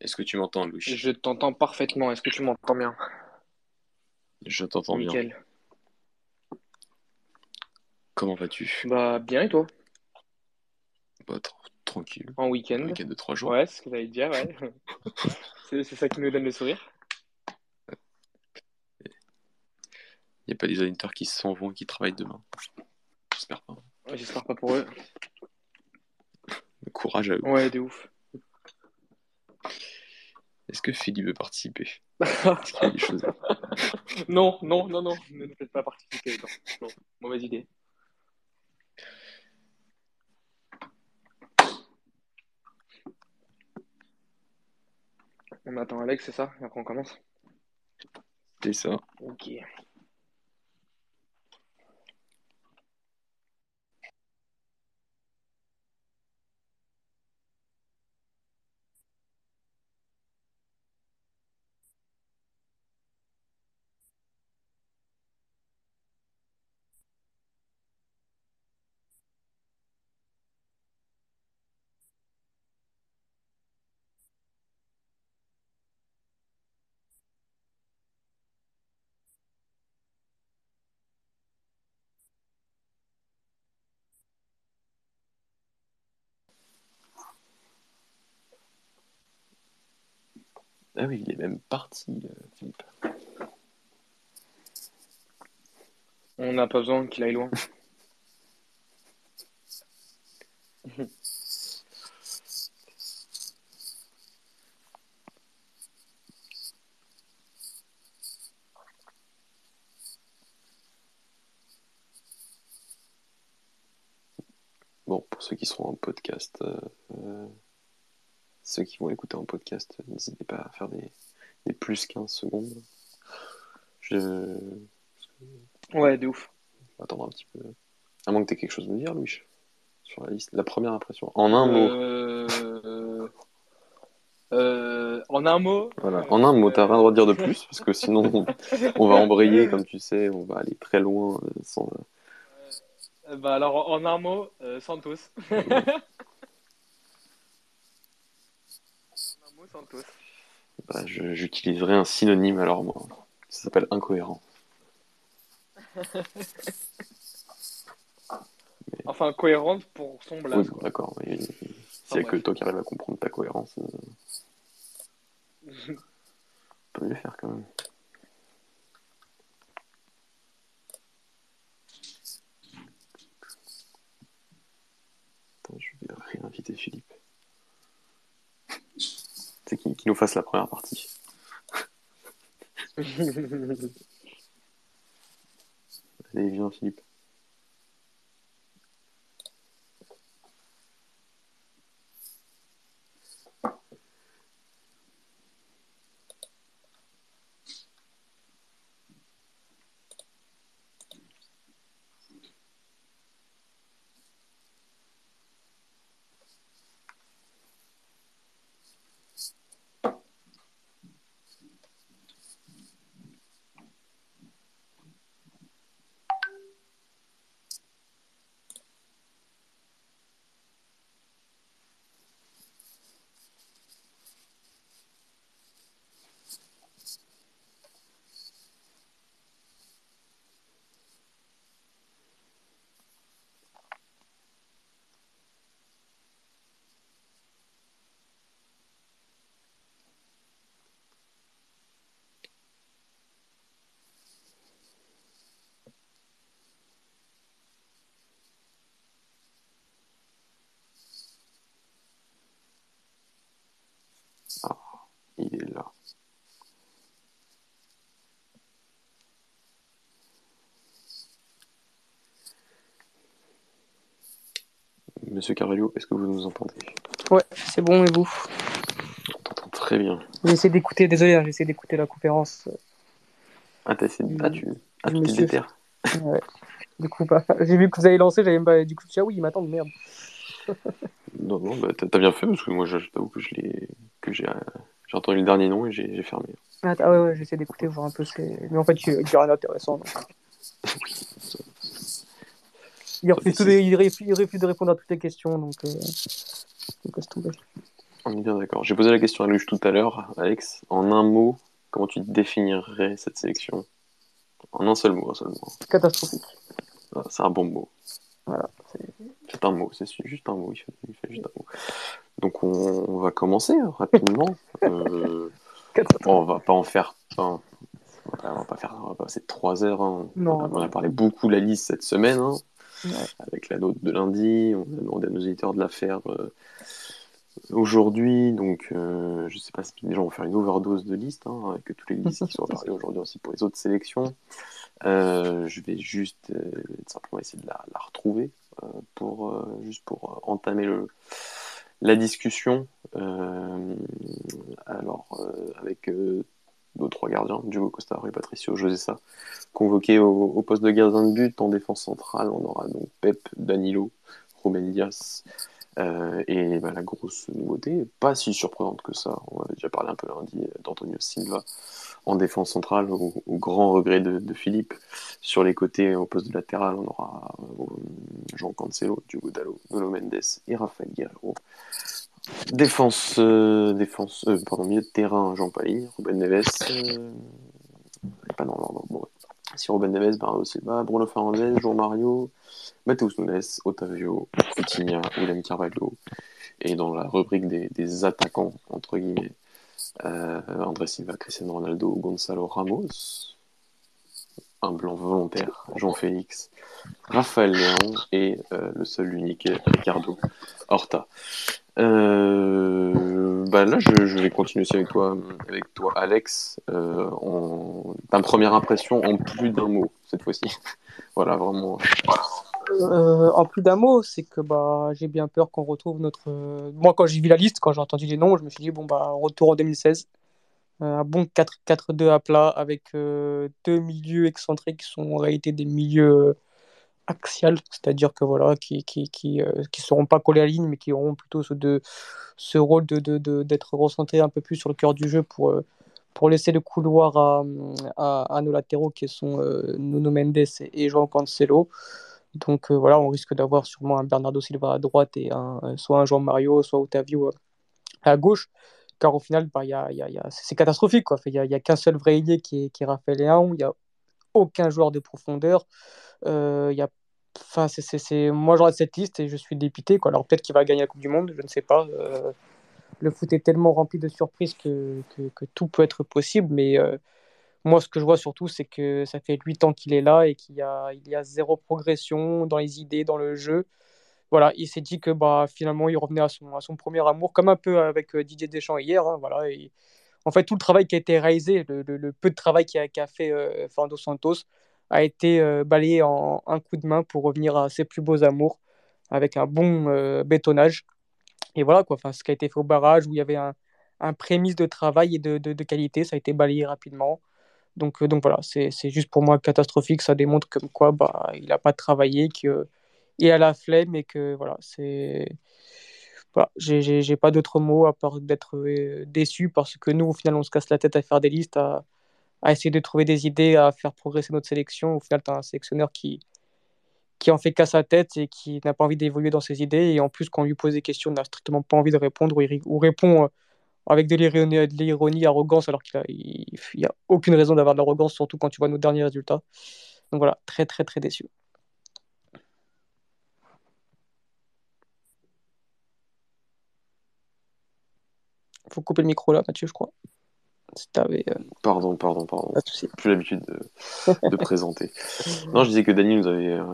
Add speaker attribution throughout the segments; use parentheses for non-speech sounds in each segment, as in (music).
Speaker 1: Est-ce que tu m'entends, Louis?
Speaker 2: Je t'entends parfaitement. Est-ce que tu m'entends bien?
Speaker 1: Je t'entends bien.
Speaker 2: Nickel.
Speaker 1: Comment vas-tu?
Speaker 2: Bah, bien et toi?
Speaker 1: Bah, tr- tranquille.
Speaker 2: En week-end
Speaker 1: week-end de trois jours.
Speaker 2: Ouais, c'est ce que j'allais dire, ouais. (laughs) C'est ça qui me donne le sourire.
Speaker 1: Il n'y a pas des auditeurs qui s'en vont et qui travaillent demain. J'espère pas.
Speaker 2: Ouais, J'espère pas pour eux. (laughs)
Speaker 1: Courage à eux.
Speaker 2: Ouais, de ouf.
Speaker 1: Est-ce que Philippe veut participer Est-ce qu'il y a des choses à- (laughs)
Speaker 2: Non, non, non, non. Ne ne faites pas participer. Non, non. Mauvaise idée. On attend Alex, c'est ça Et après on commence
Speaker 1: C'est ça.
Speaker 2: Ok.
Speaker 1: Ah oui, il est même parti, euh, Philippe.
Speaker 2: On n'a pas besoin qu'il aille loin. (laughs)
Speaker 1: Bon, pour ceux qui seront en podcast, euh, euh, ceux qui vont l'écouter en podcast, n'hésitez pas à faire des, des plus 15 secondes. Je...
Speaker 2: Ouais, de ouf.
Speaker 1: je vais attendre un petit peu. À moins que tu aies quelque chose à me dire, Louis, sur la liste. La première impression. En un mot.
Speaker 2: Euh... euh, En un mot.
Speaker 1: Voilà. En un mot, t'as rien le droit de dire de plus, parce que sinon, on, on va embrayer, comme tu sais, on va aller très loin euh, sans.
Speaker 2: Euh, Bah alors, en un mot, euh, Santos. en un mot, Santos.
Speaker 1: Bah, je- J'utiliserai un synonyme alors, moi. Ça s'appelle incohérent. (laughs)
Speaker 2: Enfin, cohérente pour son
Speaker 1: Oui,
Speaker 2: quoi.
Speaker 1: d'accord. S'il n'y
Speaker 2: Ah,
Speaker 1: a que
Speaker 2: bref.
Speaker 1: toi qui arrive à comprendre ta cohérence, euh, (laughs) on peut mieux faire quand même. Attends, je vais réinviter Philippe. C'est qui, qui nous fasse la première partie. (laughs) Allez, viens Philippe. Il est là. Monsieur Carvalho, est-ce que vous nous entendez?
Speaker 3: Ouais, c'est bon, et vous?
Speaker 1: On t'entend très bien.
Speaker 3: J'essaie d'écouter, désolé, hein, j'essaie d'écouter la conférence.
Speaker 1: Ah, t'as de- ah, tu ah, déterre
Speaker 3: Ouais. Du coup, bah, (laughs) j'ai vu que vous avez lancé, j'avais pas. Du coup, ah oui, ils m'attendent, merde. (laughs)
Speaker 1: Non, non, bah, t'as bien fait parce que moi, je, je t'avoue que je l'ai, que j'ai, j'ai entendu le dernier nom et j'ai j'ai fermé.
Speaker 3: Ah, ah ouais, ouais, j'essaie d'écouter, voir un peu ce que. Mais en fait, il n'y a rien d'intéressant. (laughs) Il refuse, tout de, il, refuse, il refuse de répondre à toutes les questions, donc. Euh... donc tomber.
Speaker 1: On est bien d'accord. J'ai posé la question à Luche tout à l'heure, Alex. En un mot, comment tu définirais cette sélection? En un seul mot, un seul mot.
Speaker 3: Catastrophique.
Speaker 1: Ah, C'est un bon mot.
Speaker 3: Voilà. c'est-
Speaker 1: un mot, c'est juste un mot. Il fait, il fait juste un mot. Donc on, on va commencer hein, rapidement. (laughs) Euh, on va pas en faire. enfin, on va pas- on va pas faire. On va pas passer trois heures. hein.
Speaker 3: Non,
Speaker 1: on, a,
Speaker 3: non.
Speaker 1: on a parlé beaucoup de la liste cette semaine. hein,
Speaker 3: Ouais.
Speaker 1: avec la note de lundi. On a demandé à nos éditeurs de la faire euh, aujourd'hui. Donc euh, je sais pas si les gens vont faire une overdose de listes hein, avec toutes les listes qui sont (laughs) apparues aujourd'hui aussi pour les autres sélections. Euh, je vais juste simplement essayer de la, la retrouver pour juste pour entamer le, la discussion. Alors avec nos trois gardiens, Diogo Costa et Patricio Josessa, convoqués au, au poste de gardien de but en défense centrale. On aura donc Pep, Danilo, Ruben Dias. Euh, et bah, la grosse nouveauté, pas si surprenante que ça, on avait déjà parlé un peu lundi d'Antonio Silva en défense centrale, au, grand regret de, Philippe. Sur les côtés, au poste de latéral, on aura euh, Jean Cancelo, Diogo Dallo, Nuno Mendes et Rafael Guerrero. Défense, euh, défense, euh, pardon, milieu de terrain, Jean Pali, Ruben Neves, euh, pas dans l'ordre. Bon. Si Ruben Neves, Bernardo Silva, Bruno Fernandes, Jean Mario, Matheus Nunes, Otavio, Coutinho, William Carvalho. Et dans la rubrique des, des attaquants, entre guillemets, André Silva, Cristiano Ronaldo, Gonzalo Ramos, un blanc volontaire, Jean-Félix, Raphaël Léon et le seul unique Ricardo Horta. Euh, bah là, je, vais continuer aussi avec toi, avec toi Alex. Euh. Ta première impression en plus d'un mot cette fois-ci. (laughs) voilà, vraiment.
Speaker 3: Euh, en plus d'un mot, c'est que bah, j'ai bien peur qu'on retrouve notre. euh, Moi, quand j'ai vu la liste, quand j'ai entendu les noms, je me suis dit, bon, bah, retour en 2016. Euh, un bon 4-4-2 à plat avec deux milieux excentrés qui sont en réalité des milieux axiales, c'est-à-dire que voilà, qui qui, qui, euh, qui seront pas collés à la ligne, mais qui auront plutôt ce, de, ce rôle de, de, d'être recentrés un peu plus sur le cœur du jeu pour, euh, pour laisser le couloir à, à, nos latéraux qui sont euh, Nuno Mendes et, João Cancelo. Donc voilà, on risque d'avoir sûrement un Bernardo Silva à droite et un, soit un João Mario, soit Otavio à gauche. Car au final, bah, y a, y a- c'est catastrophique. Il n'y a, a qu'un seul vrai ailier qui est, qui est Raphaël Léon. Il n'y a aucun joueur de profondeur. Il y a, enfin, c'est, c'est, c'est- Moi, je regarde cette liste et je suis dépité. Quoi. Alors peut-être qu'il va gagner la Coupe du Monde, je ne sais pas. Euh, le foot est tellement rempli de surprises que, que, que tout peut être possible. Mais euh, moi, ce que je vois surtout, c'est que ça fait 8 ans qu'il est là et qu'il y a, il y a zéro progression dans les idées, dans le jeu. Voilà, il s'est dit que bah, finalement, il revenait à son, à son premier amour, comme un peu avec euh, Didier Deschamps hier. hein, voilà, en fait, tout le travail qui a été réalisé, le, le- peu de travail qu'a qu'a fait Fernando Santos, a été euh, balayé en un coup de main pour revenir à ses plus beaux amours, avec un bon euh, bétonnage. Et voilà, quoi, ce qui a été fait au barrage, où il y avait un, un prémisse de travail et de, de, qualité, ça a été balayé rapidement. Donc, euh, donc voilà, c'est juste pour moi catastrophique. Ça démontre comme quoi bah, il n'a pas travaillé, qu'il à la flemme et que voilà, c'est. Voilà, j'ai- pas d'autres mots à part d'être déçu parce que nous, au final, on se casse la tête à faire des listes, à essayer de trouver des idées, à faire progresser notre sélection. Au final, tu as un sélectionneur qui, qui en fait qu'à sa tête et qui n'a pas envie d'évoluer dans ses idées. Et en plus, quand on lui pose des questions, n'a strictement pas envie de répondre ou, répond euh, avec de l'ironie, arrogance, alors qu'il n'y a, aucune raison d'avoir de l'arrogance, surtout quand tu vois nos derniers résultats. Donc voilà, très très très déçu. faut couper le micro là, Mathieu, je crois. Si euh,
Speaker 1: Pardon, pardon, pardon.
Speaker 3: pas de.
Speaker 1: Plus l'habitude de, de (laughs) présenter. Non, je disais que Dany nous avait, euh,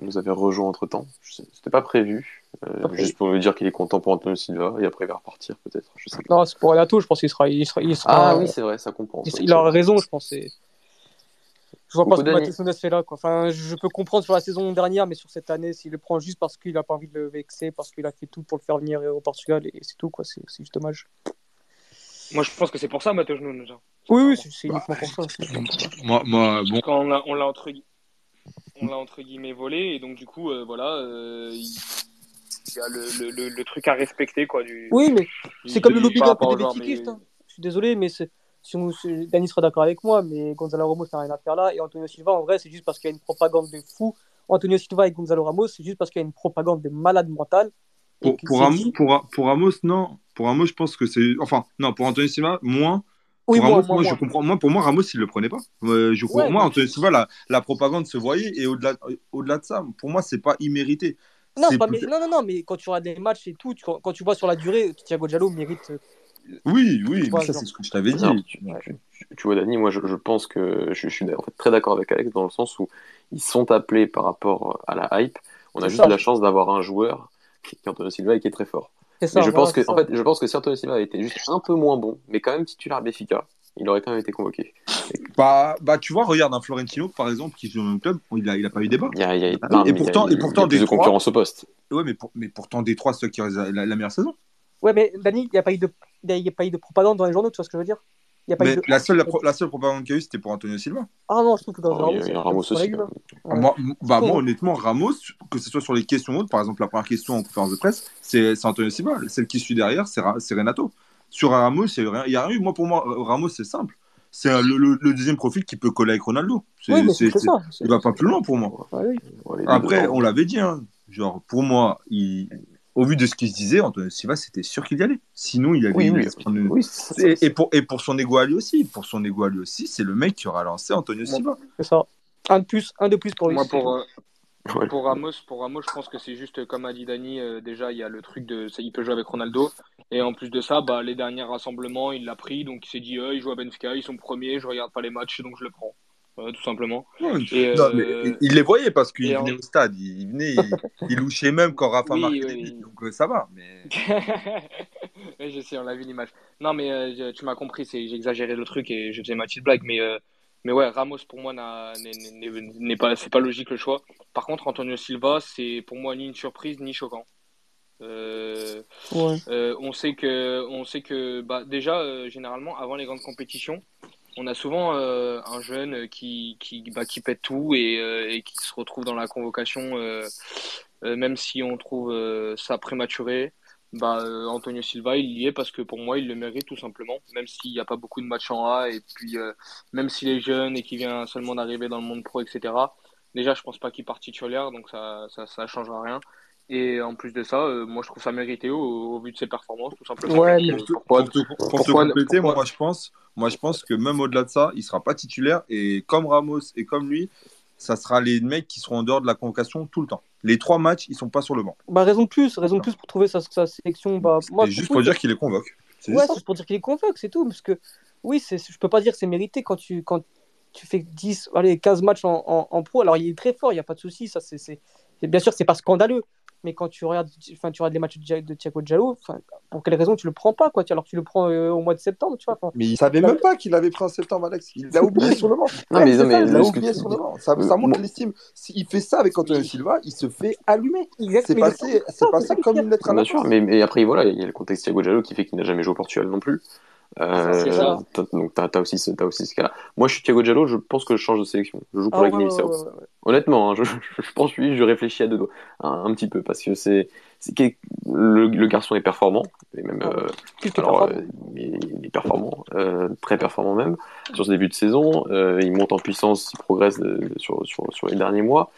Speaker 1: nous avait rejoint entre temps. C'était pas prévu. Euh,
Speaker 3: prévu.
Speaker 1: juste pour me dire qu'il est content pour Antonio Silva et après il va repartir peut-être.
Speaker 3: Non, c'est pour Renato, je pense qu'il sera, il sera, il sera,
Speaker 1: Ah oui, c'est vrai, ça compense.
Speaker 3: il, il aura raison, je pense. Je vois pas ce que Nunes fait là. Quoi. Enfin, je peux comprendre sur la saison dernière, mais sur cette année, s'il le prend juste parce qu'il a pas envie de le vexer, parce qu'il a fait tout pour le faire venir au Portugal, et c'est tout, quoi. C'est juste dommage.
Speaker 2: Moi, je pense que c'est pour ça, Matheus Nunes.
Speaker 3: Oui, oui, c'est c'est
Speaker 4: Bah,
Speaker 3: uniquement pour ça.
Speaker 4: Moi, moi bon,
Speaker 2: Quand on l'a entre, gui- on l'a entre guillemets volé, et donc du coup, euh, voilà, euh, il y a le, le, le, le truc à respecter, quoi. Du,
Speaker 3: Oui, mais c'est comme le
Speaker 2: du-
Speaker 3: lobbying un peu des bétiquistes.
Speaker 2: mais-
Speaker 3: hein. Je suis désolé, mais c'est- si on- si- Dani sera d'accord avec moi, mais Gonzalo Ramos n'a rien à faire là. Et Antonio Silva, en vrai, c'est juste parce qu'il y a une propagande de fou. Antonio Silva et Gonzalo Ramos, c'est juste parce qu'il y a une propagande de malade mental. et
Speaker 4: pour, pour,
Speaker 3: dit-
Speaker 4: pour, pour Ramos, non.
Speaker 5: Pour Ramos, je pense que c'est. Enfin, non, pour Anthony Silva, moins.
Speaker 3: Oui,
Speaker 5: pour
Speaker 3: moi,
Speaker 5: Ramos,
Speaker 3: moi,
Speaker 5: moi, je comprends. Moi, pour moi, Ramos, il le prenait pas. Euh, je crois-
Speaker 3: Ouais,
Speaker 5: moi, Anthony Silva, la, la propagande se voyait et au-delà au-delà de ça, pour moi, c'est pas immérité.
Speaker 3: Non, pas- non, non, non, mais quand tu regardes les matchs et tout, tu- quand, quand tu vois sur la durée, Thiago Diallo mérite. euh,
Speaker 5: Oui, oui, mais ça,
Speaker 3: genre.
Speaker 5: c'est ce que je t'avais dit.
Speaker 1: Tu, tu- tu- tu vois, Dani, moi, je, je pense que je, je suis en fait très d'accord avec Alex dans le sens où ils sont appelés par rapport à la hype. On a
Speaker 3: C'est
Speaker 1: juste
Speaker 3: ça.
Speaker 1: la chance d'avoir un joueur qui Antonio Silva et qui est très fort.
Speaker 3: Ça.
Speaker 1: Mais je pense que,
Speaker 3: c'est
Speaker 1: en
Speaker 3: ça.
Speaker 1: fait, je pense que si Antonio Silva avait été juste un peu moins bon, mais quand même titulaire à Benfica, il aurait quand même été convoqué.
Speaker 5: Bah, bah, tu vois, regarde un Florentino, par exemple, qui joue dans le club, il a, il a pas eu débat.
Speaker 1: Il y a, il y a- non,
Speaker 5: oui, et pourtant-
Speaker 1: il y a-
Speaker 5: et pourtant,
Speaker 1: il y a plus de concurrence au poste.
Speaker 5: Ouais, mais, pour- mais pourtant, Détroit, c'est ceux qui ont la, la meilleure saison.
Speaker 3: Ouais, mais Dani, il n'y a, pas eu de- il y a- pas eu de propagande dans les journaux, tu vois ce que je veux dire? Y a pas eu
Speaker 5: Mais
Speaker 3: de...
Speaker 5: la seule, la, pro- la seule propagande qu'il y a eu, c'était pour Antonio Silva.
Speaker 3: Ah non, je trouve que dans
Speaker 1: Oh,
Speaker 3: les
Speaker 1: il y a- Ramos aussi.
Speaker 5: Ah. Moi, bah, moi, honnêtement, Ramos, que ce soit sur les questions ou autres, par exemple, la première question en conférence de presse, c'est c'est Antonio Silva. Celle qui suit derrière, c'est Ra- Renato. Sur Ramos, il n'y a, rien- il y a rien eu. Moi, pour moi, Ramos, c'est simple. C'est le, le- le deuxième profil qui peut coller avec Ronaldo. C'est-
Speaker 3: Oui, mais
Speaker 5: c'est-
Speaker 3: c'est
Speaker 5: c'est-
Speaker 3: ça.
Speaker 5: il va pas plus loin pour moi.
Speaker 3: Ouais, oui.
Speaker 5: Après, on l'avait dit, hein, genre, pour moi, il- au vu de ce qu'il se disait, Antonio Silva, c'était sûr qu'il y allait. Sinon, il avait
Speaker 1: Oui, oui,
Speaker 5: une-
Speaker 1: oui,
Speaker 5: Et, et pour, et pour son ego à lui aussi, pour son ego à lui aussi, c'est le mec qui aura lancé Antonio Silva.
Speaker 3: C'est ça. Un de plus, un de plus pour lui.
Speaker 2: Moi, pour, euh,
Speaker 1: Ouais.
Speaker 2: pour Ramos, pour Ramos, je pense que c'est juste comme a dit Dani. euh, déjà, il y a le truc de, il peut jouer avec Ronaldo. Et en plus de ça, bah, les derniers rassemblements, il l'a pris, donc il s'est dit, euh, il joue à Benfica, ils sont premiers, je regarde pas les matchs, donc je le prends, Euh, tout simplement. Et,
Speaker 5: Non,
Speaker 2: euh,
Speaker 5: mais il- les voyait parce qu'il
Speaker 2: en-
Speaker 5: venait au stade, il, venait, il, (laughs) il louchait même quand Rafa
Speaker 2: Oui,
Speaker 5: marquait
Speaker 2: oui,
Speaker 5: des
Speaker 2: oui.
Speaker 5: buts, donc euh, ça va. Mais... (laughs)
Speaker 2: Je sais, on l'a vu l'image. Non, mais euh, tu m'as compris, exagéré le truc et je faisais ma petite blague, mais, euh, mais ouais, Ramos pour moi n'est, pas, c'est pas logique le choix. Par contre, Antonio Silva, c'est pour moi ni une surprise ni choquant. Euh,
Speaker 3: Ouais.
Speaker 2: euh, on sait que, on sait que bah, déjà, euh, généralement, avant les grandes compétitions, on a souvent euh, un jeune qui, qui, bah, qui pète tout et, euh, qui se retrouve dans la convocation, euh, même si on trouve ça prématuré. Bah, Antonio Silva, il y est parce que pour moi, il le mérite tout simplement, même s'il n'y a pas beaucoup de matchs en A et puis même s'il est jeune et qu'il vient seulement d'arriver dans le monde pro, etc. Déjà, je pense pas qu'il part titulaire, donc ça, ça, ça changera rien. Et en plus de ça, euh, moi je trouve ça mérité au, au vu de ses performances, tout simplement.
Speaker 3: Ouais, mais-
Speaker 2: euh,
Speaker 5: Pour te,
Speaker 2: pourquoi-
Speaker 5: pour te- pour te
Speaker 2: pourquoi-
Speaker 5: compléter,
Speaker 2: pourquoi-
Speaker 5: moi, je pense, moi je pense que même au-delà de ça, il sera pas titulaire et comme Ramos et comme lui, ça sera les mecs qui seront en dehors de la convocation tout le temps. Les trois matchs, ils sont pas sur le banc.
Speaker 3: Bah, raison de plus, raison de plus pour trouver sa, sa sélection. Bah, moi,
Speaker 5: juste pour dire qu'il les convoque. C'est
Speaker 3: Ouais,
Speaker 5: juste
Speaker 3: pour dire qu'il est convoque, c'est tout. Parce que, oui, c'est, je peux pas dire que c'est mérité quand tu, quand tu fais 10, allez, 15 matchs en, en, en pro. Alors, il est très fort, il n'y a pas de souci. Ça, c'est- bien sûr, c'est pas scandaleux. Mais quand tu regardes, enfin, tu regardes les matchs de, Thiago Diallo, enfin, pour quelle raison tu le prends pas, quoi, tu- alors que tu le prends euh, au mois de septembre, tu vois.
Speaker 6: Mais il savait même pas qu'il avait pris en septembre, Alex. Il l'a oublié sur le.
Speaker 1: Non, mais-
Speaker 6: ça,
Speaker 1: mais
Speaker 6: il l'a oublié sur le banc. Ça, ça montre l'estime. S'il fait ça avec Antonio Silva, il se fait allumer. C'est
Speaker 3: mais
Speaker 6: passé, c'est passé comme une lettre à la
Speaker 1: Bien sûr, mais, mais après, voilà, il y a le contexte Thiago Diallo qui fait qu'il n'a jamais joué au Portugal non plus. Euh,
Speaker 2: ça.
Speaker 1: t'as- donc, t'as as aussi, ce- aussi ce cas-là. Moi, je suis Thiago Diallo, je pense que je change de sélection. Je joue pour
Speaker 3: Ah,
Speaker 1: la
Speaker 3: ouais,
Speaker 1: Guinée-Bissau.
Speaker 3: ouais, ouais, ouais, ouais.
Speaker 1: Honnêtement, hein, je, (laughs) je pense lui, je réfléchis à deux doigts, un, un petit peu, parce que c'est, le, le garçon est performant, et même,
Speaker 3: Ah
Speaker 1: euh, alors,
Speaker 3: performant.
Speaker 1: euh, il, est performant, euh, très performant même, sur ce début de saison. Euh, il monte en puissance, il progresse de- sur, sur, sur les derniers mois.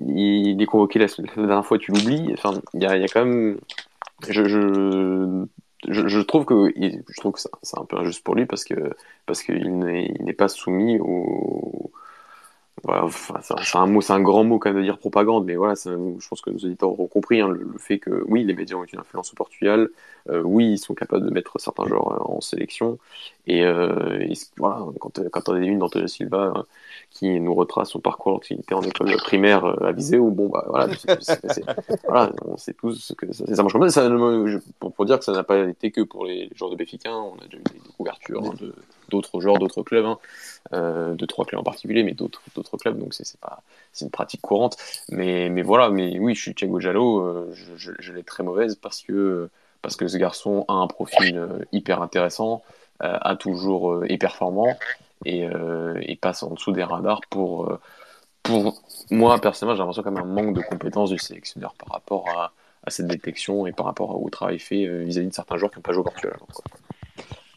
Speaker 1: Il, il est convoqué la, la dernière fois, tu l'oublies. Enfin, il y a, il y a quand même. Je, je, je, trouve que, je trouve que c'est un peu injuste pour lui parce que parce qu'il n'est pas soumis au. Enfin, c'est un- mot, c'est un grand mot quand même de dire propagande, mais voilà, je pense que nos auditeurs auront compris hein, le, fait que oui, les médias ont une influence au Portugal, euh, oui, ils sont capables de mettre certains joueurs en sélection, et, euh, voilà, quand, quand on a une d'Antonio Silva qui nous retrace son parcours lorsqu'il était en école primaire euh, à Viseu, bon bah voilà, c'est- (laughs) on sait tous ce que ça, ça marche comme ça. Pour, pour dire que ça n'a pas été que pour les, les joueurs de Béfica, hein, on a déjà eu des, des couvertures hein, de- d'autres joueurs, d'autres clubs, hein, euh, de trois clubs en particulier, mais d'autres d'autres clubs, donc c'est c'est pas c'est une pratique courante. Mais, mais voilà, mais oui, je suis Thiago Diallo, euh, je, je, je l'ai très mauvaise parce que parce que ce garçon a un profil hyper intéressant, euh, a toujours est performant et, euh, et passe en dessous des radars pour euh, pour moi personnellement j'ai l'impression quand même un manque de compétences du sélectionneur par rapport à, à cette détection et par rapport au travail fait euh, vis-à-vis de certains joueurs qui n'ont pas joué au Portugal. avant, quoi.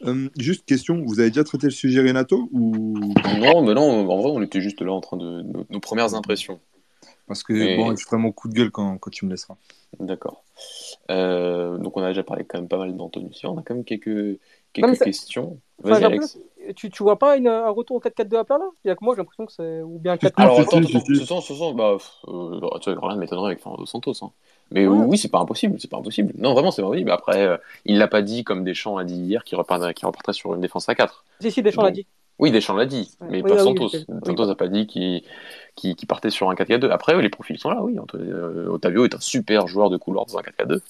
Speaker 5: Euh, juste question, vous avez déjà traité le sujet Renato ou?
Speaker 1: Non, mais non, en vrai on était juste là en train de nos, nos premières impressions.
Speaker 5: Parce que bon, je ferai mon coup de gueule quand, quand tu me laisseras.
Speaker 1: D'accord. Euh, donc on a déjà parlé quand même pas mal d'Anthony. Si, On a quand même quelques, quelques
Speaker 3: Non,
Speaker 1: questions. Vas-y Alex.
Speaker 3: Tu, tu vois pas une- un retour au 4-4-2 à plat là? Il y a que moi, j'ai l'impression que c'est. Ou bien 4
Speaker 1: Alors attends, ce sens, ce sens, bah, euh, tu vois, rien ne m'étonnerait avec Fernando Santos. hein. Mais
Speaker 3: Ouais.
Speaker 1: oui, c'est pas impossible, c'est pas impossible. Non, vraiment, c'est pas impossible. Après, euh, il l'a pas dit comme Deschamps a dit hier, qu'il repartirait, qu'il repartirait sur une défense à 4.
Speaker 3: Si, si, Deschamps l'a dit.
Speaker 1: Oui, Deschamps l'a dit,
Speaker 3: Ouais.
Speaker 1: mais
Speaker 3: Oui,
Speaker 1: pas
Speaker 3: oui,
Speaker 1: Santos.
Speaker 3: Oui,
Speaker 1: Santos n'a pas dit qu'il qu'il partait sur un 4-4-2. Après, les profils sont là, oui. Euh, Otavio est un super joueur de couloir dans un 4-4-2.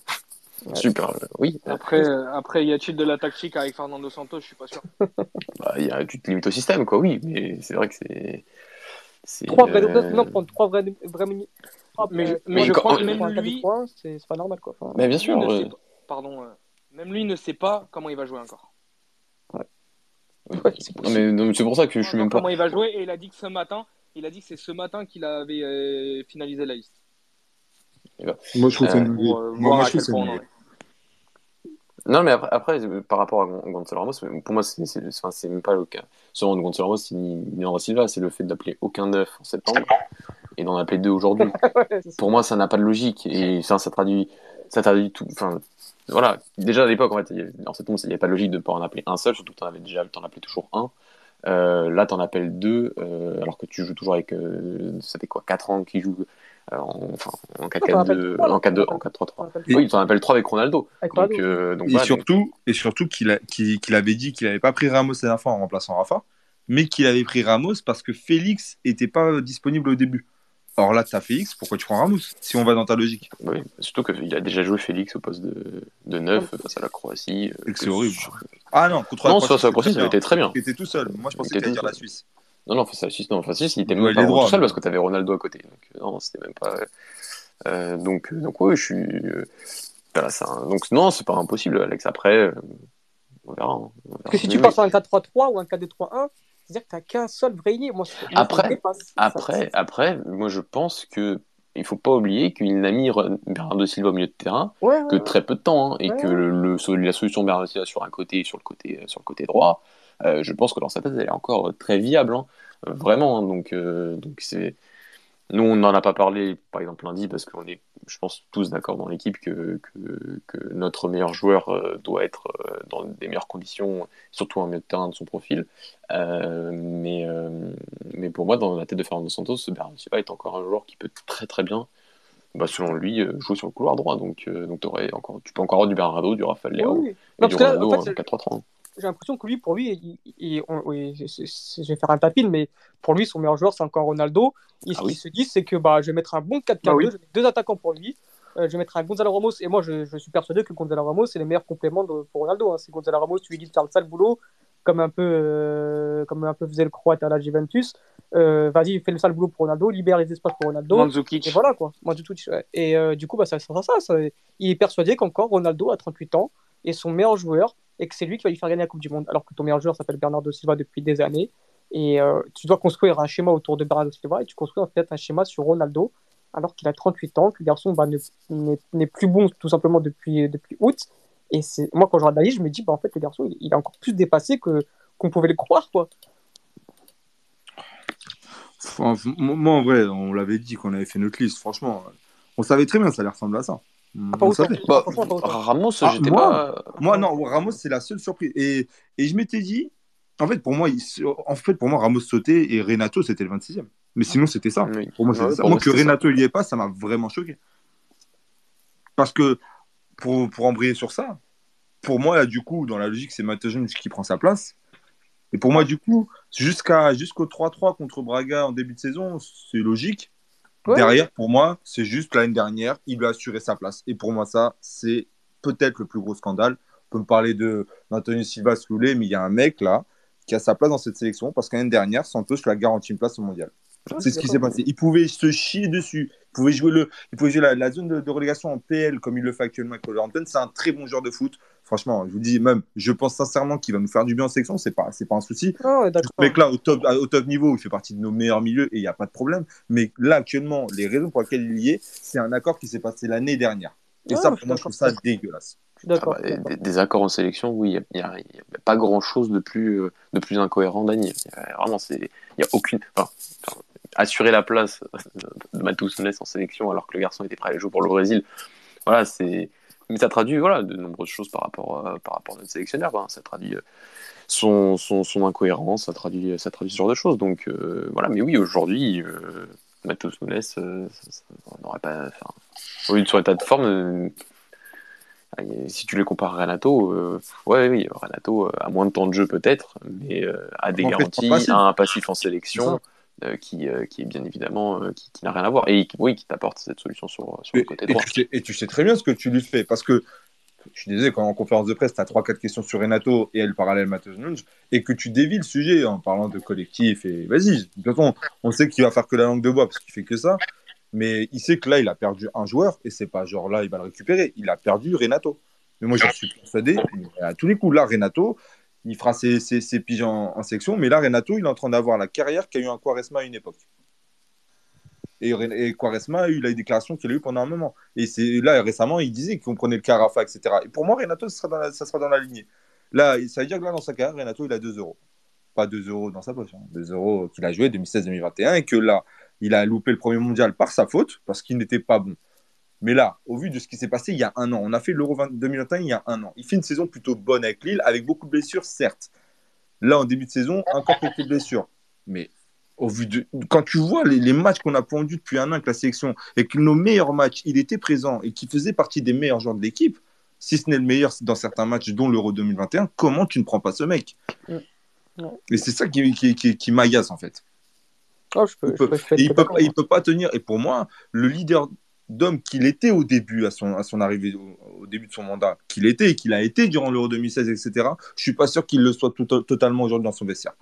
Speaker 3: Ouais.
Speaker 1: Super, oui.
Speaker 2: Après, euh, après, y a-t-il de la tactique avec Fernando Santos? Je suis pas sûr. (laughs)
Speaker 1: Bah, il y a, tu te limites au système, quoi, oui. Mais c'est vrai que c'est.
Speaker 3: Trois vrais.
Speaker 1: euh,
Speaker 3: Non, prendre trois vrais. vrais mini- trois,
Speaker 2: Mais je-
Speaker 3: euh,
Speaker 2: mais
Speaker 1: je crois que
Speaker 2: même lui-
Speaker 3: 4-3, C'est c'est pas normal quoi. Enfin,
Speaker 1: Mais bien sûr. euh,
Speaker 2: pas- Pardon. euh, Même lui ne sait pas comment il va jouer encore.
Speaker 1: oui.
Speaker 3: Ouais, c'est
Speaker 1: Non, mais non, mais c'est pour ça que je suis même pas.
Speaker 2: Comment il va jouer Et il a dit que ce matin, il a dit que c'est ce matin qu'il avait euh, finalisé la liste.
Speaker 5: Moi, je trouve que c'est une
Speaker 2: Pour
Speaker 5: Moi,
Speaker 2: voir
Speaker 5: moi,
Speaker 2: à
Speaker 5: je trouve une
Speaker 2: on en est.
Speaker 1: Non, mais après, après, par rapport à Gon- Gonzalo Ramos, pour moi, c'est même pas le cas. De Gonzalo Ramos ni ni Leandro Silva, c'est le fait d'appeler aucun neuf en septembre et d'en appeler deux aujourd'hui. (laughs)
Speaker 3: ouais.
Speaker 1: Pour moi, ça n'a pas de logique et ça traduit, ça traduit tout. Enfin, voilà. Déjà à l'époque, en fait, il en septembre, il n'y avait pas de logique de ne pas en appeler un seul, surtout que tu en avais déjà, t'en appelais toujours un. Euh, là, tu en appelles deux, euh, alors que tu joues toujours avec. Euh, ça fait quoi 4 ans qu'il joue en, enfin, en
Speaker 3: t'en appelles
Speaker 1: 4-4-2,
Speaker 3: trois, là.
Speaker 1: en 4-2, en
Speaker 3: On
Speaker 1: 4-3-3.
Speaker 3: appelle
Speaker 5: Et-
Speaker 1: Oui, tu en appelles 3 avec Ronaldo.
Speaker 3: Avec
Speaker 1: Donc,
Speaker 3: Ronaldo.
Speaker 1: euh, donc
Speaker 5: Et
Speaker 1: voilà,
Speaker 5: surtout, et surtout qu'il qu'il qu'il avait dit qu'il n'avait pas pris Ramos la dernière fois en remplaçant Rafa, mais qu'il avait pris Ramos parce que Félix était pas disponible au début. Alors là, tu as Félix, pourquoi tu prends Ramos Si on va dans ta logique?
Speaker 1: Oui, surtout qu'il a déjà joué Félix au poste de, de 9 face à la Croatie. euh,
Speaker 5: Et que c'est
Speaker 1: que-
Speaker 5: horrible. Ah non, contre
Speaker 1: Non,
Speaker 5: la
Speaker 1: face à la Croatie, ça avait été très bien.
Speaker 5: Il était tout seul. Moi, je pensais allait
Speaker 1: était
Speaker 5: dire la. Suisse.
Speaker 1: Non, non, face à la Suisse, non, face à la Suisse, il était même pas
Speaker 5: est
Speaker 1: vraiment
Speaker 5: droit,
Speaker 1: tout seul
Speaker 5: mais-
Speaker 1: parce que tu avais Ronaldo à côté. Donc, euh, non, c'était même pas. euh, donc, euh, donc, ouais, je suis. voilà, un- Donc, non, c'est pas impossible, Alex. Après, on verra. on verra.
Speaker 3: Parce que si tu passes à un 4-3-3 ou un 4-2-3-1, c'est-à-dire que t'as qu'un seul vrai ailier. Moi,
Speaker 1: Après-.
Speaker 3: Ça-
Speaker 1: Après, après, moi, je pense que. Il faut pas oublier qu'il n'a mis Bernardo Silva au milieu de terrain
Speaker 3: Ouais,
Speaker 1: que
Speaker 3: ouais.
Speaker 1: très peu de temps hein, et
Speaker 3: Ouais,
Speaker 1: que
Speaker 3: ouais.
Speaker 1: le, le- la solution Bernardo Silva sur un côté et sur le côté sur le côté droit euh, je pense que dans sa tête elle est encore très viable hein. Vraiment hein. donc euh, donc c'est nous on n'en a pas parlé par exemple lundi parce qu'on est je pense tous d'accord dans l'équipe que, que, que notre meilleur joueur euh, doit être euh, dans des meilleures conditions surtout en milieu de terrain de son profil Euh, mais mais pour moi dans la tête de Fernando Santos Bernardo Silva est encore un joueur qui peut très très bien bah, selon lui, jouer sur le couloir droit. Donc, donc t'aurais encore, tu peux encore avoir du Bernardo, du Rafael Leao
Speaker 3: oui.
Speaker 1: et
Speaker 3: Non,
Speaker 1: du Ronaldo
Speaker 3: en
Speaker 1: en
Speaker 3: fait,
Speaker 1: 4-3-3.
Speaker 3: J'ai l'impression que lui, pour lui, il- il- on- oui, c'est- c'est- je vais faire un tapis, mais pour lui, son meilleur joueur, c'est encore Ronaldo. Et ce
Speaker 1: Ah oui.
Speaker 3: qu'il se dit, c'est que bah, je vais mettre un bon 4-4-2,
Speaker 2: Bah oui.
Speaker 3: je vais mettre deux attaquants pour lui. Euh, je vais mettre un Gonzalo Ramos, et moi, je, je suis persuadé que Gonzalo Ramos, c'est le meilleur complément de- pour Ronaldo. Hein. Si Gonzalo Ramos, tu lui dis de faire le sale boulot, comme un peu, euh, comme un peu faisait le Croate à la Juventus, euh, vas-y, fais le sale boulot pour Ronaldo, libère les espaces pour Ronaldo.
Speaker 2: Mandzukic.
Speaker 3: Et voilà quoi. Moi, du tout, ouais. Et euh, du coup, bah, ça sera ça, ça. Il est persuadé qu'encore Ronaldo a 38 ans est son meilleur joueur et que c'est lui qui va lui faire gagner la Coupe du Monde. Alors que ton meilleur joueur s'appelle Bernardo Silva depuis des années. Et euh, tu dois construire un schéma autour de Bernardo Silva et tu construis fait un schéma sur Ronaldo alors qu'il a 38 ans, que le garçon bah, ne- n'est plus bon tout simplement depuis, depuis août. Et moi, quand je regarde la liste, je me dis, bah, en fait, le garçon, il, est encore plus dépassé que qu'on pouvait le croire. quoi.
Speaker 5: Moi, en vrai, on l'avait dit qu'on avait fait notre liste. Franchement, on savait très bien que ça allait ressembler à ça.
Speaker 3: Ah, pas autant.
Speaker 5: savait.
Speaker 1: Bah,
Speaker 3: Franchement, pas autant.
Speaker 1: Ramos,
Speaker 5: Ah,
Speaker 1: j'étais
Speaker 5: moi
Speaker 1: pas.
Speaker 5: Moi, non, Ramos, c'est la seule surprise. Et, et je m'étais dit, en fait, pour moi, il- en fait, pour moi, Ramos sautait et Renato, c'était le 26e. Mais sinon, c'était ça.
Speaker 1: Oui.
Speaker 5: Pour moi, c'était
Speaker 1: Ouais,
Speaker 5: ça.
Speaker 1: pour
Speaker 5: Moi,
Speaker 1: moi,
Speaker 5: que
Speaker 1: c'était ça.
Speaker 5: Renato il y ait pas, ça m'a vraiment choqué. Parce que, pour, pour embrayer sur ça, pour moi, là, du coup, dans la logique, c'est Matejan qui prend sa place. Et pour moi, du coup, jusqu'à, jusqu'au 3-3 contre Braga en début de saison, c'est logique.
Speaker 3: Ouais.
Speaker 5: Derrière, pour moi, c'est juste l'année dernière, il lui a assuré sa place. Et pour moi, ça, c'est peut-être le plus gros scandale. On peut me parler de d'Antonio Silva voulez, mais il y a un mec là qui a sa place dans cette sélection parce qu'année dernière, Santos lui a garanti une place au mondial.
Speaker 3: Ouais,
Speaker 5: C'est ce qui s'est passé. Il pouvait se chier dessus. Il pouvait jouer, le, il pouvait jouer la, la zone de, de relégation en PL comme il le fait actuellement avec Wolverhampton. C'est un très bon joueur de foot. Franchement, je vous dis même, je pense sincèrement qu'il va nous faire du bien en sélection. C'est pas, c'est pas un souci.
Speaker 3: Ouais,
Speaker 5: Ce mec-là, au top, au top niveau, il fait partie de nos meilleurs milieux et il n'y a pas de problème. Mais là, actuellement, les raisons pour lesquelles il y est, c'est un accord qui s'est passé l'année dernière. Et
Speaker 3: Ah,
Speaker 5: ça,
Speaker 3: je
Speaker 5: pour moi, je trouve ça dégueulasse.
Speaker 3: Je suis d'accord.
Speaker 1: Ah bah, des, des accords en sélection, oui, il n'y a, pas grand chose de plus, euh, de plus incohérent d'Annie. Vraiment, c'est- il n'y a aucune. Enfin, enfin, assurer la place (laughs) de Nunes en sélection alors que le garçon était prêt à aller jouer pour le Brésil. Voilà, c'est. Mais ça traduit voilà, de nombreuses choses par rapport, euh, par rapport à notre sélectionneur. hein. Ça traduit euh, son, son, son incohérence, ça traduit, ça traduit ce genre de choses. Donc euh, voilà, mais oui, aujourd'hui, euh, euh, ça- ça- on n'aurait pas. Enfin, oui, sur état de forme, et si tu les compares à Renato, ouais, oui, Renato a moins de temps de jeu peut-être, mais a des
Speaker 5: En
Speaker 1: garanties, a un passif en sélection euh, qui, euh, qui est bien évidemment euh, qui, qui n'a rien à voir et qui, oui, qui t'apporte cette solution sur, sur le côté
Speaker 5: et
Speaker 1: droit.
Speaker 5: tu sais, et tu sais très bien ce que tu lui fais. Parce que, je suis désolé, quand en conférence de presse, tu as 3-4 questions sur Renato et elle parallèle Matheus Nunes, et que tu dévis le sujet en parlant de collectif, et vas-y, de toute façon, on sait qu'il va faire que la langue de bois parce qu'il fait que ça. Mais il sait que là, il a perdu un joueur, et c'est pas genre là, il va le récupérer. Il a perdu Renato. Mais moi, j'en suis persuadé, à tous les coups, là, Renato, il fera ses, ses, piges en, section, mais là, Renato, il est en train d'avoir la carrière qu'a eu un Quaresma à une époque. Et, Re- et Quaresma, a eu des déclarations qu'il a eues pendant un moment. Et c'est là, récemment, il disait qu'on prenait le Carafa, etc. Et pour moi, Renato, ça sera dans la, ça sera dans la lignée. Là, ça veut dire que là, dans sa carrière, Renato, il a 2 euros. Pas 2 euros dans sa poche. 2 euros qu'il a joué 2016-2021 et que là, il a loupé le premier mondial par sa faute, parce qu'il n'était pas bon. Mais là, au vu de ce qui s'est passé il y a un an, on a fait l'Euro 20 2021 il y a un an. Il fait une saison plutôt bonne avec Lille, avec beaucoup de blessures, certes. Là, en début de saison, encore quelques blessures. Mais au vu de. Quand tu vois les, les matchs qu'on a pondus depuis un an avec la sélection et que nos meilleurs matchs, il était présent et qu'il faisait partie des meilleurs joueurs de l'équipe, si ce n'est le meilleur dans certains matchs, dont l'Euro 2021, comment tu ne prends pas ce mec?
Speaker 3: Mm. Ouais.
Speaker 5: Et c'est ça qui, qui, qui, qui m'agace en fait.
Speaker 3: Oh, je peux,
Speaker 5: Il peut-
Speaker 3: moi.
Speaker 5: peut pas tenir. Et pour moi, le leader d'homme qu'il était au début, à son, à son arrivée, au, au début de son mandat, qu'il était et qu'il a été durant l'Euro 2016, etc., je suis pas sûr qu'il le soit tout- totalement aujourd'hui dans son vestiaire.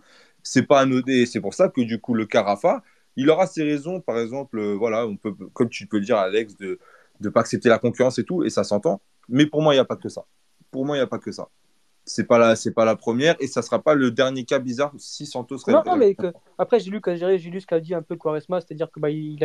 Speaker 5: C'est pas anodin. et C'est pour ça que du coup, le Carafa, il aura ses raisons. Par exemple, euh, voilà, on peut, comme tu peux le dire, Alex, de ne pas accepter la concurrence et tout, et ça s'entend. Mais pour moi, il n'y a pas que ça. Pour moi, il n'y a pas que ça. C'est pas la, c'est pas la première, et ça sera pas le dernier cas bizarre si Santos serait.
Speaker 3: Non, non, mais que- après, j'ai lu, j'ai ce qu'a dit un peu Quaresma, c'est-à-dire que bah, il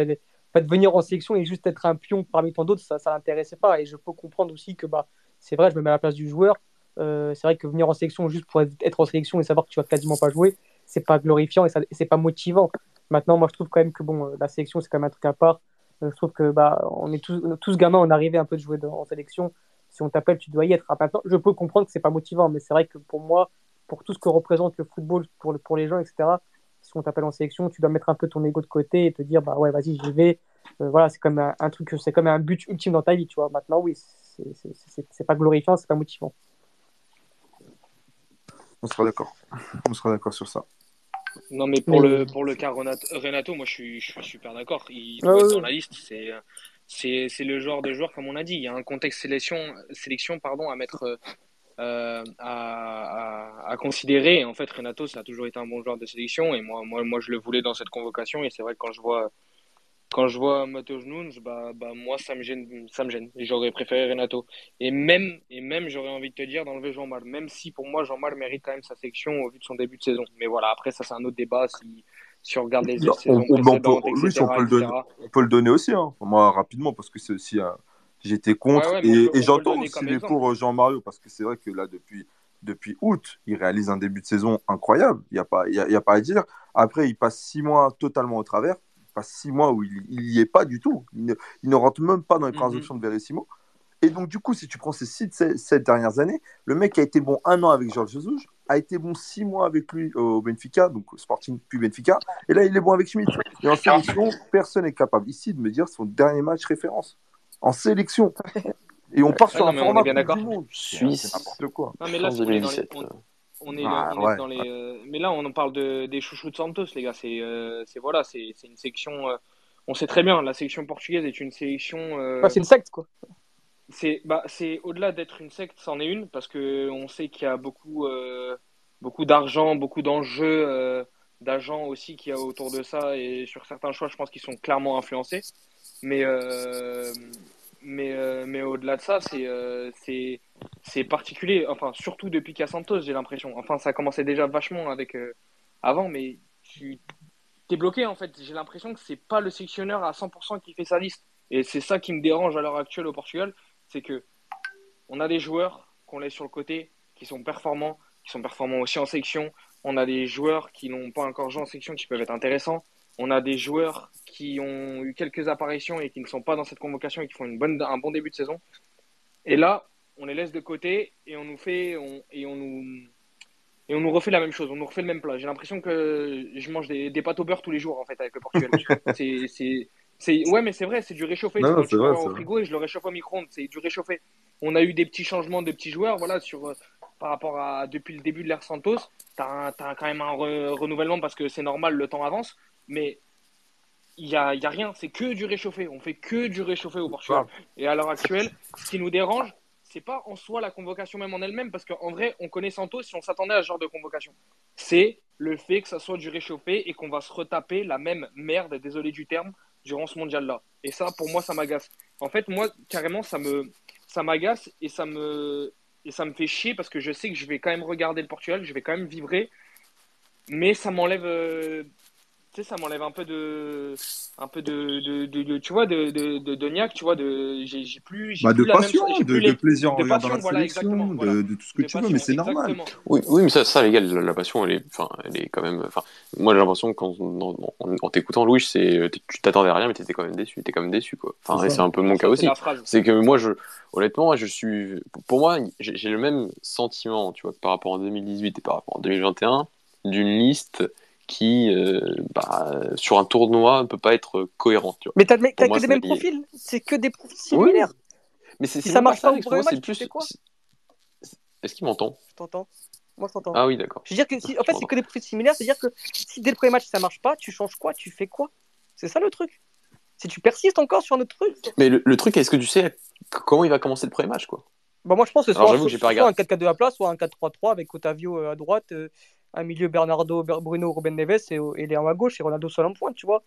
Speaker 3: pas venir en sélection et juste être un pion parmi tant d'autres, ça, ça l'intéressait pas. Et je peux comprendre aussi que bah, c'est vrai, je me mets à la place du joueur. Euh, c'est vrai que venir en sélection juste pour être- en sélection et savoir que tu vas quasiment pas jouer, c'est pas glorifiant et, et c'est pas motivant. Maintenant, moi, je trouve quand même que bon, euh, la sélection, c'est quand même un truc à part. Euh, je trouve que bah, on est tous, tous gamins, on arrivait un peu de jouer en sélection. Si on t'appelle, tu dois y être. Ah, Maintenant, je peux comprendre que c'est pas motivant, mais c'est vrai que pour moi, pour tout ce que représente le football pour les gens, etc., si on t'appelle en sélection, tu dois mettre un peu ton ego de côté et te dire, bah ouais, vas-y, j'y vais. Euh, voilà, c'est comme un, un truc, c'est comme un but ultime dans ta vie, tu vois. Maintenant, oui, c'est- pas glorifiant, c'est pas motivant.
Speaker 5: On sera d'accord. On sera d'accord sur ça.
Speaker 2: Non, mais pour,
Speaker 3: Mais-
Speaker 2: le, pour le cas Renato, Renato, moi je suis, je suis super d'accord. Il
Speaker 3: Ah
Speaker 2: doit
Speaker 3: ouais,
Speaker 2: être dans la liste. C'est, c'est, c'est le genre de joueur, comme on a dit. Il y a un contexte sélection, sélection pardon, à mettre euh, à, à, à considérer. En fait, Renato, ça a toujours été un bon joueur de sélection. Et moi, moi, moi je le voulais dans cette convocation. Et c'est vrai que quand je vois, quand je vois Matheus Nunes, bah, bah, moi, ça me gêne. Ça me gêne. J'aurais préféré Renato. Et même, et même j'aurais envie de te dire d'enlever Jean-Mal. Même si pour moi, Jean-Mal mérite quand même sa sélection au vu de son début de saison. Mais voilà, après, ça, c'est un autre débat. Si, si on regarde les
Speaker 5: Non,
Speaker 2: saisons
Speaker 5: on- on- on peut-
Speaker 2: précédentes,
Speaker 5: oui,
Speaker 2: etc.,
Speaker 5: on peut le
Speaker 2: etc.
Speaker 5: donner. On peut le donner aussi, hein. moi rapidement, parce que c'est aussi. un- J'étais contre
Speaker 2: Ouais, ouais, mais
Speaker 5: et, j'entends aussi les pour euh, Jean-Mario, parce que c'est vrai que là, depuis, depuis août, il réalise un début de saison incroyable. Il n'y a, pas- y a, y a pas à dire. Après, il passe six mois totalement au travers. Il passe six mois où il n'y est pas du tout. Il ne, il ne rentre même pas dans les premières
Speaker 2: Mhm.
Speaker 5: options de Verissimo. Et donc, du coup, si tu prends ces six, sept, dernières années, le mec a été bon un an avec Georges Jesus, a été bon six mois avec lui au Benfica, donc Sporting puis Benfica, et là, il est bon avec Schmitt. Et en sélection, personne n'est capable ici de me dire son dernier match référence. En sélection. Et on part sur
Speaker 2: non,
Speaker 5: un
Speaker 2: mais on
Speaker 5: format
Speaker 2: est bien
Speaker 5: Coupe
Speaker 2: d'accord.
Speaker 5: du Monde. C'est
Speaker 1: Suisse.
Speaker 5: n'importe quoi.
Speaker 2: Non, mais là,
Speaker 1: France
Speaker 2: on est dans les,
Speaker 1: 2017.
Speaker 2: on,
Speaker 1: euh,
Speaker 2: on est,
Speaker 5: Ah,
Speaker 2: on est
Speaker 5: ouais,
Speaker 2: dans les, euh, mais là, on en parle de, des chouchous de Santos, les gars. C'est, euh, c'est voilà, c'est, c'est une sélection. euh, on sait très bien, la sélection portugaise est une sélection. euh,
Speaker 3: c'est une secte, quoi.
Speaker 2: c'est, bah, c'est au-delà d'être une secte, c'en est une parce que on sait qu'il y a beaucoup, euh, beaucoup d'argent, beaucoup d'enjeux, euh, d'agents aussi qu'il y a autour de ça et sur certains choix, je pense qu'ils sont clairement influencés. Mais, euh, mais, euh, mais au-delà de ça, c'est, euh, c'est, particulier. Enfin, surtout depuis qu'à Santos, j'ai l'impression. Enfin, ça commençait déjà vachement avec avant, mais tu t'es bloqué en fait. J'ai l'impression que c'est pas le sélectionneur à 100% qui fait sa liste. Et c'est ça qui me dérange à l'heure actuelle au Portugal, c'est que on a des joueurs qu'on laisse sur le côté, qui sont performants, qui sont performants aussi en sélection. On a des joueurs qui n'ont pas encore joué en sélection, qui peuvent être intéressants. On a des joueurs qui ont eu quelques apparitions et qui ne sont pas dans cette convocation et qui font une bonne, un bon début de saison. Et là, on les laisse de côté et on nous fait on, et on nous et on nous refait la même chose, on nous refait le même plat. J'ai l'impression que je mange des, des, pâtes au beurre tous les jours en fait avec le Portugal. (laughs) c'est ouais mais c'est vrai, c'est du réchauffé.
Speaker 5: Non,
Speaker 2: tu
Speaker 5: vrai,
Speaker 2: au frigo et je le réchauffe au micro-ondes, c'est du réchauffé. On a eu des petits changements de petits joueurs, voilà sur par rapport à depuis le début de l'ère Santos, tu as, as, quand même un renouvellement parce que c'est normal, le temps avance, mais il n'y a, y a rien, c'est que du réchauffé. On fait que du réchauffé au Portugal. Et à l'heure actuelle, ce qui nous dérange, c'est pas en soi la convocation même en elle-même, parce qu'en vrai, on connaît Santos si on s'attendait à ce genre de convocation. C'est le fait que ça soit du réchauffé et qu'on va se retaper la même merde, désolé du terme, durant ce mondial-là. Et ça, pour moi, ça m'agace. En fait, moi, carrément, ça me, ça m'agace et ça me, et ça me fait chier parce que je sais que je vais quand même regarder le Portugal, je vais quand même vibrer, mais ça m'enlève, euh, tu sais, ça m'enlève un peu de, un peu de, de, de, de tu vois, de, de, de, de niaque, tu vois, de, j'ai plus, j'ai
Speaker 5: bah,
Speaker 2: plus
Speaker 5: de
Speaker 2: la
Speaker 5: passion,
Speaker 2: même,
Speaker 5: de,
Speaker 2: plus
Speaker 5: de plaisir en
Speaker 2: de
Speaker 5: regardant
Speaker 2: passion,
Speaker 5: la
Speaker 2: voilà,
Speaker 5: sélection,
Speaker 2: voilà.
Speaker 5: de tout ce que
Speaker 2: De
Speaker 5: tu veux,
Speaker 2: passion,
Speaker 5: mais c'est normal.
Speaker 1: Oui, oui, mais ça, ça les gars, la, la passion, elle est, enfin, elle est quand même. Enfin, moi, j'ai l'impression qu'en en, en, en t'écoutant, Louis, c'est, tu t'attendais à rien, mais t'étais quand même déçu. T'es quand même déçu, quoi. Enfin,
Speaker 5: C'est
Speaker 1: un peu mon cas
Speaker 2: C'est
Speaker 1: aussi. C'est que moi, je, honnêtement, je suis, pour moi, j'ai j'ai le même sentiment, tu vois, par rapport en 2018 et par rapport en 2021, d'une liste qui, euh, bah, sur un tournoi, ne peut pas être tu vois.
Speaker 3: Mais t'as que des
Speaker 1: c'est-
Speaker 3: mêmes
Speaker 1: il-
Speaker 3: profils. C'est que des profils
Speaker 1: Oui.
Speaker 3: similaires.
Speaker 1: Mais c'est
Speaker 3: Si
Speaker 1: c'est
Speaker 3: ça marche pas au premier
Speaker 1: c'est
Speaker 3: match, tu
Speaker 1: plus.
Speaker 3: quoi
Speaker 1: Est-ce qu'il m'entend?
Speaker 3: Je t'entends. Moi, je t'entends.
Speaker 1: Ah oui, d'accord.
Speaker 3: Je veux dire que si, en fait, c'est que des profils similaires. C'est-à-dire que si dès le premier match ça marche pas, tu changes quoi? Tu fais quoi? C'est ça le truc. Si tu persistes encore sur un autre truc,
Speaker 1: Mais le, le truc, est-ce que tu sais comment il va commencer le premier match, quoi?
Speaker 3: Bah moi je pense que ce
Speaker 1: Alors,
Speaker 3: soit, soit, un
Speaker 1: regardé.
Speaker 3: 4-4-2 à plat, soit un 4-3-3 avec Otavio euh, à droite, euh, un milieu Bernardo, Ber- Bruno, Ruben Neves et, et Léon à gauche et Ronaldo seul en pointe, tu vois.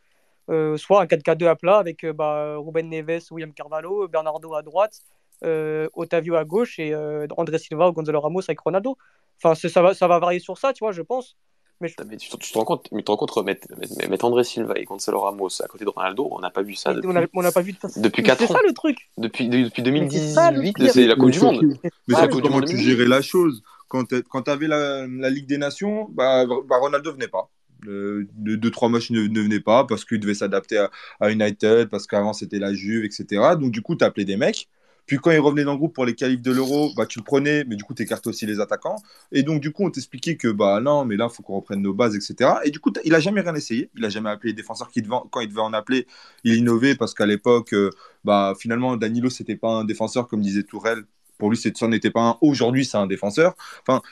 Speaker 3: Euh, soit un 4-4-2 à plat avec euh, bah, Ruben Neves, William Carvalho, Bernardo à droite, euh, Otavio à gauche et euh, André Silva ou Gonzalo Ramos avec Ronaldo. Enfin, c'est- ça va, ça va varier sur ça, tu vois, je pense. Mais je-
Speaker 1: Mais tu, te- tu te rends compte, mais tu te rends compte mettre, mettre, mettre André Silva et Gonzalo Ramos à côté de Ronaldo, on n'a pas vu ça depuis,
Speaker 3: on n'a pas vu de
Speaker 1: depuis
Speaker 3: Mais
Speaker 1: quatre
Speaker 3: C'est
Speaker 1: ans.
Speaker 3: ça le truc.
Speaker 1: depuis, de- depuis
Speaker 3: Mais c'est ça, le
Speaker 1: 2018,
Speaker 3: pire.
Speaker 1: c'est la Coupe
Speaker 5: Mais
Speaker 1: du Monde.
Speaker 3: C'est
Speaker 5: Mais
Speaker 3: ça,
Speaker 1: Ah,
Speaker 5: comment tu
Speaker 1: 2018.
Speaker 5: gérais la chose. Quand tu avais la, Ligue des Nations, bah, bah, Ronaldo venait pas. Euh, deux, trois matchs ne, ne venaient pas parce qu'il devait s'adapter à, United, parce qu'avant c'était la Juve, etc. Donc du coup, tu appelais des mecs. Puis quand il revenait dans le groupe pour les qualifs de l'Euro, bah, tu le prenais, mais du coup, tu écartais aussi les attaquants. Et donc, du coup, on t'expliquait que bah non, mais là, il faut qu'on reprenne nos bases, etc. Et du coup, il a jamais rien essayé. Il a jamais appelé les défenseurs qui quand il devait en appeler. Il innovait parce qu'à l'époque, euh, bah, finalement, Danilo, c'était pas un défenseur, comme disait Tourelle. Pour lui, ça n'était pas un. Aujourd'hui, c'est un défenseur. Enfin,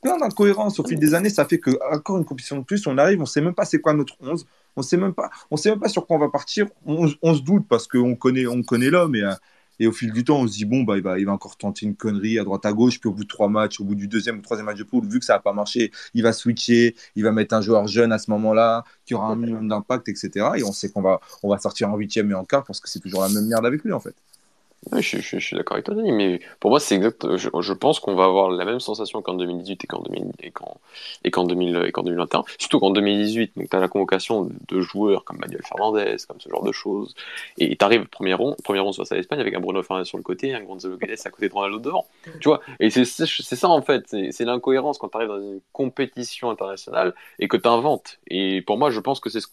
Speaker 5: plein d'incohérences au fil des années. Ça fait que encore une compétition de plus, on arrive, on sait même pas c'est quoi notre 11. On on sait même pas sur quoi on va partir. On, se doute parce qu'on connaît, on connaît l'homme et, et au fil du temps, on se dit bon bah il va, il va encore tenter une connerie à droite à gauche. Puis au bout de trois matchs, au bout du deuxième ou troisième match de poule, vu que ça n'a pas marché, il va switcher, il va mettre un joueur jeune à ce moment-là qui aura un minimum d'impact, etc. Et on sait qu'on va, on va sortir en huitième et en quart parce que c'est toujours la même merde avec lui en fait.
Speaker 1: Ouais, je, je- je suis d'accord avec toi, Denis, mais pour moi, c'est exact. Je, je pense qu'on va avoir la même sensation qu'en 2018 et qu'en 2000 et qu'en et qu'en 2000 et qu'en 2021. Surtout qu'en 2018, donc tu as la convocation de, joueurs comme Manuel Fernandez, comme ce genre de choses, et tu arrives premier rond, premier rond face à l'Espagne avec un Bruno Fernandes sur le côté, un Gonzalo Guedes à côté de Ronaldo devant. Tu vois, et c'est ça en fait, c'est l'incohérence quand tu arrives dans une compétition internationale et que tu inventes. Et pour moi, je pense que c'est ce-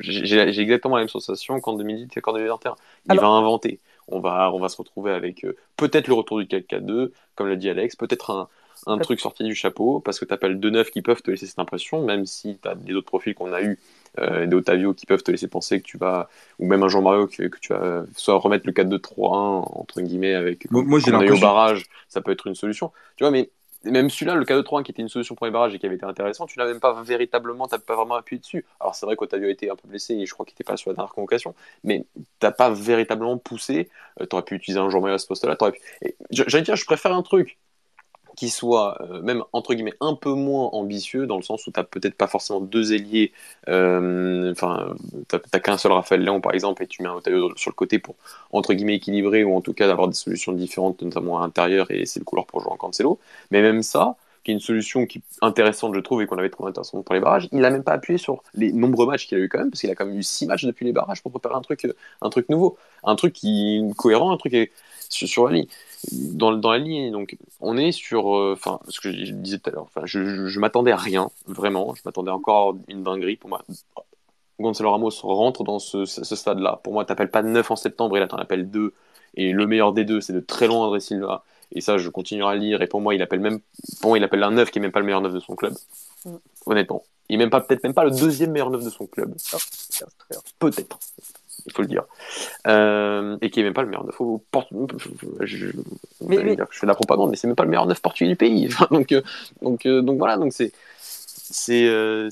Speaker 1: j'ai j'ai exactement la même sensation qu'en 2018 et qu'en 2021. Il
Speaker 3: Alors-
Speaker 1: va inventer on va, on va se retrouver avec euh, peut-être le retour du 4-4-2, comme l'a dit Alex, peut-être un, truc sorti du chapeau, parce que tu appelles deux neufs qui peuvent te laisser cette impression, même si tu as des autres profils qu'on a eu, euh, des Otavio qui peuvent te laisser penser que tu vas, ou même un Jean-Mario que, que tu vas soit remettre le 4-2-3-1, entre guillemets, avec
Speaker 5: Moi- j'ai l'impression-
Speaker 1: barrage, ça peut être une solution. Tu vois, mais même celui-là, le 4-2-3-1 qui était une solution pour les barrages et qui avait été intéressant, tu l'as même pas véritablement, t'as pas vraiment appuyé dessus. Alors c'est vrai qu'Otavio a été un peu blessé et je crois qu'il était pas sur la dernière convocation, mais t'as pas véritablement poussé. Euh, t'aurais pu utiliser un Jean-Marie à ce poste-là. pu- J'allais dire, je préfère un truc qui soit euh, même entre guillemets un peu moins ambitieux dans le sens où t'as peut-être pas forcément deux ailiers euh, enfin t'as t'as qu'un seul Raphaël Léon par exemple et tu mets un Otavio sur le côté pour entre guillemets équilibrer ou en tout cas d'avoir des solutions différentes notamment à l'intérieur et c'est le couloir pour jouer en Cancelo. Mais même ça qui est une solution qui intéressante je trouve et qu'on avait trouvé intéressante pour les barrages il a même pas appuyé sur les nombreux matchs qu'il a eu quand même parce qu'il a quand même eu six matchs depuis les barrages pour préparer un truc euh, un truc nouveau. Un truc qui cohérent un truc sur la ligne dans, dans la ligne donc on est sur euh, enfin ce que je disais tout à l'heure enfin je, je, je m'attendais à rien vraiment je m'attendais encore à une dinguerie pour moi Gonzalo Ramos rentre dans ce, ce stade-là. Pour moi, tu n'appelles pas 9 en septembre et là, tu en appelles 2. Et le meilleur des deux, c'est de très loin André Silva. Et ça, je continuerai à lire. Et pour moi, il appelle même, pour moi, il appelle un 9 qui est même pas le meilleur 9 de son club.
Speaker 3: Mm.
Speaker 1: Honnêtement. Il est même pas, peut-être même pas le deuxième meilleur 9 de son club.
Speaker 3: Ah.
Speaker 1: Peut-être. Il faut le dire. Euh, et qui est même pas le meilleur 9 au Port- je,
Speaker 3: Mais- mais-
Speaker 1: dire que je fais de la propagande, mais c'est même pas le meilleur 9 portugais du pays. (laughs) Donc, euh, donc, euh, donc voilà, donc c'est. C'est, euh,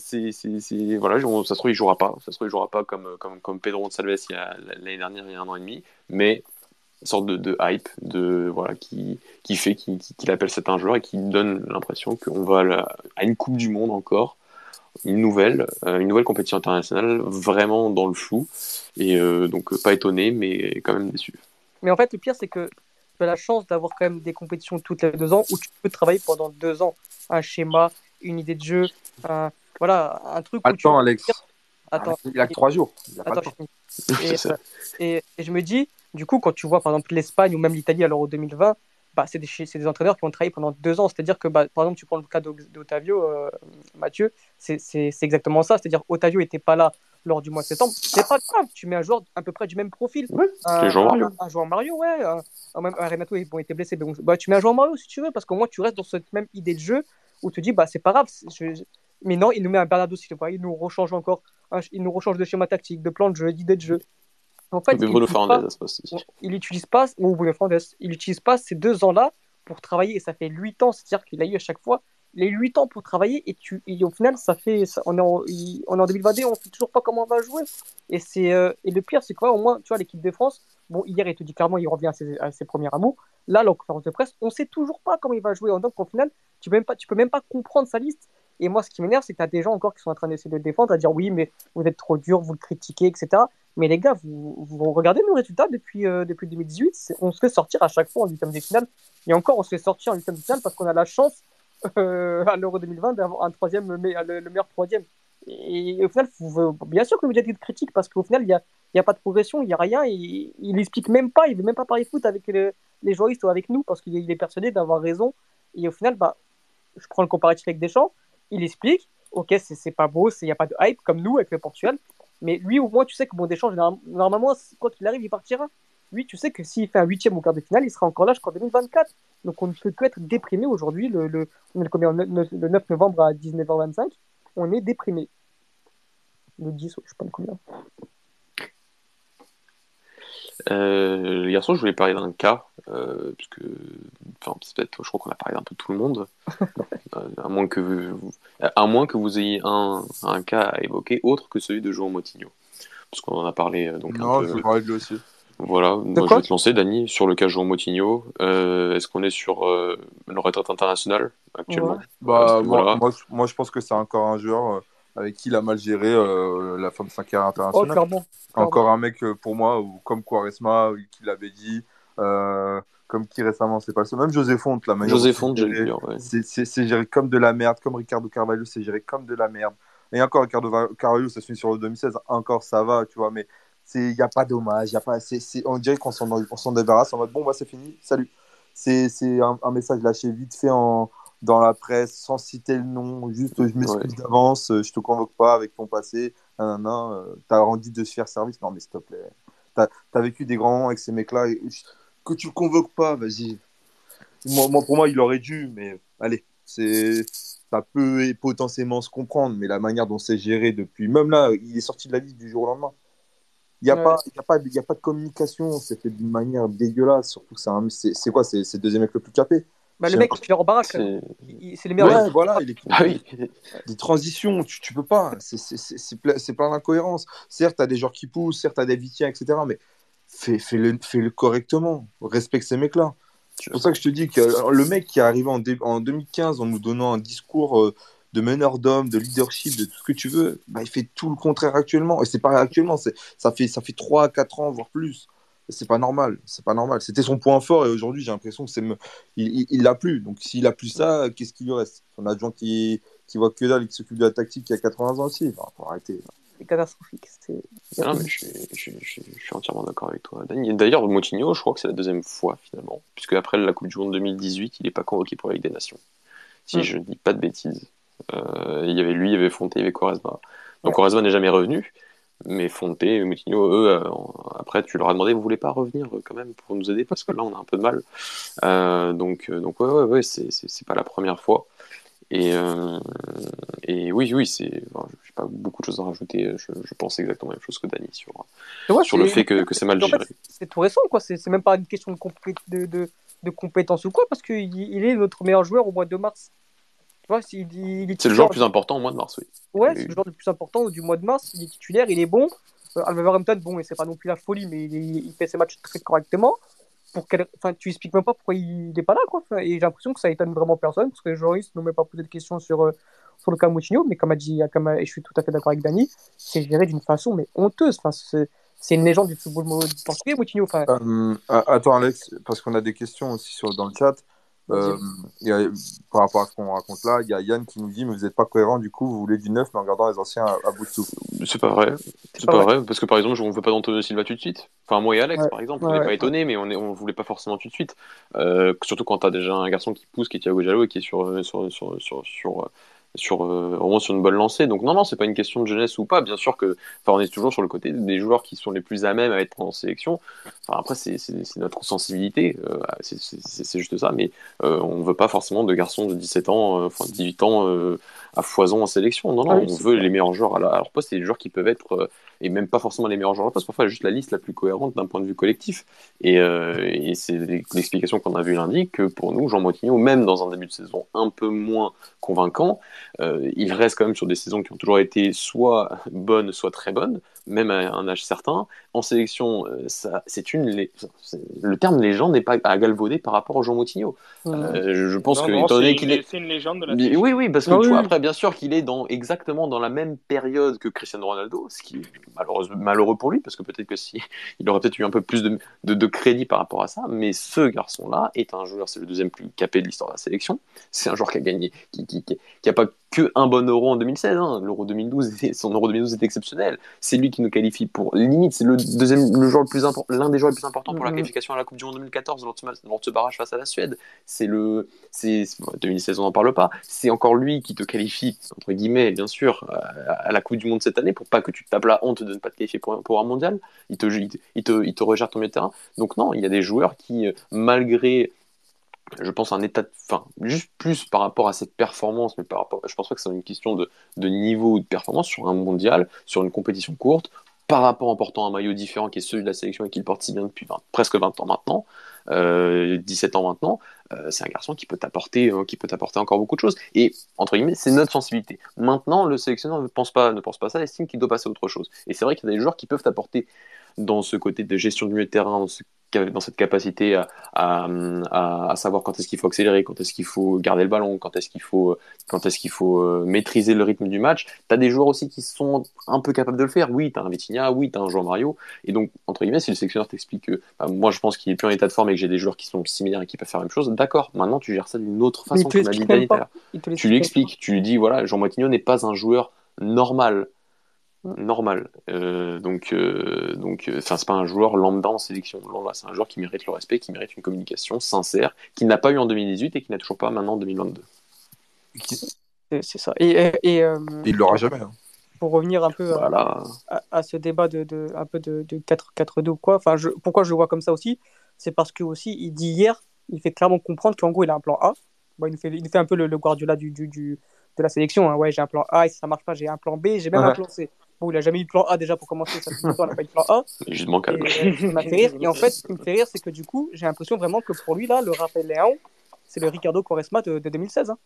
Speaker 1: voilà, ça se trouve, il jouera pas. Ça se trouve, il jouera pas comme, comme, comme Pedro a- l'année dernière, il y a un an et demi. Mais une sorte de, de hype de, voilà, qui, qui fait qu'il qu'il appelle c'est un joueur et qui donne l'impression qu'on va à, la- à une Coupe du Monde encore, une nouvelle, euh, une nouvelle compétition internationale, vraiment dans le flou. Et euh, donc, pas étonné, mais quand même déçu.
Speaker 3: Mais en fait, le pire, c'est que tu as la chance d'avoir quand même des compétitions toutes les deux ans où tu peux travailler pendant deux ans. Un schéma, une idée de jeu, un, voilà, un truc où tu.
Speaker 7: Attends, Alex.
Speaker 3: Attends,
Speaker 7: Il a que trois jours. Il a pas
Speaker 3: attends,
Speaker 7: le temps.
Speaker 3: je finis. (laughs) Et, et, et je me dis, du coup, quand tu vois par exemple l'Espagne ou même l'Italie à l'Euro 2020, bah, c'est des, des entraîneurs qui ont travaillé pendant deux ans. C'est-à-dire que, bah, par exemple, tu prends le cas d'O- d'Otavio, euh, Mathieu, c'est exactement ça. C'est-à-dire Otavio n'était pas là lors du mois de septembre. C'est pas grave, tu mets un joueur à peu près du même profil. Un, un-
Speaker 1: Mario.
Speaker 3: un joueur Mario, ouais. Un, un- même un Renato, ils ont été blessés. mais bon, bah, tu mets un joueur Mario si tu veux, parce qu'au moins tu restes dans cette même idée de jeu où tu te dis, bah, c'est pas grave. c'est- je- je- Mais non, il nous met un Bernardo Silva, il nous rechange encore, il nous rechange de schéma tactique, de plan de jeu, d'idée de jeu. En fait, il
Speaker 1: Bruno
Speaker 3: utilise
Speaker 1: Fernandez
Speaker 3: pas- il n'utilise pas, ou Bruno Fernandes, il n'utilise pas ces deux ans-là pour travailler, et ça fait 8 ans, c'est-à-dire qu'il a eu à chaque fois les 8 ans pour travailler, et, tu, et au final, ça fait, ça- on, est en, il- on est en 2022, on ne sait toujours pas comment on va jouer. Et, c'est, euh, et le pire, c'est quoi Au moins, tu vois, l'équipe de France, bon, hier, il te dit clairement, il revient à ses, à ses premiers amours. Là, la conférence de presse, on ne sait toujours pas comment il va jouer. Donc, au final, tu ne peux, même pas- tu peux même pas comprendre sa liste. Et moi, ce qui m'énerve, c'est que tu as des gens encore qui sont en train d'essayer de le défendre, à dire oui, mais vous êtes trop dur, vous le critiquez, etc. Mais les gars, vous, regardez nos résultats depuis, euh, depuis 2018, c'est- on se fait sortir à chaque fois en huitième de finale. Et encore, on se fait sortir en huitième de finale parce qu'on a la chance euh, à l'Euro 2020 d'avoir un troisième, me- le, le meilleur troisième. Et, au final, bien sûr que vous êtes critique parce qu'au final, il n'y a, y a pas de progression, il n'y a rien. Et, il n'explique même pas, il ne veut même pas parler foot avec le- les joueuristes ou avec nous parce qu'il est, persuadé d'avoir raison. Et au final, bah, je prends le comparatif avec Deschamps, il explique, ok, c'est pas beau, il n'y a pas de hype comme nous avec le Portugal, mais lui au moins tu sais que bon Deschamps, normalement, quoi qu'il arrive, il partira. Lui, tu sais que s'il fait un huitième ou quart de finale, il sera encore là jusqu'en 2024. Donc on ne peut que être déprimé aujourd'hui, le, le, on est combien, le 9 le 9 novembre à 19h25, on est déprimé. Le 10, ouais, je sais pas combien.
Speaker 1: Euh, les garçons, je voulais parler d'un cas, euh, puisque, enfin, c'est peut-être, je crois qu'on a parlé d'un peu de tout le monde, (laughs) Euh, à moins que vous, à moins que vous ayez un, un cas à évoquer autre que celui de João Motinho, parce qu'on en a parlé euh, donc
Speaker 5: Non,
Speaker 1: un
Speaker 5: je
Speaker 1: peu.
Speaker 5: vais parler de lui aussi.
Speaker 1: Voilà, moi je vais te lancer, Dani, sur le cas João Motinho. Euh, Est-ce qu'on est sur une retraite internationale actuellement
Speaker 3: Ouais.
Speaker 5: Bah,
Speaker 1: Parce que
Speaker 5: moi,
Speaker 1: voilà.
Speaker 5: moi, je- moi, je pense que c'est encore un joueur avec qui il a mal géré euh, la fin de sa carrière
Speaker 3: Oh,
Speaker 5: internationale.
Speaker 3: clairement. clairement.
Speaker 5: Encore un mec, euh, pour moi, ou comme Quaresma, euh, qui l'avait dit, euh, comme qui récemment, c'est pas le seul. Même José Fonte, la manière
Speaker 1: José Fonte, j'allais dire, ouais.
Speaker 5: c'est- géré comme de la merde, comme Ricardo Carvalho, c'est géré comme de la merde. Et encore, Ricardo Va- Carvalho, ça se finit sur le 2016, encore ça va, tu vois, mais il n'y a pas d'hommage, y a pas, c'est- c'est- on dirait qu'on s'en débarrasse en mode bon, bah c'est fini, salut. C'est c'est un, un message lâché vite fait en, dans la presse, sans citer le nom, juste je m'excuse
Speaker 1: Ouais.
Speaker 5: d'avance, euh, je te convoque pas avec ton passé, nanana, euh, t'as rendu de se faire service, non mais s'il te plaît, t'as as vécu des grands moments avec ces mecs-là, que tu le convoques pas, vas-y. Moi, moi, pour moi, il aurait dû, mais allez, c'est ça peut potentiellement se comprendre, mais la manière dont c'est géré depuis, même là, il est sorti de la liste du jour au lendemain. Il n'y a,
Speaker 3: Ouais.
Speaker 5: pas, y a, pas, il y a pas de communication, c'est fait d'une manière dégueulasse, surtout que c'est quoi, c'est c'est le deuxième mec le plus capé.
Speaker 3: Bah, le mec,
Speaker 5: un-
Speaker 3: il en baraque.
Speaker 1: C'est-
Speaker 3: les meilleurs.
Speaker 5: Ouais, voilà, il est
Speaker 1: Ah oui,
Speaker 5: des transitions, tu, tu peux pas, c'est- c'est- c'est c'est plein, d'incohérences. Certes, tu as des joueurs qui poussent, certes, tu as des vitiens, etc., mais fais, fais-le fais-le correctement, respecte ces mecs-là. C'est pour ça que je te dis que le mec qui est arrivé en, dé- en 2015 en nous donnant un discours euh, de meneur d'homme, de leadership, de tout ce que tu veux, bah, il fait tout le contraire actuellement. Et c'est pas actuellement, c'est- ça fait, ça fait 3 4 ans, voire plus. C'est pas normal, c'est pas normal. C'était son point fort et aujourd'hui j'ai l'impression que c'est me- il, l'a plus. Donc s'il a plus ça, qu'est-ce qu'il lui reste? Son adjoint qui, qui voit que dalle et qui s'occupe de la tactique qui a 80 ans aussi. Enfin, faut arrêter.
Speaker 3: C'est catastrophique. C'est-
Speaker 1: Non, mais je suis, je, suis- je suis- je suis entièrement d'accord avec toi. D'ailleurs, Moutinho, je crois que c'est la deuxième fois finalement, puisque après la Coupe du Monde 2018, il n'est pas convoqué pour la Ligue des Nations. Si
Speaker 3: Mm.
Speaker 1: je ne dis pas de bêtises. Euh, il y avait lui, il y avait Fonte, il y avait Quaresma. Donc
Speaker 3: Ouais.
Speaker 1: Quaresma n'est jamais revenu, Mais Fonte et Moutinho, eux, euh, après, tu leur as demandé, vous voulez pas revenir euh, quand même pour nous aider? Parce que là, on a un peu de mal. Euh, donc, donc ouais, ouais, ouais, c'est pas la première fois. Et, euh, et oui, oui, c'est. Enfin, j'ai pas beaucoup de choses à rajouter. Je, je pense exactement la même chose que Dani sur,
Speaker 3: ouais,
Speaker 1: sur le fait que, que c'est mal
Speaker 3: en fait,
Speaker 1: géré.
Speaker 3: c'est tout récent, quoi. C'est c'est même pas une question de, compé- de, de, de compétence ou quoi, parce qu'il il est notre meilleur joueur au mois de mars. Tu vois, s'il- il, est
Speaker 1: C'est le joueur le plus important au mois de mars, oui.
Speaker 3: Ouais, c'est le joueur le plus important du mois de mars. Il est titulaire, il est bon. Euh, Wolverhampton, bon, et c'est pas non plus la folie, mais il, il fait ses matchs très correctement. Pour quelle... enfin, tu expliques même pas pourquoi il n'est pas là, quoi. Enfin, et j'ai l'impression que ça étonne vraiment personne, parce que les journalistes n'ont même pas posé de questions sur, euh, sur le cas Moutinho, mais comme a dit, comme, a- et je suis tout à fait d'accord avec Dani, c'est géré d'une façon mais honteuse. Enfin, c'est c'est une légende du football portugais, Moutinho. Enfin,
Speaker 5: Euh, attends, Alex, parce qu'on a des questions aussi sur, dans le chat. Euh, par rapport à ce qu'on raconte là, il y a Yann qui nous dit Mais vous n'êtes pas cohérent, du coup, vous voulez du neuf, mais en gardant les anciens à, à bout de souffle.
Speaker 1: C'est pas vrai. C'est
Speaker 3: pas
Speaker 1: pas
Speaker 3: vrai.
Speaker 1: vrai. Parce que par exemple, on veut pas d'Antonio Silva tout de suite. Enfin, moi et Alex,
Speaker 3: Ouais.
Speaker 1: par exemple,
Speaker 3: Ouais,
Speaker 1: on n'est
Speaker 3: ouais.
Speaker 1: pas étonnés, mais on on voulait pas forcément tout de suite. Euh, surtout quand t'as déjà un garçon qui pousse, qui est Thiago Jallo et qui est sur, euh, sur, sur, sur, sur, sur, euh, sur une bonne lancée. Donc non, non, c'est pas une question de jeunesse ou pas. Bien sûr que, enfin, on est toujours sur le côté des joueurs qui sont les plus à même à être en sélection. Enfin, après, c'est notre sensibilité. euh, c'est juste ça. Mais euh, on veut pas forcément de garçons de 17 ans, euh, enfin 18 ans euh, à foison en sélection. Non, non,
Speaker 3: Ah oui,
Speaker 1: on veut les meilleurs joueurs à, la- à leur poste et les joueurs qui peuvent être, euh, et même pas forcément les meilleurs joueurs à leur poste, parfois juste la liste la plus cohérente d'un point de vue collectif. Et, euh, et c'est l'explication qu'on a vue lundi que pour nous, Jean Moutinho, même dans un début de saison un peu moins convaincant, euh, il reste quand même sur des saisons qui ont toujours été soit bonnes, soit très bonnes, même à un âge certain. En sélection, ça, c'est une, c'est- le terme légende n'est pas à galvauder par rapport à Jean Moutinho. Euh, je, pense
Speaker 2: Non,
Speaker 1: que,
Speaker 2: non,
Speaker 1: étant donné
Speaker 2: c'est
Speaker 1: qu'il est
Speaker 2: C'est une légende de la
Speaker 1: mais oui, oui, parce que
Speaker 3: Ah
Speaker 1: tu
Speaker 3: oui,
Speaker 1: vois,
Speaker 3: oui.
Speaker 1: après, bien sûr qu'il est dans, exactement dans la même période que Cristiano Ronaldo, ce qui est malheureux, malheureux pour lui, parce que peut-être que si (laughs) il aurait peut-être eu un peu plus de, de, crédit par rapport à ça, mais ce garçon-là est un joueur, c'est le deuxième plus capé de l'histoire de la sélection. C'est un joueur qui a gagné, qui, qui, qui, qui a pas que un bon euro en 2016, hein. l'euro 2012, était- son euro 2012 est exceptionnel. C'est lui qui nous qualifie pour limite, c'est le deuxième, le joueur le plus important, l'un des joueurs les plus importants pour la
Speaker 3: Mhm.
Speaker 1: qualification à la Coupe du Monde 2014 lors de ce, barrage face à la Suède. C'est le, c'est 2016 on n'en parle pas. C'est encore lui qui te qualifie entre guillemets, bien sûr, à, à la Coupe du Monde cette année pour pas que tu te tapes la honte de ne pas te qualifier pour, pour un mondial. Il te, il te, il te, il te rejette ton milieu de terrain. Donc non, il y a des joueurs qui, euh, malgré je pense un état de enfin juste plus par rapport à cette performance mais par rapport je pense pas que c'est une question de, de niveau ou de performance sur un mondial sur une compétition courte par rapport en portant un maillot différent qui est celui de la sélection et qu'il porte si bien depuis 20 presque 20 ans maintenant euh, 17 ans maintenant euh, c'est un garçon qui peut t'apporter euh, qui peut t'apporter encore beaucoup de choses. Et entre guillemets c'est notre sensibilité. Maintenant le sélectionneur ne pense pas ne pense pas ça estime qu'il doit passer à autre chose. Et c'est vrai qu'il y a des joueurs qui peuvent t'apporter dans ce côté de gestion du milieu de terrain dans, ce, dans cette capacité à, à, à, à savoir quand est-ce qu'il faut accélérer, quand est-ce qu'il faut garder le ballon, quand est-ce qu'il faut, quand est-ce qu'il faut euh, maîtriser le rythme du match. Tu as des joueurs aussi qui sont un peu capables de le faire. Oui, tu as un Vitinha, oui, tu as un Jean Mario. Et donc, entre guillemets, si le sélectionneur t'explique que bah, moi je pense qu'il est plus en état de forme et que j'ai des joueurs qui sont similaires et qui peuvent faire la même chose, d'accord, maintenant tu gères ça d'une autre façon, comme a dit Dani Tu lui expliques, tu lui dis voilà, Jean Moitigno n'est pas un joueur normal. Normal. Euh, donc, euh, donc, enfin, c'est pas un joueur lambda en sélection. Lambda, c'est un joueur qui mérite le respect, qui mérite une communication sincère, qu'il n'a pas eu en 2018 et qui n'a toujours pas maintenant en 2022.
Speaker 3: C'est c'est ça. Et, et, et, euh,
Speaker 5: Et il l'aura jamais. hein.
Speaker 3: pour revenir un peu à,
Speaker 1: Voilà.
Speaker 3: à, à ce débat de, de un peu de, de 4-4-2 ou quoi, enfin, je, pourquoi je le vois comme ça aussi, c'est parce que aussi il dit hier, il fait clairement comprendre qu'en gros il a un plan A. Bon, il, nous fait, il nous fait un peu le, le Guardiola du, du, du- de la sélection. hein. Ouais, j'ai un plan A et si ça marche pas, j'ai un plan B, j'ai même un plan C. Bon, il a jamais eu de plan A déjà pour commencer, ça fait longtemps qu'il n'a pas eu de plan A.
Speaker 1: Il justement
Speaker 3: Et,
Speaker 1: calme.
Speaker 3: euh, il m'a fait rire. Et en fait, ce qui me fait rire, c'est que du coup, j'ai l'impression vraiment que pour lui, là, le Raphaël Léon, c'est le Ricardo Quaresma de, de 2016. hein.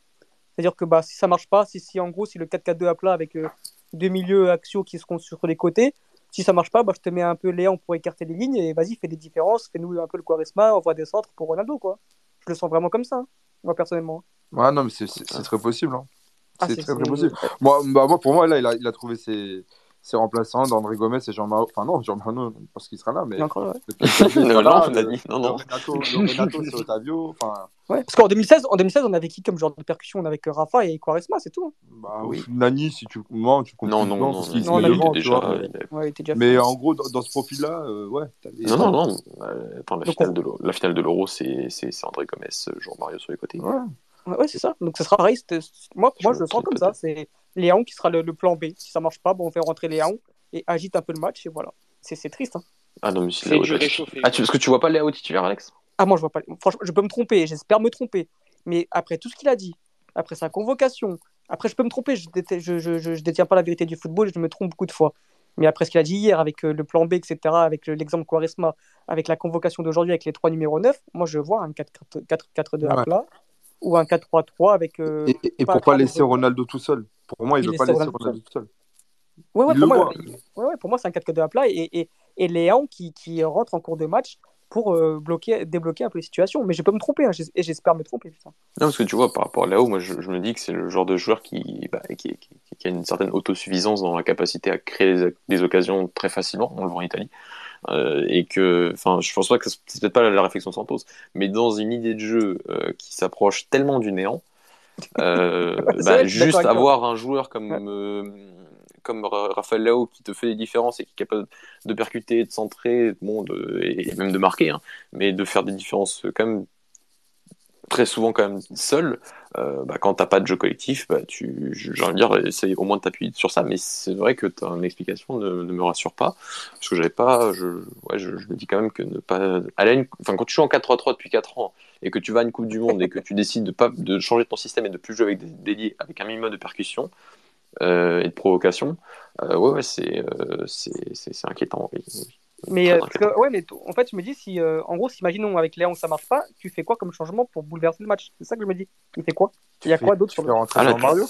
Speaker 3: C'est-à-dire que bah, si ça marche pas, si, si en gros, si le 4-4-2 à plat avec euh, deux milieux axiaux qui seront sur les côtés, si ça marche pas, bah, je te mets un peu Léon pour écarter les lignes et vas-y, fais des différences, fais-nous un peu le Quaresma, envoie des centres pour Ronaldo. quoi. Je le sens vraiment comme ça, hein, moi personnellement.
Speaker 5: Ouais, non, mais c'est très possible. hein.
Speaker 3: Ah,
Speaker 5: c'est très, très possible. Moi, bah, moi, pour moi, là, il a, il a trouvé ses, ses remplaçants d'André Gomez et Jean-Maro. Enfin, non, Jean-Maro, parce qu'il sera là, mais.
Speaker 3: Encore, ouais. (laughs)
Speaker 1: non,
Speaker 5: voilà,
Speaker 1: on a
Speaker 5: le-
Speaker 1: dit, non,
Speaker 5: le
Speaker 1: non.
Speaker 5: Renato, c'est Otavio. Enfin,
Speaker 3: Ouais, Parce qu'en 2016, en 2016, on avait qui comme genre de percussion? On avait que Rafa et Quaresma, c'est tout. hein.
Speaker 5: bah,
Speaker 1: Oui.
Speaker 5: Nani, si tu. Non, tu comptes
Speaker 1: Non, non, non.
Speaker 3: non,
Speaker 1: il était
Speaker 5: vois,
Speaker 1: déjà-
Speaker 5: mais-
Speaker 1: il avait-
Speaker 3: Ouais, il était déjà
Speaker 5: Mais
Speaker 3: fait.
Speaker 5: en gros, dans, dans ce profil-là, euh, ouais.
Speaker 1: Non, non, non. Euh, attends, la
Speaker 3: Donc,
Speaker 1: finale
Speaker 3: on-
Speaker 1: de l'Euro- la finale de l'Euro, c'est c'est- c'est André Gomez, Jean-Mario sur les côtés.
Speaker 5: Ouais.
Speaker 3: Ouais, c'est ça. Donc ça sera pareil. Moi,
Speaker 1: Je
Speaker 3: moi je le sens comme ça. C'est Léon qui sera le, le plan B. Si ça marche pas, bon, on fait rentrer Léon. et agite un peu le match et voilà. C'est c'est triste. hein.
Speaker 1: Ah non, mais si
Speaker 2: C'est
Speaker 1: Léo. Ah, tu, parce que tu vois pas Léo titulaire, Alex
Speaker 3: Ah, moi, je vois pas. Franchement, je peux me tromper, j'espère me tromper. Mais après tout ce qu'il a dit, après sa convocation, après, je peux me tromper, je détiens, je, je, je- je détiens pas la vérité du football et je me trompe beaucoup de fois. Mais après ce qu'il a dit hier, avec euh, le plan B, etc., avec le- l'exemple Quaresma, avec la convocation d'aujourd'hui, avec les trois numéros 9, moi, je vois un 4-4-2 à
Speaker 5: Ouais.
Speaker 3: plat ou un 4-3-3 avec. euh,
Speaker 5: Et, et- pourquoi laisser Ronaldo tout seul Pour moi, il ne veut pas
Speaker 3: laisse
Speaker 5: laisser
Speaker 3: Ronaldo
Speaker 5: Ronaldo tout seul.
Speaker 3: Ouais, ouais, pour, moi, ouais, ouais, pour moi, c'est un 4-4-2 à plat et, et, et Léon qui, qui rentre en cours de match pour euh, bloquer, débloquer un peu les situations. Mais je peux me tromper hein, et j'espère me tromper. Putain.
Speaker 1: Non, parce que tu vois, par rapport à Léo, moi je, je me dis que c'est le genre de joueur qui, bah, qui, qui- qui a une certaine autosuffisance dans la capacité à créer des, des occasions très facilement, on le voit en Italie. Euh, et que, enfin, je pense pas que c'est peut-être pas la réflexion Santos, mais dans une idée de jeu euh, qui s'approche tellement du néant, euh, (laughs)
Speaker 3: Ouais,
Speaker 1: bah, juste avoir un joueur comme, euh, comme Ra- Raphaël Léo qui te fait des différences et qui est capable de percuter, de centrer, bon, de, et même de marquer, hein, mais de faire des différences quand même très souvent quand même seul, euh, bah, quand t'as pas de jeu collectif, bah, tu, j'ai envie de dire, essaye au moins de t'appuyer sur ça, mais c'est vrai que ton explication ne, me rassure pas, parce que j'avais pas, je, ouais, je, je me dis quand même que ne pas, aller enfin, quand tu joues en 4-3-3 depuis 4 ans, et que tu vas à une Coupe du Monde, et que tu décides de pas, de changer ton système et de plus jouer avec des déliés, avec un minimum de percussion, euh, et de provocation, euh, ouais, ouais, c'est, euh, c'est, c'est, c'est inquiétant. oui.
Speaker 3: Mais, euh, parce que, ouais, mais en fait, je me dis, si, euh, en gros, si imaginons avec Léon ça marche pas, tu fais quoi comme changement pour bouleverser le match? C'est ça que je me dis. Il fait quoi? Il y a quoi d'autre
Speaker 5: Tu
Speaker 3: sur
Speaker 5: fais
Speaker 3: le
Speaker 5: rentrer
Speaker 1: Ah,
Speaker 5: Mario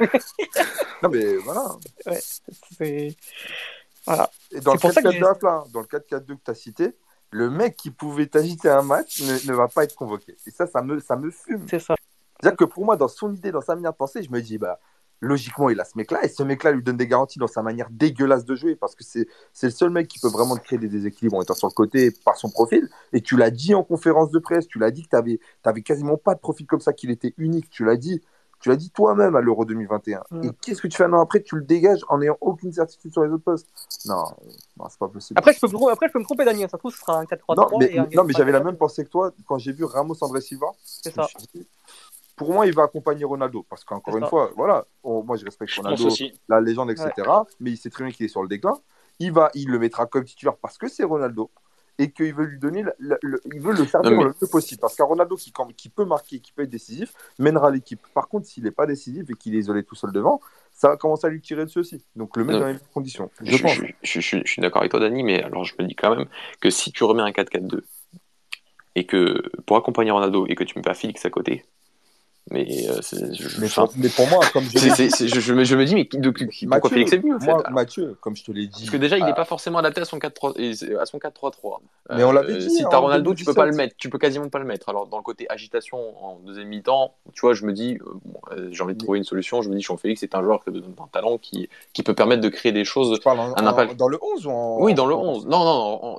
Speaker 5: (laughs) Non, mais voilà.
Speaker 3: C'est- Voilà.
Speaker 5: Et dans le
Speaker 3: C'est pour ça que
Speaker 5: 4-4-2
Speaker 3: j'ai-
Speaker 5: à plat, hein, dans le 4-4-2 que tu as cité, le mec qui pouvait t'agiter un match ne, ne va pas être convoqué. Et ça, ça me, ça me fume.
Speaker 3: C'est ça.
Speaker 5: C'est-à-dire que pour moi, dans son idée, dans sa manière de penser, je me dis, bah, logiquement, il a ce mec-là, et ce mec-là lui donne des garanties dans sa manière dégueulasse de jouer, parce que c'est le seul mec qui peut vraiment te créer des déséquilibres en étant sur le côté par son profil. Et tu l'as dit en conférence de presse, tu l'as dit que tu avais, quasiment pas de profil comme ça, qu'il était unique, tu l'as dit. Tu l'as dit toi-même à l'Euro 2021.
Speaker 3: Mm.
Speaker 5: Et qu'est-ce que tu fais un an après Tu le dégages en n'ayant aucune certitude sur les autres postes? Non, non c'est pas possible.
Speaker 3: Après, je peux, me tromper- après, je peux me tromper, Daniel. Ça se trouve, ce sera un 4-3-3.
Speaker 5: Non, mais, j'avais la
Speaker 3: 4-3-3.
Speaker 5: même pensée que toi quand j'ai vu Ramos André Silva.
Speaker 3: C'est ça.
Speaker 5: dit, Pour moi, il va accompagner Ronaldo. Parce qu'encore une fois, voilà, on- moi je respecte Ronaldo,
Speaker 2: aussi.
Speaker 5: la légende, etc. Mais il sait très bien qu'il est sur le déclin. Il, va, il le mettra comme titulaire parce que c'est Ronaldo. Et qu'il veut lui donner, le, le- le- il veut le servir
Speaker 1: mais-
Speaker 5: le mieux possible. Parce qu'un Ronaldo qui, quand- qui peut marquer, qui peut être décisif, mènera l'équipe. Par contre, s'il n'est pas décisif et qu'il est isolé tout seul devant, ça va commencer à lui tirer dessus aussi. Donc le mettre
Speaker 1: Non.
Speaker 5: dans les mêmes conditions. Je
Speaker 1: Je,
Speaker 5: pense.
Speaker 1: je- je- je- je suis d'accord avec toi, Dani, mais alors je me dis quand même que si tu remets un 4-4-2 et que pour accompagner Ronaldo et que tu mets pas Félix à côté, mais euh, je,
Speaker 5: Mais pour, mais pour moi, comme je
Speaker 1: c'est- c'est- c'est- je, je me, je me dis, mais qui- de- qui- pourquoi
Speaker 5: Mathieu,
Speaker 1: Félix est venu en fait
Speaker 5: moi, Mathieu, comme je te l'ai dit.
Speaker 1: Parce que déjà, il n'est
Speaker 5: ah,
Speaker 1: pas forcément adapté à son 4-3 et- à son 4-3-3.
Speaker 5: Mais on l'avait dit,
Speaker 1: Si t'as
Speaker 5: en
Speaker 1: Ronaldo, tu peux pas
Speaker 5: 2017.
Speaker 1: le mettre. Tu peux quasiment pas le mettre. Alors, dans le côté agitation en deuxième mi-temps, tu vois, je me dis, euh, bon, euh, j'ai envie de trouver une solution. Je me dis, Jean-Félix est un joueur qui a besoin d'un talent qui, qui peut permettre de créer des choses
Speaker 5: Je parle en-
Speaker 1: un impact.
Speaker 5: dans le 11 ou en.
Speaker 1: Oui, dans le
Speaker 5: en-
Speaker 1: 11. Non, non, en-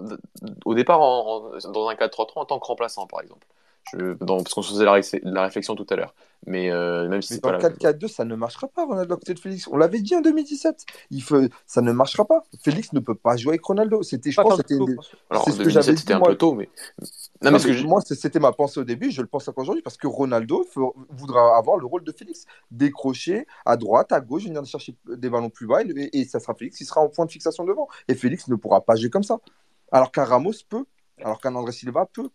Speaker 1: au départ, en- dans un 4-3-3 en tant que remplaçant, par exemple. Je, dans, parce qu'on se faisait la, ré- la réflexion tout à l'heure. Mais euh, même si
Speaker 5: Mais
Speaker 1: c'est
Speaker 5: dans
Speaker 1: pas
Speaker 5: le
Speaker 1: la...
Speaker 5: 4-4-2, ça ne marchera pas, Ronaldo à côté de Félix. On l'avait dit en 2017. Il faut... Ça ne marchera pas. Félix ne peut pas jouer avec Ronaldo. C'était, je
Speaker 3: Pas
Speaker 5: pense, c'était
Speaker 1: Alors,
Speaker 5: c'est
Speaker 1: en
Speaker 5: ce que j'avais
Speaker 1: 2017,
Speaker 5: dit,
Speaker 1: c'était un
Speaker 5: moi.
Speaker 1: peu tôt, mais. Non,
Speaker 5: Non,
Speaker 1: mais ce que je-
Speaker 5: Moi, c'était ma pensée au début. Je le pense encore aujourd'hui parce que Ronaldo voudra avoir le rôle de Félix. Décrocher à droite, à gauche, venir chercher des ballons plus bas et, et ça sera Félix qui sera en point de fixation devant. Et Félix ne pourra pas jouer comme ça. Alors qu'un Ramos peut. Alors qu'un André Silva peut.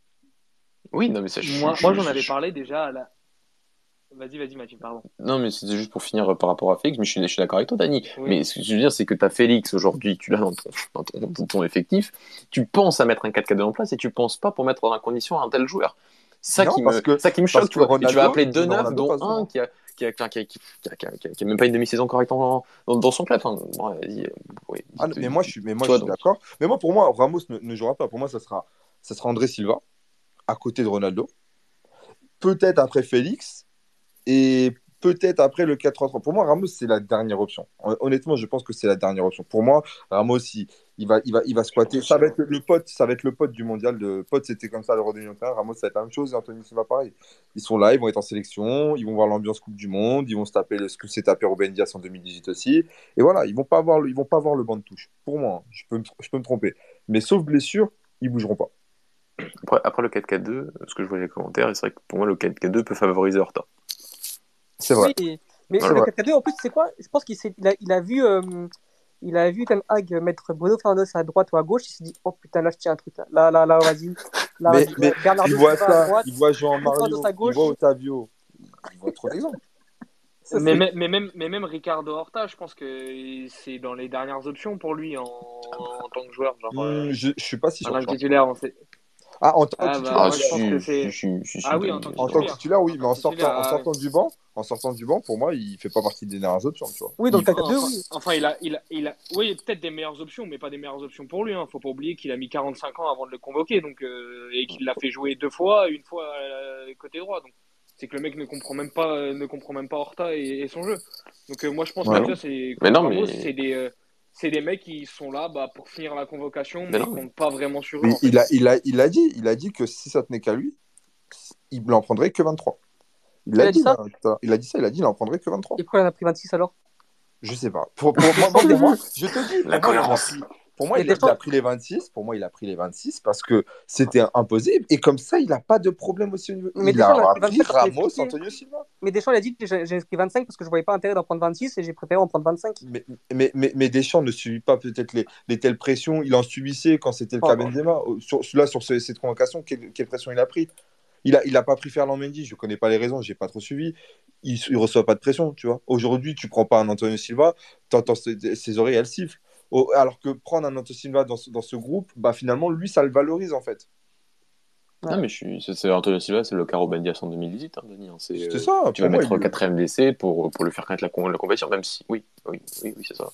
Speaker 1: Oui, non, mais ça, je-
Speaker 2: Moi, moi
Speaker 1: je-
Speaker 2: j'en avais
Speaker 1: je-
Speaker 2: parlé déjà à la. Vas-y, vas-y, Mathieu, pardon.
Speaker 1: Non, mais c'était juste pour finir par rapport à Félix, mais je suis, je suis d'accord avec toi, Dani.
Speaker 2: Oui.
Speaker 1: Mais ce que je veux dire, c'est que tu as Félix aujourd'hui, tu l'as dans ton, dans, ton, dans ton effectif, tu penses à mettre un 4-4-2 en place et tu penses pas pour mettre en condition un tel joueur. Ça,
Speaker 5: Non,
Speaker 1: qui,
Speaker 5: parce
Speaker 1: me,
Speaker 5: que-
Speaker 1: ça qui me choque,
Speaker 5: que
Speaker 1: tu vois. Tu vas appeler deux neufs, dont un qui a, qui, a, qui, a, qui, a, qui, même pas une demi-saison correcte dans, dans son club. Enfin, bon, vas-y, euh, oui,
Speaker 5: Ah, mais moi, je suis, mais moi,
Speaker 1: toi,
Speaker 5: je suis d'accord. Mais moi, pour moi, Ramos ne, ne jouera pas. Pour moi, ça sera, ça sera André Silva à côté de Ronaldo. Peut-être après Félix et peut-être après le 4-3-3. Pour moi, Ramos, c'est la dernière option. Hon- Honnêtement, je pense que c'est la dernière option. Pour moi, Ramos, il, il va, il va, il va squatter. Ça va être le pote, ça va être le pote du mondial. Le pote, c'était comme ça l'Euro 2021. Ramos, ça va être la même chose. Et Anthony Silva, pareil. Ils sont là, ils vont être en sélection, ils vont voir l'ambiance Coupe du Monde, ils vont se taper le- ce que s'est tapé Ruben Dias en 2018 aussi. Et voilà, ils vont pas avoir, le- ils vont pas avoir le banc de touche. Pour moi, hein. je peux, me, je peux me tromper. Mais sauf blessure, ils bougeront pas.
Speaker 1: Après, après le 4-4-2, ce que je vois dans les commentaires, c'est vrai que pour moi, le 4-4-2 peut favoriser Horta.
Speaker 5: C'est vrai.
Speaker 3: Oui, mais le
Speaker 5: vrai.
Speaker 3: 4-4-2, en plus, c'est quoi Je pense qu'il il a, il a vu. euh, il a vu Ten Hag mettre Bruno Fernandes à droite ou à gauche, il s'est dit oh putain là je tiens un truc là, là là, là vas-y. Là,
Speaker 5: Mais,
Speaker 3: vas-y.
Speaker 5: mais
Speaker 3: Bernardo
Speaker 5: il voit
Speaker 3: à
Speaker 5: ça,
Speaker 3: droite,
Speaker 5: il voit
Speaker 3: Fernandes à
Speaker 5: il voit Otavio. Il voit trop d'exemples. (laughs)
Speaker 2: Mais, mais, mais même, mais même Ricardo Horta, je pense que c'est dans les dernières options pour lui en, en tant que joueur. Genre, euh,
Speaker 5: Hmm, je, je suis pas si
Speaker 2: que titulaire, on sait.
Speaker 5: Ah, en tant que titulaire,
Speaker 2: oui,
Speaker 5: mais en sortant, en sortant du banc, en sortant du banc, pour moi, il fait pas partie des dernières options, tu vois.
Speaker 3: Oui, dans le
Speaker 5: Il-
Speaker 3: 4-2,
Speaker 2: Enfin,
Speaker 3: oui.
Speaker 2: enfin, il a, il a, il a, oui, peut-être des meilleures options, mais pas des meilleures options pour lui. Hein. Faut pas oublier qu'il a mis 45 ans avant de le convoquer, donc euh, et qu'il l'a fait jouer deux fois, une fois euh, côté droit. Donc c'est que le mec ne comprend même pas, euh, ne comprend même pas Horta et, et son jeu. Donc euh, moi je pense
Speaker 1: Ouais.
Speaker 2: que déjà c'est,
Speaker 1: Mais non,
Speaker 2: Ramos,
Speaker 1: mais-
Speaker 2: c'est des, euh, c'est des mecs qui sont là bah, pour finir la convocation,
Speaker 1: Mais
Speaker 2: mais, qui comptent pas vraiment sur eux.
Speaker 5: Mais
Speaker 2: en fait.
Speaker 5: il a, il a, il a dit, il a dit que si ça tenait qu'à lui, il n'en prendrait que 23. Il
Speaker 3: Il
Speaker 5: a,
Speaker 3: a
Speaker 5: dit,
Speaker 3: dit ça
Speaker 5: là, putain. il a dit ça, il a dit il en prendrait que 23.
Speaker 3: Et pourquoi il en a pris 26 alors?
Speaker 5: Je sais pas. Pour, pour- (laughs) moi, je te dis,
Speaker 1: La cohérence.
Speaker 5: Pour moi, il a,
Speaker 3: Deschamps-
Speaker 5: il a pris les 26. Pour moi, il a pris les 26 parce que c'était impossible. Et comme ça, il n'a pas de problème aussi au niveau.
Speaker 3: Mais
Speaker 5: il
Speaker 3: Deschamps, a
Speaker 5: a
Speaker 3: pris
Speaker 5: pris
Speaker 3: 27 parce qu'il a
Speaker 5: Ramos,
Speaker 3: expliqué.
Speaker 5: Antonio Silva.
Speaker 3: Mais Deschamps, il a dit que j'ai pris 25 parce que je voyais pas intérêt d'en prendre 26 et j'ai préféré en prendre 25.
Speaker 5: Mais, mais, mais, mais Deschamps ne subit pas peut-être les, les telles pressions. Il en subissait quand c'était le
Speaker 3: Oh,
Speaker 5: cas
Speaker 3: bon.
Speaker 5: Benzema. Sur, là, sur ce- cette convocation, quelle, quelle pression il a pris? Il a, il a pas pris Ferland Mendy. Je connais pas les raisons, j'ai pas trop suivi. Il, il reçoit pas de pression, tu vois. Aujourd'hui, tu prends pas un Antonio Silva, t'entends ses, ses oreilles, elles sifflent. Au- alors que prendre un Antonio Silva dans, ce- dans ce groupe, bah finalement, lui, ça le valorise en fait.
Speaker 1: Non, mais je suis... c'est- Antonio Silva, c'est le Caro Bendias en 2018, hein, Denis. hein, c'est, euh,
Speaker 5: ça.
Speaker 1: Tu vas
Speaker 5: moi,
Speaker 1: mettre
Speaker 5: il-
Speaker 1: quatrième d'essai pour, pour le faire connaître la, con- la compétition, même si. Oui, oui, oui, oui c'est ça.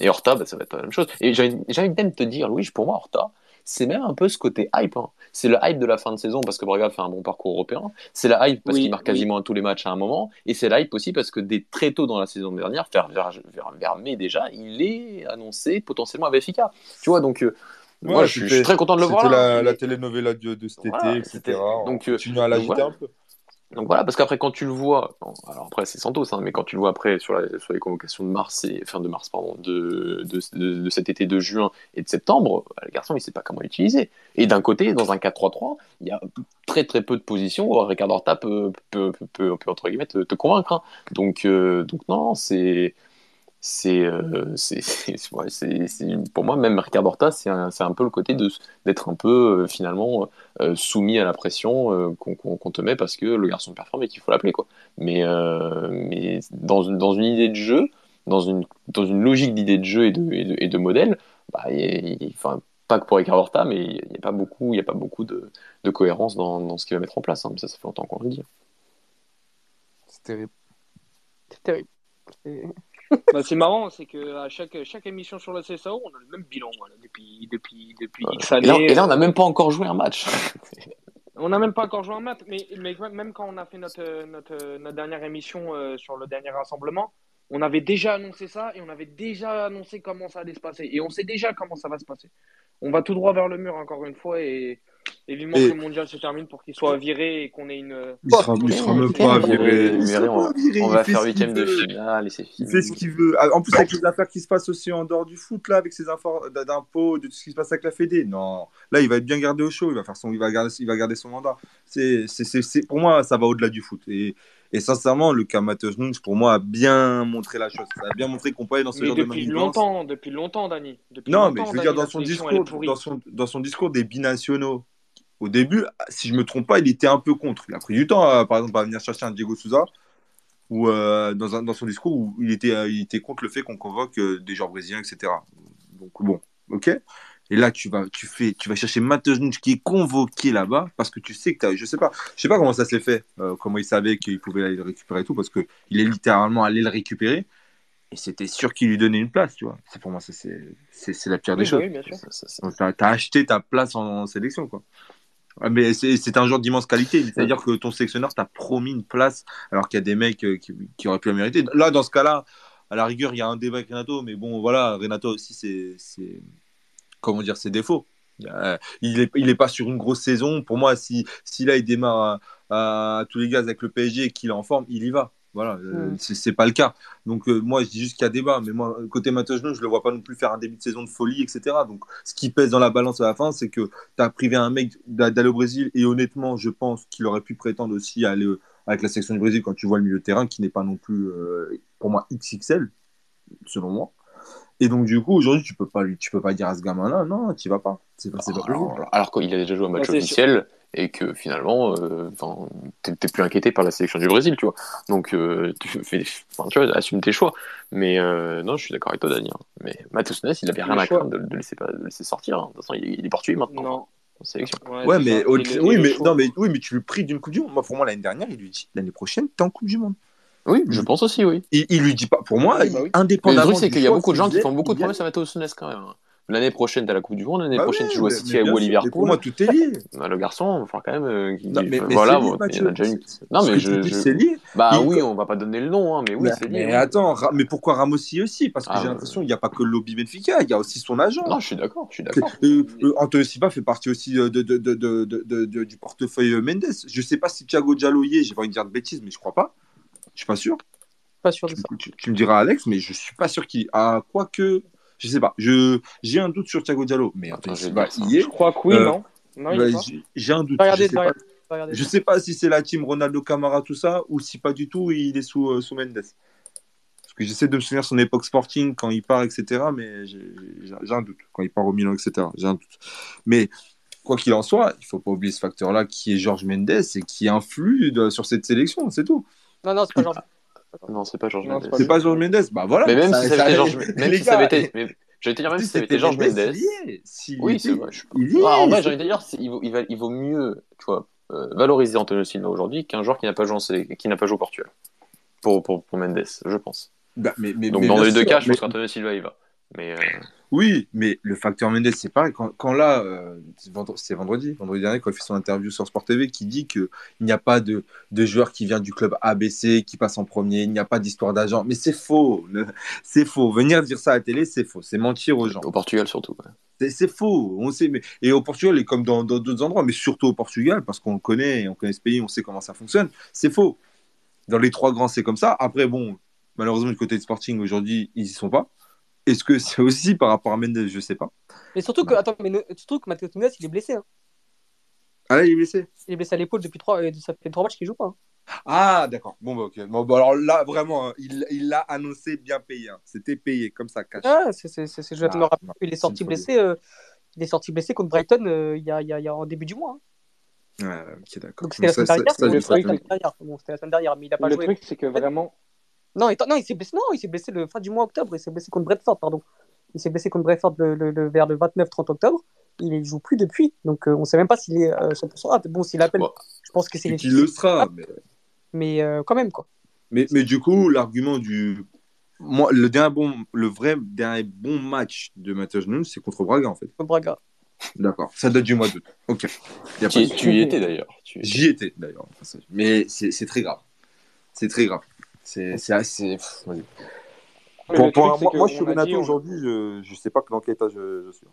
Speaker 1: Et Horta, bah, ça va être la même chose. Et j'ai envie j'ai envie même de te dire, Louis, pour moi, Horta, c'est même un peu ce côté hype. hein. C'est le hype de la fin de saison parce que Braga fait un bon parcours européen. C'est la hype parce
Speaker 2: Oui,
Speaker 1: qu'il marque quasiment tous les matchs à un moment. Et c'est la hype aussi parce que dès très tôt dans la saison dernière, vers, vers, vers, vers mai déjà, il est annoncé potentiellement à Benfica. Tu vois, donc. euh,
Speaker 5: Ouais,
Speaker 1: moi, je suis, très content de le voir.
Speaker 5: C'était la, la
Speaker 1: Mais-
Speaker 5: telenovela de, de cet été, etc.
Speaker 1: c'était-
Speaker 5: On
Speaker 1: donc, euh,
Speaker 5: continue à l'agiter
Speaker 1: donc
Speaker 5: un peu.
Speaker 1: Donc voilà, parce qu'après, quand tu le vois, alors après, c'est Santos, hein, mais quand tu le vois après sur, les convocations de mars, et, fin de mars, pardon, de, de, cet été de juin et de septembre, bah, le garçon, il sait pas comment l'utiliser. Et d'un côté, dans un 4-3-3, il y a très très peu de positions où Ricardo Horta peut, peut- peut, entre guillemets, te, te convaincre. hein. Donc, euh, donc non, c'est. C'est, euh, (laughs) pour moi, même Ricardo Horta, c'est un, c'est un peu le côté de, d'être un peu, euh, finalement, euh, soumis à la pression euh, qu'on te met parce que le garçon performe et qu'il faut l'appeler quoi. Mais, euh, mais dans, une, dans une idée de jeu, dans une, dans une logique d'idée de jeu et de, et de, et de modèle, bah, il y a- il y a- enfin, pas que pour Ricardo Horta, mais il n'y a pas beaucoup, il y a pas beaucoup de, de cohérence dans, dans ce qu'il va mettre en place. hein. Mais ça, ça fait longtemps qu'on le dit.
Speaker 5: C'est terrible.
Speaker 3: C'est terrible. C'est-
Speaker 2: Bah, c'est marrant, c'est que à chaque, chaque émission sur le CSAO, on a le même bilan voilà, depuis, depuis, depuis X
Speaker 1: Et
Speaker 2: années.
Speaker 1: là, et là, on n'a même pas encore joué un match. (laughs)
Speaker 2: On n'a même pas encore joué un match, mais, mais même quand on a fait notre, notre, notre dernière émission euh, sur le dernier rassemblement, on avait déjà annoncé ça et on avait déjà annoncé comment ça allait se passer. Et on sait déjà comment ça va se passer. On va tout droit vers le mur encore une fois et, et vivement
Speaker 5: Et-
Speaker 2: que le mondial se termine pour qu'il soit viré et qu'on ait une.
Speaker 4: Il sera, il sera même pas viré. Il
Speaker 1: on,
Speaker 4: pas viré,
Speaker 1: on
Speaker 4: il
Speaker 1: va faire huitième de finale et c'est
Speaker 4: Il
Speaker 1: fini.
Speaker 4: fait ce qu'il veut. Ah, En plus, avec les affaires qui se passent aussi en dehors du foot, là, avec ses infor- d'impôts, de tout ce qui se passe avec la Fédé. Non, là, il va être bien gardé au chaud. Il va, faire son, il va, garder, il va garder son mandat. C'est, c'est, c'est, c'est- pour moi, ça va au-delà du foot. Et, et sincèrement, le cas Matheus Nunes, pour moi, a bien montré la chose. Ça a bien montré qu'on peut aller dans ce
Speaker 2: Mais
Speaker 4: genre de
Speaker 2: depuis longtemps, depuis longtemps, Dani. Depuis
Speaker 4: Non, mais je veux
Speaker 2: Dani,
Speaker 4: dire, dans son, discours, dans, son, dans son discours des binationaux, au début, si je me trompe pas, il était un peu contre. Il a pris du temps, euh, par exemple, à venir chercher un Diego Souza, ou euh, dans, un- dans son discours où il était, euh, il était contre le fait qu'on convoque des joueurs brésiliens, etc. Donc bon, ok. Et là, tu vas, tu fais, tu vas chercher Matheus Nunes qui est convoqué là-bas parce que tu sais que t'as- je sais pas, je sais pas comment ça s'est fait, euh, comment il savait qu'il pouvait aller le récupérer et tout, parce que il est littéralement allé le récupérer et c'était sûr qu'il lui donnait une place, tu vois. C'est pour moi, c'est, la pire des
Speaker 2: Oui,
Speaker 4: choses.
Speaker 2: oui,
Speaker 4: Donc, t'as as acheté ta place en, en sélection, quoi. Ouais, Mais c'est c'est un joueur d'immense qualité. C'est-à-dire que ton sélectionneur t'a promis une place alors qu'il y a des mecs euh, qui, qui auraient pu la mériter. Là, dans ce cas-là, à la rigueur, il y a un débat avec Renato, mais bon, voilà, Renato aussi, c'est. Comment dire, ses défauts. Euh, il est, il est pas sur une grosse saison. Pour moi, si, si là, il démarre à, à tous les gaz avec le PSG et qu'il est en forme, il y va. Voilà, euh,
Speaker 3: Mm.
Speaker 4: c'est pas le cas. Donc, euh, moi, je dis juste qu'il y a débat. Mais moi, côté Nunes, je le vois pas non plus faire un début de saison de folie, etc. Donc, ce qui pèse dans la balance à la fin, c'est que tu as privé un mec d'a- d'aller au Brésil. Et honnêtement, je pense qu'il aurait pu prétendre aussi à aller euh, avec la section du Brésil quand tu vois le milieu de terrain, qui n'est pas non plus, pour moi, XXL, selon moi.
Speaker 5: Et donc, du coup, aujourd'hui, tu peux pas lui, tu peux pas dire à ce gamin-là, non, tu vas pas. C'est pas, c'est pas possible.
Speaker 1: Alors, alors qu'il a déjà joué un match
Speaker 2: Ouais,
Speaker 1: officiel et que finalement, euh, t'es plus inquiété par la sélection du Brésil, tu vois. Donc, euh, tu fais, tu vois, assume tes choix. Mais euh, non, je suis d'accord avec toi, Daniel. Mais Matheus Nunes, il avait rien à craindre de, de laisser, pas, de laisser sortir. hein. De toute façon, il, est- il est portugais maintenant
Speaker 2: Non.
Speaker 1: en sélection.
Speaker 5: Ouais, mais, au- oui, mais, non, mais, oui, mais tu le pries d'une Coupe du Monde. Moi, pour moi, l'année dernière, il lui dit l'année prochaine, t'es en Coupe du Monde.
Speaker 1: Oui, je pense aussi, oui.
Speaker 5: Il, il lui dit pas, pour moi,
Speaker 2: Oui, bah oui.
Speaker 1: Mais le
Speaker 5: indépendamment.
Speaker 1: truc, c'est qu'il y a beaucoup de gens qui font beaucoup de promesses à Matheus Nunes quand même. L'année prochaine, t'as la Coupe du Monde. L'année
Speaker 5: Bah
Speaker 1: prochaine,
Speaker 5: ouais,
Speaker 1: tu joues à City ou à Liverpool.
Speaker 5: Pour moi, tout est lié.
Speaker 1: Bah, le garçon, il va falloir quand même. euh,
Speaker 5: Non, mais, mais
Speaker 1: voilà,
Speaker 5: lié,
Speaker 1: il y en a déjà une. Non, mais
Speaker 5: que
Speaker 1: je. je-
Speaker 5: c'est lié.
Speaker 1: Bah
Speaker 5: Il-
Speaker 1: oui, on va pas donner le nom, hein, mais oui, c'est lié.
Speaker 5: mais
Speaker 1: oui.
Speaker 5: attends, Ra- mais pourquoi Ramossi aussi? Parce que
Speaker 1: Ah,
Speaker 5: j'ai
Speaker 1: ouais.
Speaker 5: l'impression qu'il n'y a pas que le lobby Benfica, il y a aussi son agent.
Speaker 1: Non, je suis d'accord, je suis d'accord.
Speaker 5: Euh, euh, Antonio Silva fait partie aussi de, de- de- de- de- de- de- du portefeuille euh, Mendes. Je sais pas si Thiago Diallo y est, j'ai pas envie de dire de bêtises, mais je crois pas. Je suis pas sûr.
Speaker 3: Pas sûr de
Speaker 5: Tu,
Speaker 3: ça.
Speaker 5: tu- tu me diras Alex, mais je suis pas sûr qu'il. Ah, quoique, je sais pas. Je j'ai un doute sur Thiago Diallo, mais
Speaker 1: Attends, je ça.
Speaker 5: y est.
Speaker 2: Je crois que oui,
Speaker 5: Euh,
Speaker 2: non? Non, il
Speaker 5: Bah,
Speaker 2: pas.
Speaker 5: j'ai- un doute.
Speaker 3: Regardez,
Speaker 5: je sais pas.
Speaker 3: regardez.
Speaker 5: Je sais pas si c'est la team Ronaldo Camara, tout ça, ou si pas du tout, il est sous, euh, sous Mendes. Parce que j'essaie de me souvenir son époque Sporting, quand il part, etc. Mais j'ai un doute. Quand il part au Milan, etc. J'ai un doute. Mais quoi qu'il en soit, il faut pas oublier ce facteur-là qui est Georges Mendes et qui influe de- sur cette sélection, c'est tout.
Speaker 3: Non, non, c'est pas genre.
Speaker 1: Non, c'est pas Georges Mendes.
Speaker 2: c'est pas
Speaker 5: Georges Mendes Bah voilà.
Speaker 1: Mais même
Speaker 5: Ça-
Speaker 1: si ça avait été Georges
Speaker 5: les
Speaker 1: si ça avait
Speaker 5: gars,
Speaker 1: été. mais J'allais te dire, même si ça avait
Speaker 5: c'était
Speaker 1: été Georges Mendes.
Speaker 5: il
Speaker 1: Oui, c'est vrai. je-
Speaker 5: Il est.
Speaker 1: Ah, en vrai, j'ai envie de dire, il vaut, il va- il vaut mieux, tu vois, euh, valoriser Antonio Silva aujourd'hui qu'un joueur qui n'a pas joué qui n'a pas joué au Portugal. Pour, pour, pour Mendes, je pense.
Speaker 5: Bah, mais- mais-
Speaker 1: Donc
Speaker 5: mais
Speaker 1: dans les deux cas, je pense qu'Antonio Silva y va. Mais euh,
Speaker 5: Oui, mais le facteur Mendes, c'est pareil. Quand, quand là, euh, c'est vendre- c'est vendredi, vendredi dernier, quand il fait son interview sur Sport TV, qui dit qu'il n'y a pas de, de joueur qui vient du club ABC, qui passe en premier, il n'y a pas d'histoire d'agent. Mais c'est faux. (laughs) C'est faux. Venir dire ça à la télé, c'est faux. C'est mentir aux gens.
Speaker 1: au Portugal surtout. ouais.
Speaker 5: C'est- faux. On sait. Mais... Et au Portugal, et comme dans d'autres endroits, mais surtout au Portugal, parce qu'on le connaît, on connaît ce pays, on sait comment ça fonctionne, c'est faux. Dans les trois grands, c'est comme ça. Après, bon, malheureusement, du côté de Sporting, aujourd'hui, ils y sont pas. Est-ce que c'est aussi par rapport à Mendes Je sais pas.
Speaker 3: Mais surtout que, attends, mais ne- surtout que Matheus Nunes, il est blessé. hein.
Speaker 5: Ah là, il est blessé
Speaker 3: Il est blessé à l'épaule depuis trois, euh, ça fait trois matchs qu'il joue pas. hein.
Speaker 5: Ah, d'accord. Bon, bah, ok. Bon, bah, alors là, vraiment, hein, il l'a annoncé bien payé. hein. C'était payé, comme ça, cash.
Speaker 3: Ah, c'est, c'est, c'est, je
Speaker 5: Ah,
Speaker 3: me rappeler.
Speaker 5: non,
Speaker 3: Il est sorti blessé. euh, il est sorti blessé contre Brighton euh, il y, a, il y a, il y a en début du mois. hein.
Speaker 5: Ouais, ok, d'accord.
Speaker 3: Donc c'était la semaine dernière. bon, c'était la semaine dernière. Bon, c'était la semaine dernière, mais il a pas
Speaker 2: Le
Speaker 3: joué.
Speaker 2: truc, c'est que vraiment.
Speaker 3: Non, il, non, il s'est blessé. Non, il s'est blessé le fin du mois octobre. Il s'est blessé contre Brentford, pardon. Il s'est blessé contre Brentford le, le- le- vers le 29-30 octobre. Il ne joue plus depuis. Donc euh, on ne sait même pas s'il est euh, 100% apte. Bon, s'il appelle,
Speaker 1: Bon.
Speaker 3: je pense que c'est
Speaker 5: qu'il le sera. Mais,
Speaker 3: Mais euh, quand même, quoi.
Speaker 5: mais, mais du coup, l'argument du. Moi, le, dernier bon, le vrai dernier bon match de Matheus Nunes, c'est contre Braga, en fait.
Speaker 3: Braga.
Speaker 5: D'accord. Ça date du mois d'août. Ok. Y a pas
Speaker 1: Tu, tu y étais d'ailleurs.
Speaker 5: J'y étais, d'ailleurs. Mais c'est c'est très grave. C'est très grave. C'est c'est assez. Pour- pour-
Speaker 2: truc,
Speaker 5: moi, je suis Renato
Speaker 2: on-
Speaker 5: aujourd'hui, je, je sais pas dans quel état je, je suis.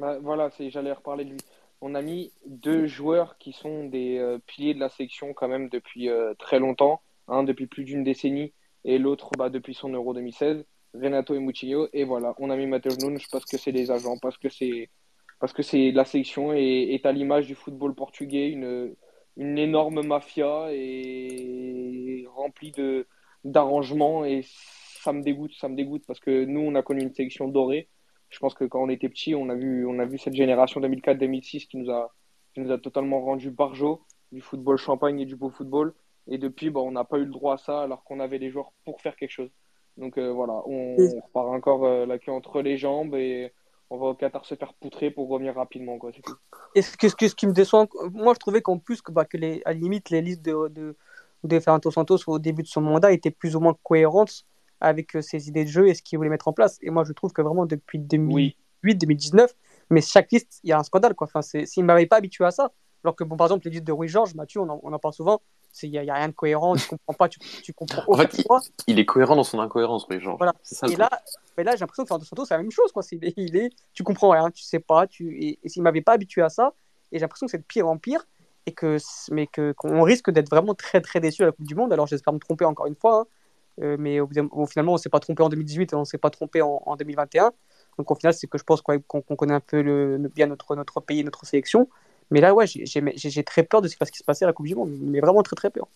Speaker 2: Bah, voilà, j'allais reparler de lui. On a mis deux joueurs qui sont des euh, piliers de la sélection quand même depuis euh, très longtemps, un depuis plus d'une décennie et l'autre bah, depuis son Euro 2016, Renato et Mucillo. Et voilà, on a mis Matheus Nunes parce que c'est des agents, parce que c'est parce que c'est la sélection et est à l'image du football portugais, une, une énorme mafia et remplie de d'arrangements et ça me dégoûte, ça me dégoûte parce que nous on a connu une sélection dorée. Je pense que quand on était petit, on a vu, on a vu cette génération 2004-2006 qui nous a, qui nous a totalement rendu barjots du football champagne et du beau football. Et depuis, bah, on n'a pas eu le droit à ça alors qu'on avait des joueurs pour faire quelque chose. Donc euh, voilà, on, on repart encore euh, la queue entre les jambes et on va au Qatar se faire poutrer pour revenir rapidement. Quoi, c'est tout.
Speaker 3: Et ce, que, ce, que- ce qui me déçoit, moi je trouvais qu'en plus, que, bah, que les, à la limite, les listes de, de, de Fernando Santos au début de son mandat étaient plus ou moins cohérentes avec euh, ses idées de jeu et ce qu'il voulait mettre en place. Et moi je trouve que vraiment depuis 2008,
Speaker 2: Oui,
Speaker 3: 2019, mais chaque liste, il y a un scandale. Quoi. Enfin, c'est- s'il ne m'avait pas habitué à ça, alors que bon, par exemple, les listes de Rui Georges, Mathieu, on en, on en parle souvent, c'est- il n'y a, il rien de cohérent, tu comprends pas, tu, tu comprends
Speaker 1: En fait,
Speaker 3: choix.
Speaker 1: Il est cohérent dans son incohérence, oui, genre.
Speaker 3: Voilà.
Speaker 1: Ça
Speaker 3: Et là, mais là j'ai l'impression que Fernando Santos, c'est la même chose. Quoi. C'est, il est, il est- tu comprends rien, tu sais pas. Tu, et, et s'il m'avait pas habitué à ça, et j'ai l'impression que c'est de pire en pire, et que, mais que, qu'on risque d'être vraiment très très déçu à la Coupe du Monde. Alors j'espère me tromper encore une fois, hein. Euh, mais au, au- finalement, on s'est pas trompé en 2018 et on s'est pas trompé en, en 2021. Donc au final, c'est que je pense qu'on, qu'on connaît un peu le, bien notre, notre pays, notre sélection. Mais là, ouais, j'ai, très peur de ce qui se passer à la Coupe du Monde, mais vraiment très très peur.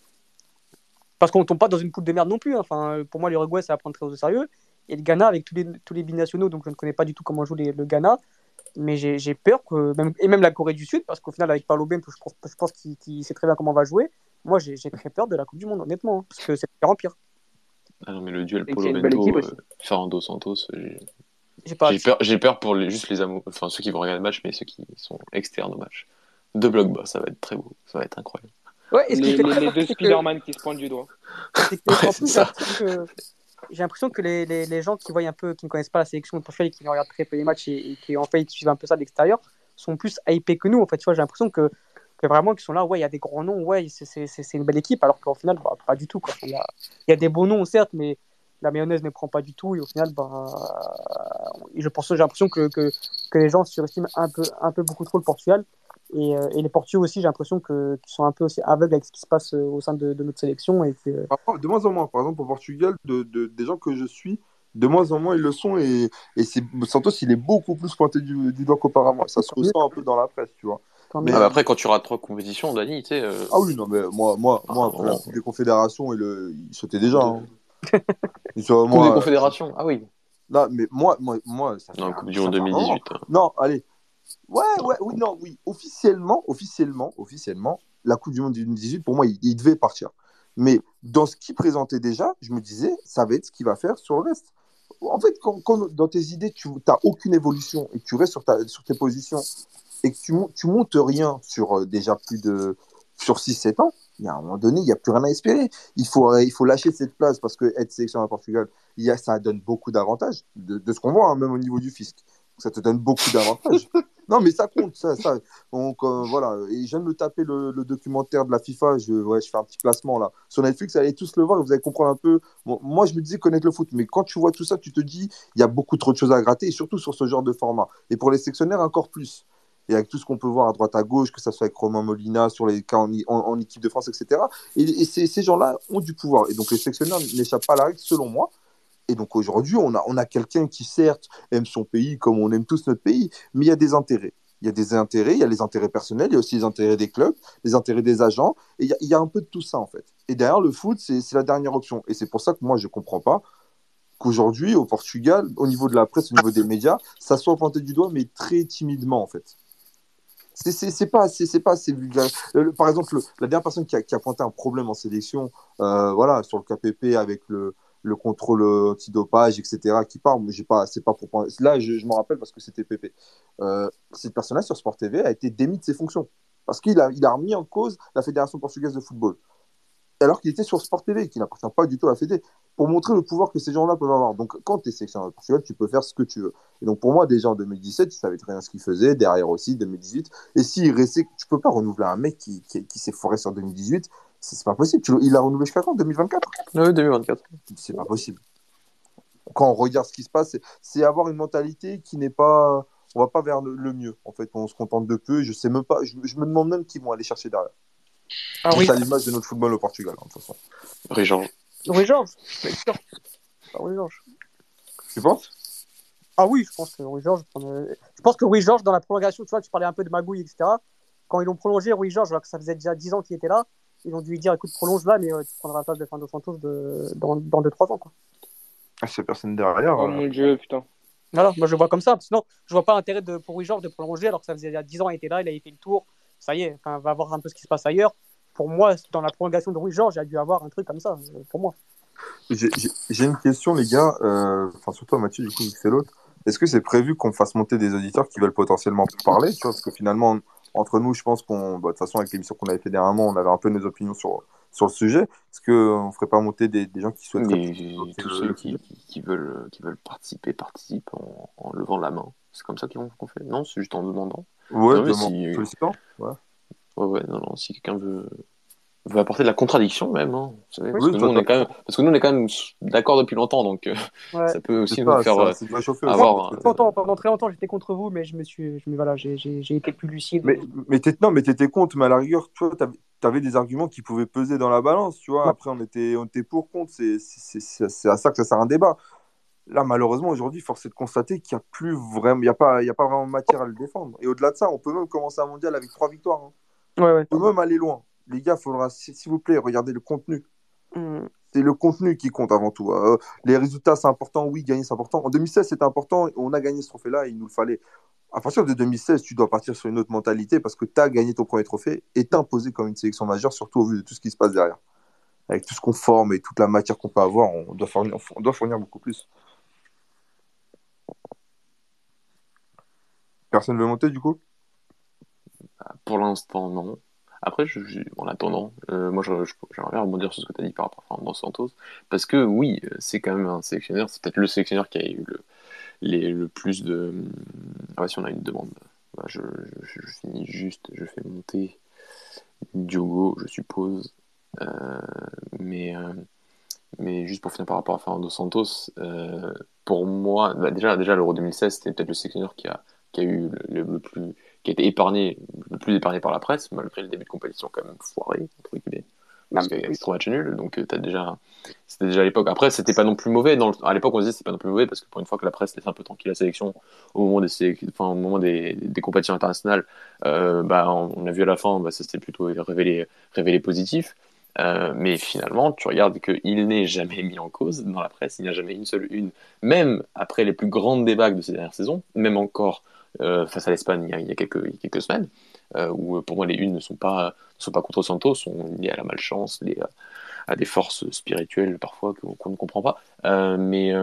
Speaker 3: Parce qu'on tombe pas dans une poule de merde non plus. hein. Enfin, pour moi, l'Uruguay, ça va prendre très au sérieux. et le Ghana avec tous les, tous les binationaux, donc je ne connais pas du tout comment joue le Ghana. Mais j'ai j'ai peur que, même, et même la Corée du Sud, parce qu'au final, avec Paulo Ben, je pense, je pense qu'il sait très bien comment on va jouer. Moi, j'ai très peur de la Coupe du Monde, honnêtement, hein, parce que c'est pire en pire.
Speaker 1: Ah non, mais le duel
Speaker 2: Et
Speaker 1: Polo Bento, euh. Fernando Santos, j'ai
Speaker 3: J'ai
Speaker 1: peur, j'ai peur pour les, juste les amours, enfin ceux qui vont regarder le match, mais ceux qui sont externes au match. Deux blocs bas, ça va être très beau, ça va être incroyable.
Speaker 3: Ouais,
Speaker 2: Les, les- les deux
Speaker 3: que-
Speaker 2: Spider-Man qui se pointent du doigt.
Speaker 3: c'est
Speaker 1: Ouais, ça.
Speaker 3: que- j'ai l'impression que les, les, gens qui voient un peu, qui ne connaissent pas la sélection de Portugal et qui regardent très peu les matchs et, qui en fait suivent un peu ça de l'extérieur, sont plus hypés que nous. En fait, tu vois, j'ai l'impression que, que vraiment qu'ils sont là, ouais, il y a des grands noms, ouais, c'est- une belle équipe, alors qu'au final, bah, pas du tout. Il, y a, des beaux noms, certes, mais la mayonnaise ne prend pas du tout. Et au final, bah, j'ai l'impression que, que, que les gens surestiment un peu, un peu beaucoup trop le Portugal. Et, euh, et les Portugais aussi, j'ai l'impression que- qu'ils sont un peu aussi aveugles avec ce qui se passe euh, au sein de, de notre sélection. Et que,
Speaker 5: de moins en moins. Par exemple, au Portugal, de, de- des gens que je suis, de moins en moins ils le sont. Et, et c'est, Santos, il est beaucoup plus pointé du, du doigt qu'auparavant. Ça se ressent un peu dans la presse, tu vois. Mais-
Speaker 1: Ah bah après, quand tu rates trois compétitions, Dani, tu sais. euh,
Speaker 5: Ah oui, non, mais moi, moi,
Speaker 1: Ah,
Speaker 5: moi
Speaker 1: non.
Speaker 5: la Coupe des Confédérations, il, euh, il sautait déjà. hein. (laughs) Il
Speaker 1: Coupe
Speaker 5: moi,
Speaker 1: des Confédérations, ah oui.
Speaker 5: Là, mais moi, moi, moi ça fait
Speaker 1: Non,
Speaker 5: un-
Speaker 1: Coupe du Monde
Speaker 5: fait un moment.
Speaker 1: 2018. hein.
Speaker 5: Non, allez. Ouais, ouais, oui, non, oui. Officiellement, officiellement, officiellement, la Coupe du Monde 2018, pour moi, il, il devait partir. Mais dans ce qu'il présentait déjà, je me disais, ça va être ce qu'il va faire sur le reste. En fait, quand, quand dans tes idées, tu n'as aucune évolution et que tu restes sur, ta, sur tes positions et que tu, tu montes rien sur euh, déjà plus de sur 6-7 ans, il y a un moment donné, il n'y a plus rien à espérer. Il faut, euh, il faut lâcher cette place parce que être sélectionné à Portugal, il y a, ça donne beaucoup d'avantages, de, de ce qu'on voit, hein, même au niveau du fisc. Ça te donne beaucoup d'avantages. (laughs) non, mais ça compte, ça. ça. Donc euh, voilà, et je viens de me taper le, le documentaire de la FIFA, je, ouais, je fais un petit placement là. Sur Netflix, allez tous le voir et vous allez comprendre un peu. Bon, moi, je me disais connaître le foot, mais quand tu vois tout ça, tu te dis, il y a beaucoup trop de choses à gratter, et surtout sur ce genre de format. Et pour les sectionnaires, encore plus et avec tout ce qu'on peut voir à droite à gauche, que ça soit avec Romain Molina sur les cas en, en- en équipe de France, etc. Et, et ces, ces gens-là ont du pouvoir. Et donc les sectionnaires n'échappent pas à la règle, selon moi. Et donc aujourd'hui, on a, on a quelqu'un qui, certes, aime son pays comme on aime tous notre pays, mais il y a des intérêts. Il y a des intérêts, il y a les intérêts personnels, il y a aussi les intérêts des clubs, les intérêts des agents, et il y a, un peu de tout ça en fait. Et derrière, le foot, c'est la dernière option. Et c'est pour ça que moi, je ne comprends pas qu'aujourd'hui, au Portugal, au niveau de la presse, au niveau des médias, ça soit pointé du doigt, mais très timidement en fait. C'est- pas assez, c'est pas assez vulgaire. Par exemple, le- la dernière personne qui a, qui a pointé un problème en sélection, euh, voilà, sur le KPP avec le, le contrôle antidopage, etc., qui parle, mais j'ai pas, c'est pas pour là, je, je m'en rappelle parce que c'était PP. Euh, cette personne-là sur Sport TV a été démis de ses fonctions parce qu'il a, il a remis en cause la Fédération portugaise de football, alors qu'il était sur Sport TV, qui n'appartient pas du tout à la Fédé, pour montrer le pouvoir que ces gens-là peuvent avoir. Donc, quand tu es sélectionneur de Portugal, tu peux faire ce que tu veux. Et donc, pour moi, déjà en 2017, il savait très bien ce qu'il faisait, derrière aussi, 2018. Et s'il restait, tu peux pas renouveler un mec qui, qui, qui s'est foré sur 2018, c'est pas possible. Il a renouvelé jusqu'à quand? 2024
Speaker 1: Oui, 2024.
Speaker 5: c'est pas possible. Quand on regarde ce qui se passe, c'est- avoir une mentalité qui n'est pas. On va pas vers le, le mieux. En fait, on se contente de peu. Je sais même pas. Je, je me demande même qui vont aller chercher derrière.
Speaker 3: Ah oui,
Speaker 5: C'est à l'image de notre football au Portugal, hein, de toute façon.
Speaker 1: Régent.
Speaker 3: oui, Georges. bien sûr. Ah oui, Georges.
Speaker 5: Tu penses?
Speaker 3: Ah oui, je pense que Rui Georges. Je pense que Rui Georges, dans la prolongation, tu vois, tu parlais un peu de magouille, etc. Quand ils l'ont prolongé, Rui Georges, alors que ça faisait déjà 10 ans qu'il était là, ils ont dû lui dire écoute, prolonge là, mais euh, tu prendras la place de Fernando Santos de... dans 2-3 ans. Quoi.
Speaker 5: ah, Cette personne derrière.
Speaker 2: Oh
Speaker 5: euh,
Speaker 2: mon dieu, putain.
Speaker 3: Voilà, moi je le vois comme ça. Sinon, je vois pas l'intérêt de, pour Georges de prolonger alors que ça faisait déjà 10 ans qu'il était là, il avait fait le tour. Ça y est, enfin, va voir un peu ce qui se passe ailleurs. Pour moi, dans la prolongation de Rui Georges, il a dû avoir un truc comme ça, euh, pour moi.
Speaker 5: J'ai une question, les gars. euh, Enfin, surtout à Mathieu, du coup, vu que c'est l'autre. Est-ce que c'est prévu qu'on fasse monter des auditeurs qui veulent potentiellement parler tu vois, Parce que finalement, entre nous, je pense qu'on. bah, De toute façon, avec l'émission qu'on avait fait dernièrement, on avait un peu nos opinions sur, sur le sujet. Est-ce qu'on ne ferait pas monter des, des gens qui souhaiteraient.
Speaker 1: Et tous ceux qui, qui, qui veulent, qui veulent participer participent en, en levant la main. C'est comme ça qu'on qu'on fait Non, c'est juste en demandant.
Speaker 5: Ouais,
Speaker 1: Non, mais si-
Speaker 5: sollicitant. Ouais.
Speaker 1: Ouais, ouais, non, non, si quelqu'un veut, veut apporter de la contradiction même, hein, vous savez, parce, que
Speaker 5: toi,
Speaker 1: nous, on est quand même, parce que nous on est quand même d'accord depuis longtemps, donc euh,
Speaker 3: Ouais.
Speaker 1: ça peut aussi nous faire
Speaker 5: ça,
Speaker 1: euh, avoir,
Speaker 3: Pendant, pendant très longtemps, j'étais contre vous, mais je me suis, je me, voilà, j'ai, été plus lucide.
Speaker 5: Mais, mais non, mais t'étais contre, mais à la rigueur, t'avais, t'avais des arguments qui pouvaient peser dans la balance, tu vois.
Speaker 3: Ouais.
Speaker 5: Après, on était, on était pour, contre, c'est, c'est, c'est, c'est à ça que ça sert un débat. Là, malheureusement, aujourd'hui, force est de constater qu'il n'y a plus vraiment, il y a pas, il y a pas vraiment matière à le défendre. Et au-delà de ça, on peut même commencer un mondial avec trois victoires. hein.
Speaker 3: Ouais, ouais.
Speaker 5: On peut même aller loin. Les gars, faudra, s'il vous plaît, regardez le contenu.
Speaker 3: Hum.
Speaker 5: C'est le contenu qui compte avant tout. Euh, les résultats, c'est important. Oui, gagner, c'est important. En 2016, c'était important. On a gagné ce trophée-là. Il nous le fallait. À partir de 2016, tu dois partir sur une autre mentalité parce que tu as gagné ton premier trophée et t'imposer comme une sélection majeure, surtout au vu de tout ce qui se passe derrière. Avec tout ce qu'on forme et toute la matière qu'on peut avoir, on doit fournir, on doit fournir beaucoup plus. Personne ne veut monter du coup?
Speaker 1: Pour l'instant, non. Après, en attendant, euh, moi j'aimerais rebondir sur ce que tu as dit par rapport à Fernando Santos, parce que oui, c'est quand même un sélectionneur, c'est peut-être le sélectionneur qui a eu le, plus de. Ah, si on a une demande, bah, je, finis juste, je fais monter Diogo, je suppose, euh, mais, euh, mais juste pour finir par rapport à Fernando Santos, pour moi, bah, déjà, déjà l'Euro 2016, c'était peut-être le sélectionneur qui a, qui a eu le plus qui a été épargné, le plus épargné par la presse, malgré le début de compétition quand même foiré, entre guillemets. Parce qu'il y a trois matchs nuls, donc euh, as déjà... c'était déjà à l'époque. Après, c'était pas non plus mauvais. Dans À l'époque, on se disait c'était pas non plus mauvais parce que pour une fois que la presse laisse un peu tranquille la sélection au moment des, enfin, au moment des... des compétitions internationales, euh, bah, on a vu à la fin, bah, ça s'était plutôt révélé, révélé positif. Euh, mais finalement, tu regardes qu'il n'est jamais mis en cause dans la presse, il n'y a jamais une seule une, même après les plus grandes débats de ces dernières saisons, même encore euh, face à l'Espagne il, y a quelques, semaines, euh, où pour moi les unes ne sont pas, sont pas contre Santos, sont liées à la malchance, liées à, des forces spirituelles parfois qu'on ne comprend pas. Euh, mais,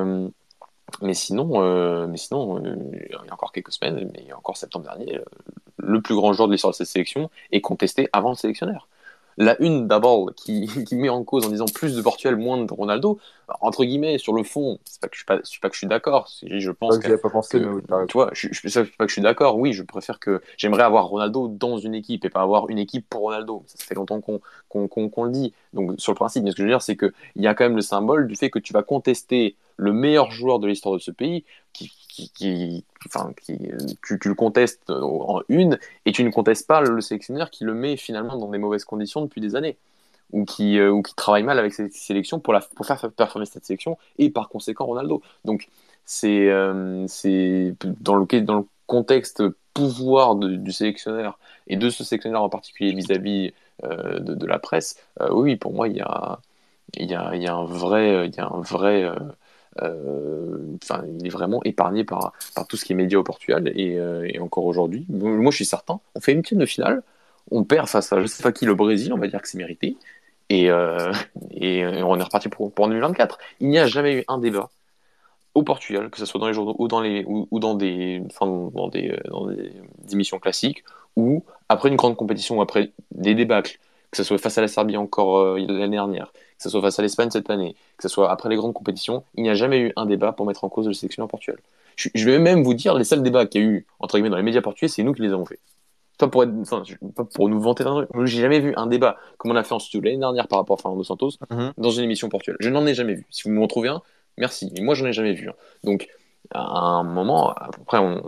Speaker 1: mais sinon, mais sinon il y a encore quelques semaines, mais encore septembre dernier, le plus grand joueur de l'histoire de cette sélection est contesté avant le sélectionneur la une d'abord qui, (laughs) qui, met en cause en disant plus de Portugal, moins de Ronaldo, entre guillemets, sur le fond, c'est pas que je suis pas, suis pas que je suis d'accord. Je pense
Speaker 5: que, pas pensé, mais
Speaker 1: tu vois, je, je, je, pas que je suis d'accord. Oui, je préfère que j'aimerais avoir Ronaldo dans une équipe et pas avoir une équipe pour Ronaldo. Ça, fait longtemps qu'on qu'on le dit. Donc sur le principe, mais ce que je veux dire, c'est que il y a quand même le symbole du fait que tu vas contester le meilleur joueur de l'histoire de ce pays, qui, enfin, qui tu, le contestes en une, et tu ne contestes pas le sélectionneur qui le met finalement dans des mauvaises conditions depuis des années, ou qui, euh, ou qui travaille mal avec cette sélection pour, la, pour faire performer cette sélection, et par conséquent Ronaldo. Donc c'est euh, dans le, contexte pouvoir du sélectionneur, et de ce sélectionneur en particulier vis-à-vis euh, de, de, la presse, oui, pour moi, il y a, il y a, il y a un vrai, il y a un vrai euh, enfin, il est vraiment épargné par, par tout ce qui est média au Portugal. Et, euh, encore aujourd'hui, moi je suis certain, on fait une team de finale, on perd face à je sais pas qui, le Brésil, on va dire que c'est mérité. Et, euh, on est reparti pour, pour 2024. Il n'y a jamais eu un débat au Portugal, que ce soit dans les journaux ou dans, les, ou dans, des, enfin, dans, des, dans des émissions classiques, ou après une grande compétition, ou après des débâcles, que ce soit face à la Serbie encore l'année dernière, que ce soit face à l'Espagne cette année, que ce soit après les grandes compétitions, il n'y a jamais eu un débat pour mettre en cause le sélectionneur portugais. Je, vais même vous dire, les seuls débats qu'il y a eu, entre guillemets, dans les médias portugais, c'est nous qui les avons fait. Pas pour, être, enfin, pas pour nous vanter d'un truc. J'ai jamais vu un débat comme on a fait en studio l'année dernière par rapport à Fernando Santos mhm. dans une émission portugaise. Je n'en ai jamais vu. Si vous m'en trouvez un, merci. Mais moi, j'en ai jamais vu. Donc, à un moment, après, on,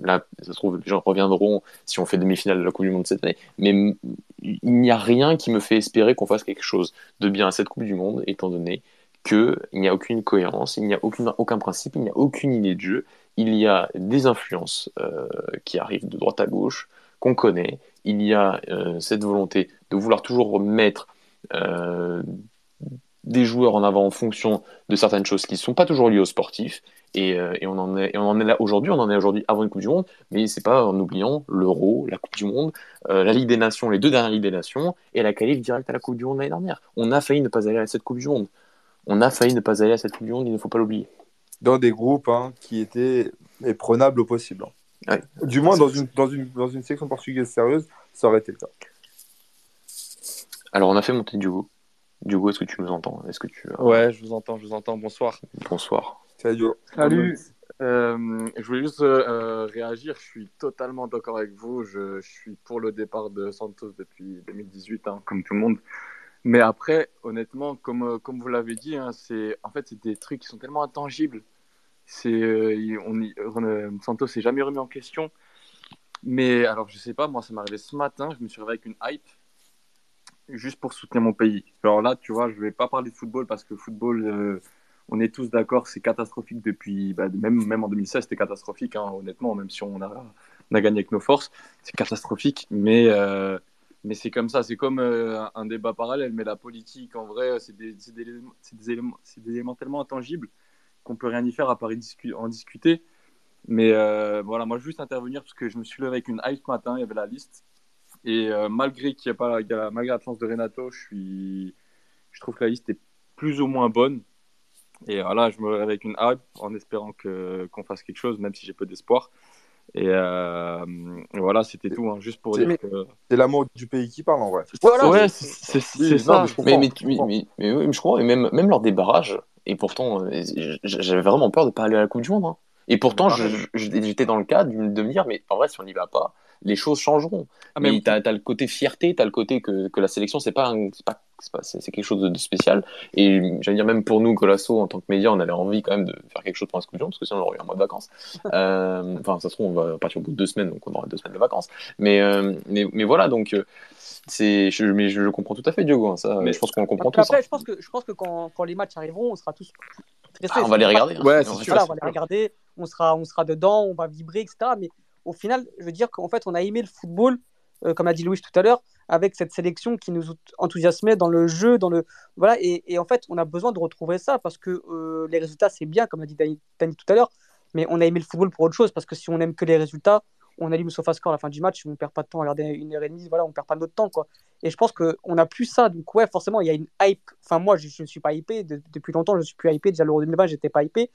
Speaker 1: là, ça se trouve, les gens reviendront si on fait demi-finale de la Coupe du Monde cette année, mais il n'y a rien qui me fait espérer qu'on fasse quelque chose de bien à cette Coupe du Monde, étant donné qu'il n'y a aucune cohérence, il n'y a aucun, principe, il n'y a aucune idée de jeu, il y a des influences euh, qui arrivent de droite à gauche, qu'on connaît, il y a euh, cette volonté de vouloir toujours mettre euh, des joueurs en avant en fonction de certaines choses qui ne sont pas toujours liées aux sportifs. Et, euh, et, on en est, et on en est là aujourd'hui, on en est aujourd'hui avant une Coupe du Monde, mais c'est pas en oubliant l'Euro, la Coupe du Monde, euh, la Ligue des Nations, les deux dernières Ligues des Nations, et la qualif directe à la Coupe du Monde l'année dernière. On a failli ne pas aller à cette Coupe du Monde. On a failli ne pas aller à cette Coupe du Monde, il ne faut pas l'oublier.
Speaker 5: Dans des groupes hein, qui étaient prenables au possible. Hein. Du moins, dans une, dans, une, dans une section portugaise sérieuse, ça aurait été le cas.
Speaker 1: Alors, on a fait monter Diogo. Diogo, est-ce que tu nous entends? Est-ce que tu
Speaker 8: Ouais, je vous entends, je vous entends. Bonsoir.
Speaker 1: Bonsoir.
Speaker 5: Salut.
Speaker 8: Salut. Euh, je voulais juste euh, réagir. Je suis totalement d'accord avec vous. Je, suis pour le départ de Santos depuis 2018, hein, comme tout le monde. Mais après, honnêtement, comme, euh, comme vous l'avez dit, hein, c'est en fait c'est des trucs qui sont tellement intangibles. C'est on, on, Santos s'est jamais remis en question. Mais alors, je sais pas, moi, ça m'est arrivé ce matin. Je me suis réveillé avec une hype juste pour soutenir mon pays. Alors là, tu vois, je vais pas parler de football parce que football, euh, on est tous d'accord, c'est catastrophique depuis, bah, même, même en 2016, c'était catastrophique, hein, honnêtement, même si on a, gagné avec nos forces, c'est catastrophique. Mais, euh, Mais c'est comme ça, c'est comme euh, un débat parallèle. Mais la politique, en vrai, c'est des, des éléments- des éléments, tellement intangibles qu'on peut rien y faire à part en discuter. Mais voilà, moi, je veux juste intervenir parce que je me suis levé avec une hype ce matin, il y avait la liste. Et euh, malgré qu'il y a pas, il y a- malgré l'absence de Renato, je, suis, je trouve que la liste est plus ou moins bonne. Et voilà, je me réveille avec une hype en espérant que, qu'on fasse quelque chose, même si j'ai peu d'espoir. Et euh, voilà, c'était tout, hein, juste pour
Speaker 5: C'est-
Speaker 8: dire que.
Speaker 5: C'est l'amour du pays qui parle en vrai.
Speaker 3: Voilà,
Speaker 1: ouais,
Speaker 3: c'est-
Speaker 5: Oui, non,
Speaker 1: ça.
Speaker 5: mais je comprends,
Speaker 1: mais, mais,
Speaker 5: je
Speaker 1: mais,
Speaker 5: comprends.
Speaker 1: mais, mais oui, mais je comprends. Et même, même lors des barrages, et pourtant, euh, j'avais vraiment peur de pas aller à la Coupe du Monde. hein. Et pourtant, je- j'étais dans le cas de de me dire, mais en vrai, si on n'y va pas, les choses changeront.
Speaker 8: Ah,
Speaker 1: mais
Speaker 8: mais-
Speaker 1: t'as as le côté fierté, t'as le côté que, que la sélection, c'est pas, un- c'est pas, pas- quelque chose de, spécial. Et j'allais dire, même pour nous, Colasso, en tant que média, on avait envie quand même de faire quelque chose pour la parce que sinon, on aurait eu un mois de vacances. (laughs) Euh, Enfin, ça se trouve, on va partir au bout de deux semaines, donc on aura deux semaines de vacances. Mais, euh, mais, mais voilà, donc, euh, c'est, je, mais je, je comprends tout à fait, Diogo. hein, ça,
Speaker 8: Mais-
Speaker 1: je pense qu'on comprend
Speaker 3: Après,
Speaker 1: tous. hein.
Speaker 3: je pense que, je pense que quand, quand les matchs arriveront, on sera tous stressés.
Speaker 1: Ah, on va les regarder. hein.
Speaker 8: Ouais.
Speaker 3: Voilà, on va les regarder, on sera, on sera dedans, on va vibrer, etc. Mais au final, je veux dire qu'en fait, on a aimé le football, euh, comme a dit Louis tout à l'heure, avec cette sélection qui nous enthousiasmait dans le jeu, dans le voilà. Et, en fait, on a besoin de retrouver ça parce que euh, les résultats, c'est bien, comme a dit Dani, tout à l'heure. Mais on a aimé le football pour autre chose parce que si on aime que les résultats, on allume le SofaScore à la fin du match, on perd pas de temps à regarder une heure et demie, voilà, on perd pas notre temps quoi. Et je pense qu'on n'a plus ça, donc ouais, forcément, il y a une hype. Enfin, moi, je ne suis pas hypé de- depuis longtemps, je ne suis plus hypé. Déjà l'Euro 2020, j'étais pas hypé,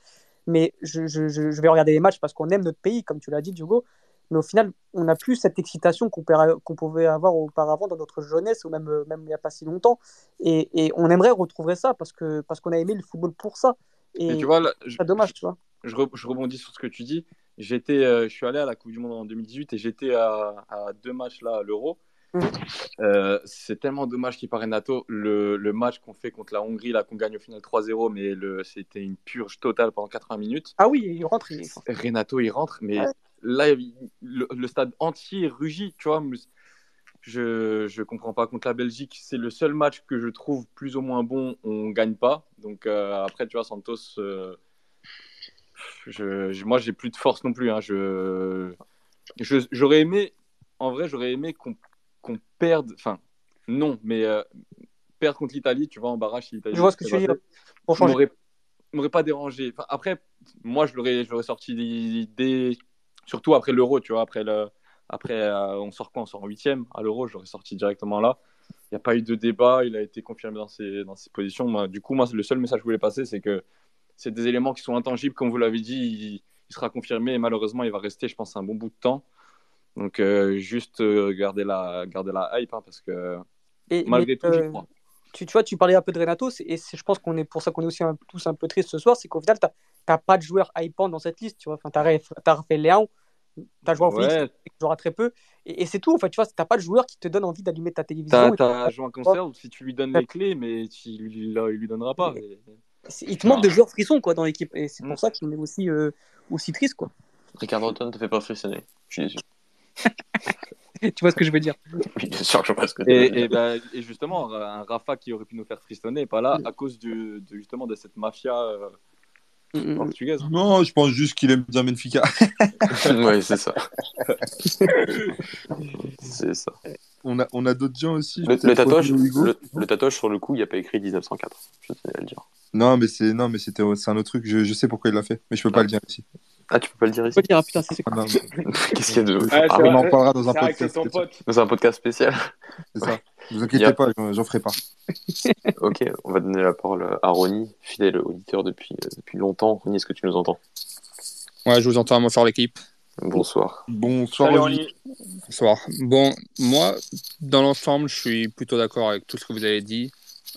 Speaker 3: mais je, je vais regarder les matchs parce qu'on aime notre pays, comme tu l'as dit, Diogo. Mais au final, on n'a plus cette excitation qu'on pouvait avoir auparavant dans notre jeunesse ou même, euh, même il n'y a pas si longtemps. Et, et on aimerait retrouver ça parce qu'on a aimé le football pour ça. Et
Speaker 8: tu vois,
Speaker 3: c'est dommage, tu vois.
Speaker 8: je, re- je rebondis sur ce que tu dis. J'étais, euh, je suis allé à la Coupe du Monde en 2018 et j'étais à, à deux matchs là à l'Euro. Euh, c'est tellement dommage qu'il paraît Renato. Le, le match qu'on fait contre la Hongrie, là, qu'on gagne au final 3-0, mais le, c'était une purge totale pendant 80 minutes.
Speaker 3: Ah oui, il rentre. il-
Speaker 8: Renato, il rentre, mais
Speaker 3: Ouais.
Speaker 8: là, il- le, le stade entier rugit, tu vois. Je je comprends pas. Contre la Belgique, c'est le seul match que je trouve plus ou moins bon. On gagne pas. Donc euh, après, tu vois, Santos, euh, je, je- moi, j'ai plus de force non plus. hein. Je, je- j'aurais aimé, en vrai, j'aurais aimé qu'on qu'on perde. Enfin, non, mais euh, perdre contre l'Italie, tu vois, en barrage, l'Italie
Speaker 3: Je vois ce que tu veux dire. Pour changer.
Speaker 8: m'aurait pas dérangé. Enfin, après, moi, je l'aurais, je l'aurais sorti dès, surtout après l'Euro, tu vois, après le, après, euh, on sort quoi On sort en huitième à l'Euro, je l'aurais sorti directement là. Il n'y a pas eu de débat, il a été confirmé dans ses, dans ses positions. Moi, du coup, moi, le seul message que je voulais passer, c'est que c'est des éléments qui sont intangibles, comme vous l'avez dit, il, il sera confirmé et malheureusement, il va rester, je pense, un bon bout de temps. Donc, euh, juste euh, garder la, garder la hype, hein, parce que
Speaker 3: Et,
Speaker 8: malgré
Speaker 3: mais,
Speaker 8: tout, j'y
Speaker 3: euh,
Speaker 8: crois.
Speaker 3: tu, tu vois, tu parlais un peu de Renato, et je pense qu'on est pour ça qu'on est aussi un- tous un peu tristes ce soir, c'est qu'au final, tu n'as pas de joueur hypant dans cette liste. Tu vois, enfin, tu as, Raphaël Léon, tu as joué en Félix,
Speaker 8: Ouais,
Speaker 3: qui jouera très peu, et, et c'est tout. En fait, tu vois, tu n'as pas de joueur qui te donne envie d'allumer ta télévision.
Speaker 8: T'as,
Speaker 3: et-
Speaker 8: t'as Joan Conserve, si tu lui donnes les clés, mais tu, il, il lui donnera pas. Et-
Speaker 3: Il te manque de joueurs frissons quoi, dans l'équipe, et c'est
Speaker 8: Mm.
Speaker 3: pour ça qu'on est aussi, euh, aussi triste. Quoi.
Speaker 1: Ricardo te fait pas frissonner. Je suis déçu. (laughs)
Speaker 3: tu vois ce que je veux dire
Speaker 1: Oui, bien sûr que je vois ce que tu veux
Speaker 8: Et,
Speaker 1: dire.
Speaker 8: et, bah, et justement, un Rafa qui aurait pu nous faire frissonner, pas là, à cause du, de, justement de cette mafia euh,
Speaker 3: Mm, mm.
Speaker 8: portugaise.
Speaker 4: Non, je pense juste qu'il aime bien Benfica. (laughs)
Speaker 1: ouais, c'est ça. (laughs) c'est ça.
Speaker 4: On a, on a d'autres gens aussi.
Speaker 1: Le, le tatouage, le, le tatouage sur le cou, il n'y a pas écrit 1904. Je tenais à le dire.
Speaker 4: Non, mais c'est non, mais c'était c'est un autre truc. Je, je sais pourquoi il l'a fait, mais je peux pas le dire ici.
Speaker 1: Ah, tu peux pas le dire ici
Speaker 3: peux dire, ah, putain, c'est
Speaker 4: Ah, non, (laughs) (laughs)
Speaker 1: Qu'est-ce qu'il y a de.
Speaker 8: Ah,
Speaker 1: Ah
Speaker 4: on en parlera dans un podcast.
Speaker 1: c'est un podcast spécial.
Speaker 4: C'est ça. Vous inquiétez
Speaker 1: Yep.
Speaker 4: pas, j'en- ferai pas. (laughs)
Speaker 1: Ok, on va donner la parole à Ronnie, fidèle auditeur depuis, euh, depuis longtemps. Ronnie, est-ce que tu nous entends?
Speaker 9: Ouais, je vous entends, bonsoir l'équipe.
Speaker 1: Bonsoir.
Speaker 4: Bonsoir.
Speaker 8: Salut. Ronnie.
Speaker 9: Bonsoir. Bon, moi, dans l'ensemble, je suis plutôt d'accord avec tout ce que vous avez dit.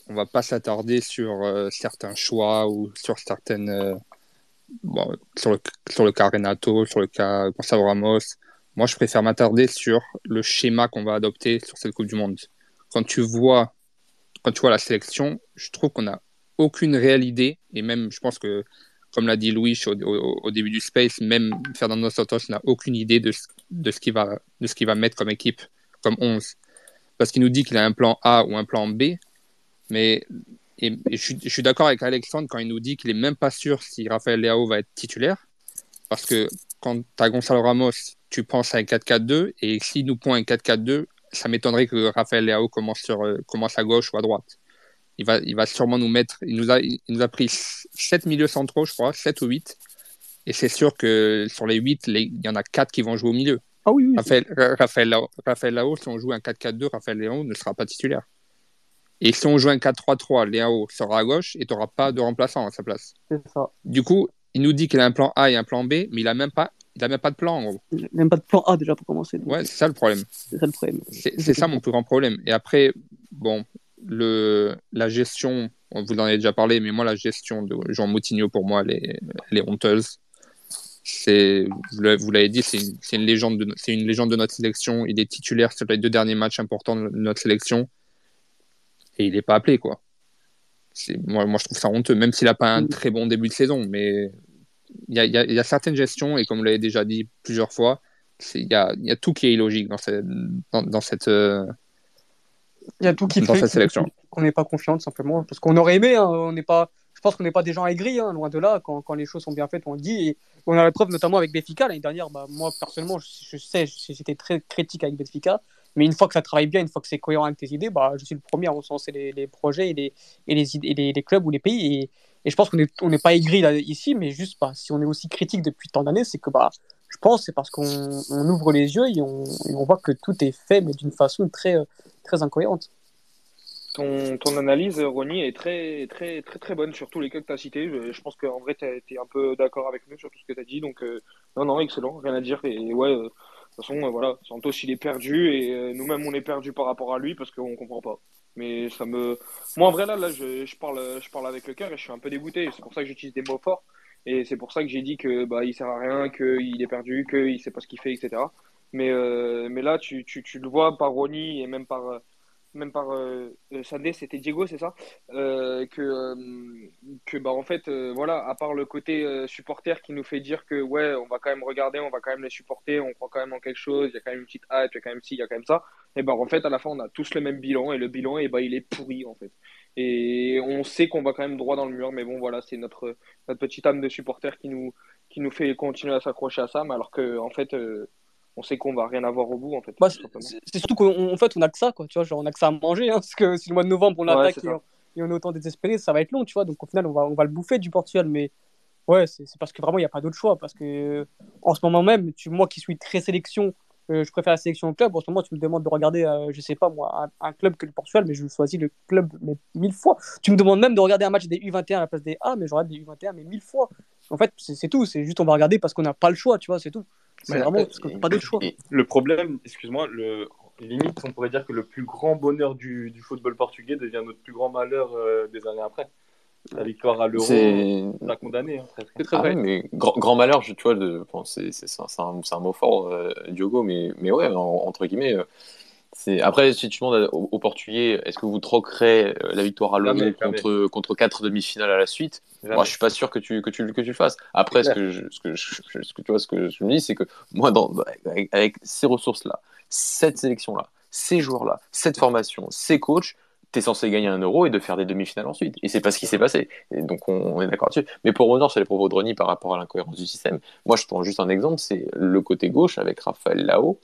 Speaker 9: On va pas s'attarder sur euh, certains choix ou sur certaines. euh, sur, le, sur le cas Renato, sur le cas Gonçalo Ramos. Moi, je préfère m'attarder sur le schéma qu'on va adopter sur cette Coupe du Monde. Quand tu vois, quand tu vois la sélection, je trouve qu'on n'a aucune réelle idée. Et même, je pense que, comme l'a dit Louis au, début du Space, même Fernando Santos n'a aucune idée de ce, de ce qu'il va, de ce qu'il va mettre comme équipe, comme 11. Parce qu'il nous dit qu'il a un plan A ou un plan B. Mais et, et je suis, je suis d'accord avec Alexandre quand il nous dit qu'il est même pas sûr si Rafael Leao va être titulaire. Parce que quand tu as Gonzalo Ramos, tu penses à un 4-4-2. Et s'il nous pond un 4-4-2, ça m'étonnerait que Raphaël Leao commence, sur, euh, commence à gauche ou à droite. Il va, il va sûrement nous mettre. Il nous a, il nous a pris 7 milieux centraux, je crois, 7 ou 8. Et c'est sûr que sur les 8, les- il y en a 4 qui vont jouer au milieu.
Speaker 3: Ah oui, oui.
Speaker 9: Raphaël, Ra- Raphaël, Lao, Raphaël Lao, si on joue un 4-4-2, Raphaël Léao ne sera pas titulaire. Et si on joue un 4-3-3, Léao sera à gauche et tu n'auras pas de remplaçant à sa place.
Speaker 3: C'est ça.
Speaker 9: Du coup, il nous dit qu'il a un plan A et un plan B, mais il n'a même, pas- il a même pas de plan, en gros.
Speaker 3: J'ai Même pas de plan A déjà pour commencer. donc
Speaker 9: Ouais, c'est ça le problème.
Speaker 3: C'est ça le problème.
Speaker 9: C'est ça mon plus grand problème. Et après, bon, le, la gestion, on vous en avez déjà parlé, mais moi, la gestion de Jean Moutinho, pour moi, elle est, elle est honteuse. C'est, vous l'avez dit, c'est une, légende de, c'est une légende de notre sélection. Il est titulaire sur les deux derniers matchs importants de notre sélection. Et il n'est pas appelé, quoi. Moi, moi, je trouve ça honteux, même s'il n'a pas un
Speaker 3: Mm.
Speaker 9: très bon début de saison. Mais il y a, y a- y a certaines gestions, et comme vous l'avez déjà dit plusieurs fois, il y a, y a tout qui est illogique dans cette, dans, dans cette, euh,
Speaker 3: Il y a tout qui
Speaker 9: dans
Speaker 3: fait
Speaker 9: cette sélection.
Speaker 3: qu'on n'est pas confiant, tout simplement. Parce qu'on aurait aimé, hein, on n'est pas. Pense qu'on n'est pas des gens aigris, hein, loin de là. Quand, quand les choses sont bien faites, on le dit. Et on a la preuve notamment avec Benfica l'année dernière. Bah, moi, personnellement, je, sais, j'étais très critique avec Benfica. Mais une fois que ça travaille bien, une fois que c'est cohérent avec tes idées, bah, je suis le premier à recenser les, projets et les, et les, et les, clubs ou les pays. Et, je pense qu'on n'est pas aigri là, ici, mais juste bah, si on est aussi critique depuis tant d'années, c'est que bah, je pense c'est parce qu'on on ouvre les yeux et on, et on voit que tout est fait, mais d'une façon très, très incohérente.
Speaker 2: Ton, ton analyse, Ronnie, est très, très, très, très bonne sur tous les cas que tu as cités. Je, je pense qu'en vrai, tu es un peu d'accord avec nous sur tout ce que tu as dit. Donc, euh, non, non, excellent, rien à dire. Et ouais, euh, de toute façon, euh, voilà, Santos, il est perdu et euh, nous-mêmes, on est perdu par rapport à lui parce qu'on comprend pas. Mais ça me. Moi, en vrai, là, là je, je, parle, je parle avec le cœur et je suis un peu dégoûté. C'est pour ça que j'utilise des mots forts. Et c'est pour ça que j'ai dit que bah, il sert à rien, qu'il est perdu, qu'il sait pas ce qu'il fait, etc. Mais, euh, mais là, tu, tu, tu le vois par Ronnie et même par. Même par euh, euh, Sandé, c'était Diego, c'est ça? Euh, que, euh, que bah, en fait, voilà, à part le côté supporter qui nous fait dire que ouais, on va quand même regarder, on va quand même les supporter, on croit quand même en quelque chose, il y a quand même une petite hype, il y a quand même ci, il y a quand même ça, et ben en fait, à la fin, on a tous le même bilan, et le bilan, et ben il est pourri, en fait. Et on sait qu'on va quand même droit dans le mur, mais bon, voilà, c'est notre, notre petite âme de supporter qui nous, qui nous fait continuer à s'accrocher à ça, mais alors que, en fait, on sait qu'on va rien avoir au bout, en fait.
Speaker 3: Bah, c'est surtout qu'en en fait, on a que ça, quoi. Tu vois, genre, on a que ça à manger, hein, (laughs) parce que si le mois de novembre on
Speaker 2: Ouais,
Speaker 3: attaque
Speaker 2: c'est
Speaker 3: et, et on est autant désespéré, ça va être long, tu vois. Donc au final, on va, on va le bouffer du Portugal, mais ouais, c'est parce que vraiment, il n'y a pas d'autre choix. Parce que euh, en ce moment même, tu, moi qui suis très sélection, euh, je préfère la sélection au club. En ce moment, tu me demandes de regarder, euh, je sais pas moi, un, un club que le Portugal, mais je choisis le club mais mille fois. Tu me demandes même de regarder un match des U21 à la place des A, mais je regarde des U21 mais mille fois. En fait, c'est c'est tout. C'est juste on va regarder parce qu'on n'a pas le choix, tu vois, c'est tout. C'est
Speaker 1: Mais,
Speaker 3: vraiment parce qu'on n'a pas d'autre choix.
Speaker 10: Le problème, excuse-moi, le limite, on pourrait dire que le plus grand bonheur du, du football portugais devient notre plus grand malheur euh, des années après. La victoire à l'Euro,
Speaker 1: C'est
Speaker 10: condamné. hein.
Speaker 3: C'est très
Speaker 1: Ah
Speaker 3: vrai.
Speaker 1: mais grand, grand malheur, je- tu vois, de, bon, c'est un, c'est un- mot fort, euh, Diogo, mais, mais ouais, en- entre guillemets. euh, c'est... Après, si tu demandes aux, aux Portugais, est-ce que vous troquerez euh, la victoire à
Speaker 10: jamais.
Speaker 1: contre, contre quatre demi-finales à la suite?
Speaker 10: Jamais.
Speaker 1: Moi, je suis pas sûr que tu, que tu, que tu le fasses. Après, ce que, je, ce, que je, ce que tu vois, ce que je me dis, c'est que moi, dans, avec, avec ces ressources-là, cette sélection-là, ces joueurs-là, cette formation, ces coachs, t'es censé gagner un euro et de faire des demi-finales ensuite. Et c'est pas ce qui s'est passé. Et donc, on, est d'accord dessus. Mais pour revenir sur les propos de Ronnie par rapport à l'incohérence du système, moi, je prends juste un exemple, c'est le côté gauche avec Raphaël Lao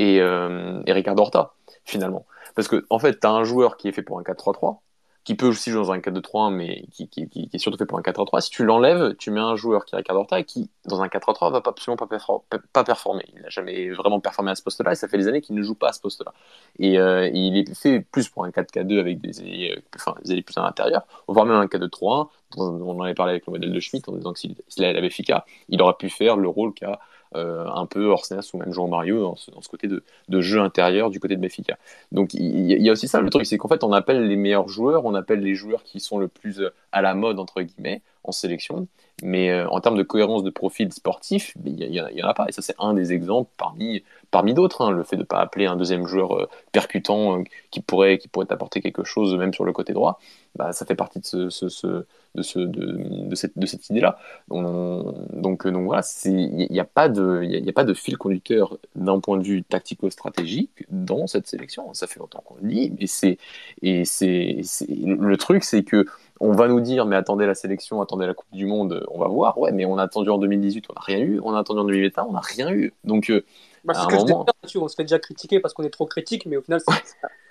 Speaker 1: et, euh, et Ricardo Horta, finalement. Parce que, en fait, t'as un joueur qui est fait pour un 4-3-3, qui peut aussi jouer dans un 4-2-3-1, mais qui, est surtout fait pour un 4-3-3. Si tu l'enlèves, tu mets un joueur qui est Ricardo Horta et qui, dans un 4-3-3, va pas, absolument pas, perfor- pas performer. Il n'a jamais vraiment performé à ce poste-là et ça fait des années qu'il ne joue pas à ce poste-là. Et euh, il est fait plus pour un 4-4-2 avec des ailiers, euh, plus à l'intérieur, voire même un 4-2-3-1. On en avait parlé avec le modèle de Schmitt en disant que s'il avait Benfica, il aurait pu faire le rôle qu'a euh, un peu Orsnes ou même Jean Mario dans ce, côté de, jeu intérieur du côté de Benfica. Donc il y, y a aussi ça le truc, c'est qu'en fait on appelle les meilleurs joueurs, on appelle les joueurs qui sont le plus euh, à la mode entre guillemets en sélection, mais euh, en termes de cohérence de profil sportif, il y, y, y en a pas. Et ça c'est un des exemples parmi parmi d'autres, hein, le fait de pas appeler un deuxième joueur euh, percutant euh, qui pourrait qui pourrait apporter quelque chose même sur le côté droit, bah, ça fait partie de ce, ce, ce de, ce, de, cette, de cette idée-là. Donc, donc voilà, il n'y a, pas de, y y a pas de fil conducteur d'un point de vue tactico-stratégique dans cette sélection. Ça fait longtemps qu'on le dit, et, c'est, et c'est, le truc, c'est que on va nous dire, mais attendez la sélection, attendez la Coupe du Monde, on va voir. Ouais, mais on a attendu en 2018, on n'a rien eu. On a attendu en 2021, on n'a rien eu. Donc, euh,
Speaker 3: Bah, c'est
Speaker 1: À
Speaker 3: ce
Speaker 1: un
Speaker 3: que je
Speaker 1: moment-
Speaker 3: là-dessus, on se fait déjà critiquer parce qu'on est trop critique, mais au final, c'est-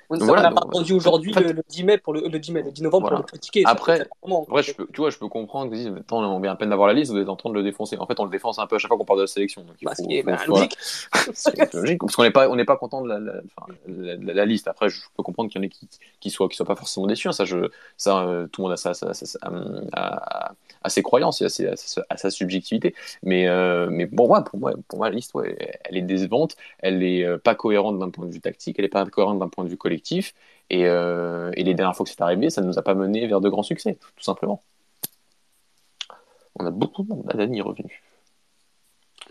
Speaker 3: on
Speaker 1: Voilà,
Speaker 3: n'a pas attendu aujourd'hui
Speaker 1: en fait-
Speaker 3: le, le 10 mai pour le, le 10 mai, le 10 novembre
Speaker 1: Voilà.
Speaker 3: pour le critiquer.
Speaker 1: Après-
Speaker 3: Ça,
Speaker 1: je peux, tu vois, je peux comprendre disent, attends, on vient à peine d'avoir la liste, vous êtes en train de le défoncer. En fait, on le défonce un peu à chaque fois qu'on parle de la sélection. Donc,
Speaker 3: Bah, ce
Speaker 1: faut-
Speaker 3: qui est bah, logique. (laughs)
Speaker 1: logique, parce qu'on n'est pas, on n'est pas content de la, la, enfin, la, la- la liste. Après, je peux comprendre qu'il y en ait qui, qui soient, qui soient pas forcément déçus. hein. Ça, je, ça, euh, tout le monde a sa, sa- sa- sa- euh, a- a ses croyances et a sa- subjectivité. Mais, euh, mais pour moi, pour moi, la liste, elle est décevante. Elle est euh, pas cohérente d'un point de vue tactique. Elle est pas cohérente d'un point de vue collectif. Et, euh, les dernières fois que c'est arrivé, ça ne nous a pas mené vers de grands succès, tout simplement. On a beaucoup de monde. Ah, Dani est revenu.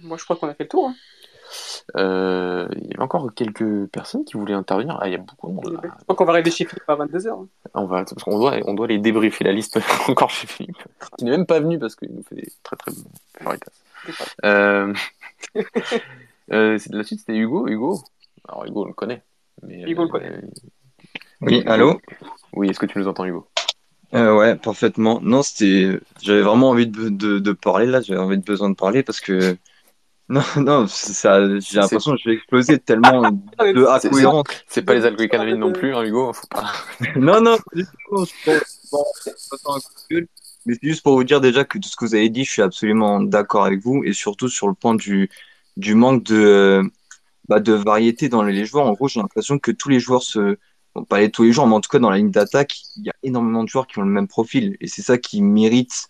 Speaker 3: Moi, je crois qu'on a fait le tour. hein.
Speaker 1: Euh, il y avait encore quelques personnes qui voulaient intervenir. Ah, il y a beaucoup de monde. là.
Speaker 3: Je crois qu'on va arriver chez Philippe à 22h.
Speaker 1: On va, parce qu'on doit, on doit les débriefer la liste (laughs) encore chez Philippe, qui n'est même pas venu parce qu'il nous fait des très très bons. Euh, (laughs) euh, la suite, c'était Hugo. Hugo. Alors Hugo, on le connaît. Mais,
Speaker 3: Hugo le connaît.
Speaker 1: euh,
Speaker 11: Oui, allô?
Speaker 1: Oui, est-ce que tu nous entends, Hugo?
Speaker 11: Euh, Ouais, parfaitement. Non, c'était. J'avais vraiment envie de, de, de parler là, j'avais envie de besoin de parler parce que. (laughs) Non, non, ça, j'ai l'impression que je vais exploser tellement (laughs) de
Speaker 1: C'est-
Speaker 11: incohérence.
Speaker 1: C'est pas les alcooliques non plus, hein, Hugo. Faut pas. (laughs)
Speaker 11: Non, non, de mais c'est juste pour vous dire déjà que tout ce que vous avez dit, je suis absolument d'accord avec vous et surtout sur le point du, du manque de, bah, de variété dans les joueurs. En gros, j'ai l'impression que tous les joueurs se, bon, pas les tous les joueurs, mais en tout cas dans la ligne d'attaque, il y a énormément de joueurs qui ont le même profil et c'est ça qui mérite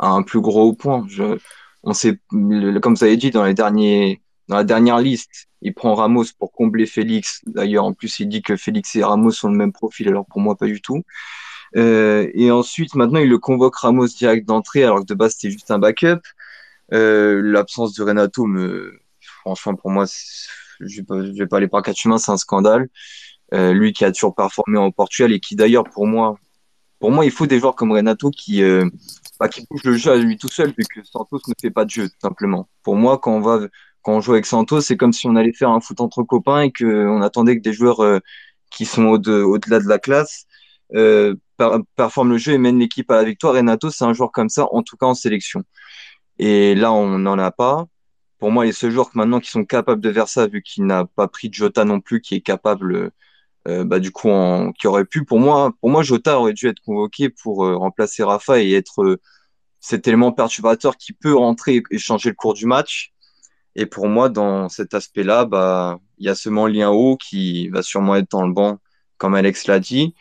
Speaker 11: un plus gros point. Je, on sait, comme vous avez dit dans les derniers, dans la dernière liste, il prend Ramos pour combler Félix. D'ailleurs, en plus, il dit que Félix et Ramos sont le même profil, alors pour moi, pas du tout. Euh, et ensuite, maintenant, il le convoque Ramos direct d'entrée, alors que de base, c'était juste un backup. Euh, l'absence de Renato me, franchement, pour moi, je vais pas, je vais pas aller par quatre chemins, c'est un scandale. Euh, lui qui a toujours performé en Portugal et qui d'ailleurs, pour moi, pour moi, il faut des joueurs comme Renato qui, euh, bah, qui bougent le jeu à lui tout seul, vu que Santos ne fait pas de jeu, tout simplement. Pour moi, quand on va, quand on joue avec Santos, c'est comme si on allait faire un foot entre copains et que on attendait que des joueurs euh, qui sont au de, au-delà de la classe euh, per- performent le jeu et mènent l'équipe à la victoire. Renato, c'est un joueur comme ça, en tout cas en sélection. Et là, on n'en a pas. Pour moi, les seuls joueurs maintenant qui sont capables de faire ça, vu qu'il n'a pas pris Jota non plus, qui est capable, euh, bah, du coup, en, qui aurait pu, pour moi, pour moi, Jota aurait dû être convoqué pour euh, remplacer Rafa et être euh, cet élément perturbateur qui peut rentrer et changer le cours du match. Et pour moi, dans cet aspect-là, bah, il y a seulement lien haut qui va sûrement être dans le banc, comme Alex l'a dit.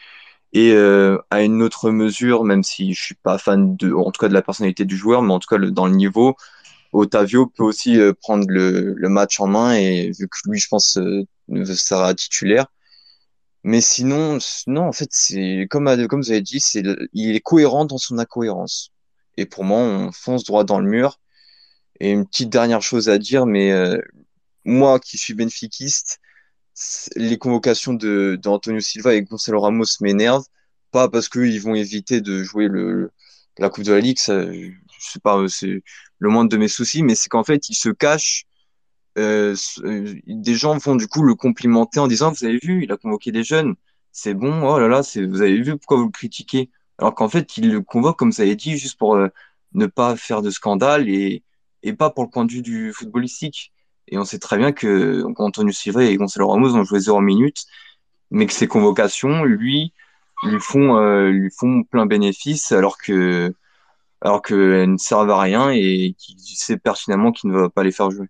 Speaker 11: Et euh, à une autre mesure, même si je suis pas fan de, en tout cas de la personnalité du joueur, mais en tout cas dans le niveau, Otavio peut aussi prendre le, le match en main et vu que lui, je pense, sera titulaire. Mais sinon, non, en fait, c'est comme comme vous avez dit, c'est il est cohérent dans son incohérence. Et pour moi, on fonce droit dans le mur. Et une petite dernière chose à dire, mais euh, moi qui suis benfiquiste, les convocations de d'Antonio Silva et Gonzalo Ramos m'énervent, pas parce qu'ils vont éviter de jouer le la Coupe de la Ligue, ça, pas, euh, c'est le moindre de mes soucis, mais c'est qu'en fait, ils se cachent. Euh, euh, des gens vont du coup le complimenter en disant, vous avez vu, il a convoqué des jeunes, c'est bon, oh là là, c'est, vous avez vu pourquoi vous le critiquez? Alors qu'en fait, il le convoque, comme ça a dit, juste pour euh, ne pas faire de scandale et, et pas pour le point de vue du footballistique. Et on sait très bien que Antonio Silva et Gonzalo Ramos ont joué zéro minute, mais que ces convocations, lui, lui font, euh, lui font plein bénéfice, alors que, alors qu'elles ne servent à rien et qu'il sait pertinemment qu'il ne va pas les faire jouer.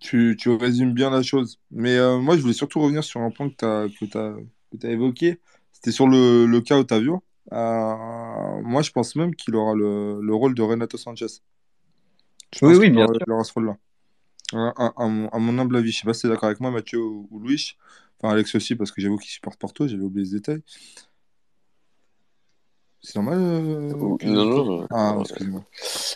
Speaker 4: Tu, tu résumes bien la chose. Mais euh, moi, je voulais surtout revenir sur un point que tu as, que que évoqué. C'était sur le, le cas Otavio. Euh, moi, je pense même qu'il aura le, le rôle de Renato Sanchez. Je
Speaker 11: Oui, oui, bien
Speaker 4: aura,
Speaker 11: sûr.
Speaker 4: il aura ce rôle-là. À, à- à mon, à mon humble avis. Je sais pas si tu es d'accord avec moi, Mathieu ou, ou Louis. Enfin, Alex aussi, parce que j'avoue qu'il supporte Porto. J'avais oublié ce détail. C'est normal euh,
Speaker 1: Non, non, non.
Speaker 4: Ah, excusez-moi.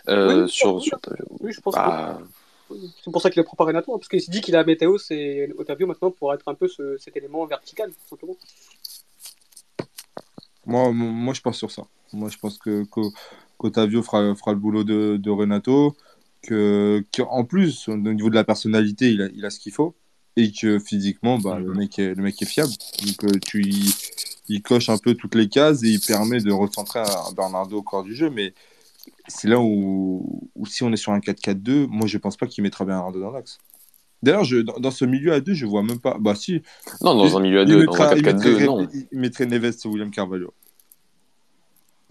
Speaker 1: Euh,
Speaker 3: Oui,
Speaker 1: sur, sur
Speaker 3: Oui, je pense
Speaker 1: bah,
Speaker 3: que c'est pour ça qu'il a préparé Renato, hein, parce qu'il s'est dit qu'il a Météo et Otavio maintenant pour être un peu ce- cet élément vertical, simplement.
Speaker 4: Moi, moi, je pense sur ça. Moi, je pense que qu'O- qu'Otavio fera, fera le boulot de, de Renato, que, qu'en plus, au niveau de la personnalité, il a, il a ce qu'il faut, et que physiquement, bah, le, mec est, le mec est fiable. Donc, euh, tu,
Speaker 5: il coche un peu toutes les cases et il permet de recentrer Bernardo au corps du jeu. Mais c'est là où, où si on est sur un 4-4-2, moi je pense pas qu'il mettra Bernardo dans l'axe. D'ailleurs, dans, dans ce milieu à deux, je vois même pas. Bah si.
Speaker 1: Non, dans
Speaker 5: Il-
Speaker 1: un milieu à deux, dans un
Speaker 5: mettra- il
Speaker 1: 4-4-2,
Speaker 5: mettrait-
Speaker 1: non.
Speaker 5: Il mettrait Neves sur William Carvalho.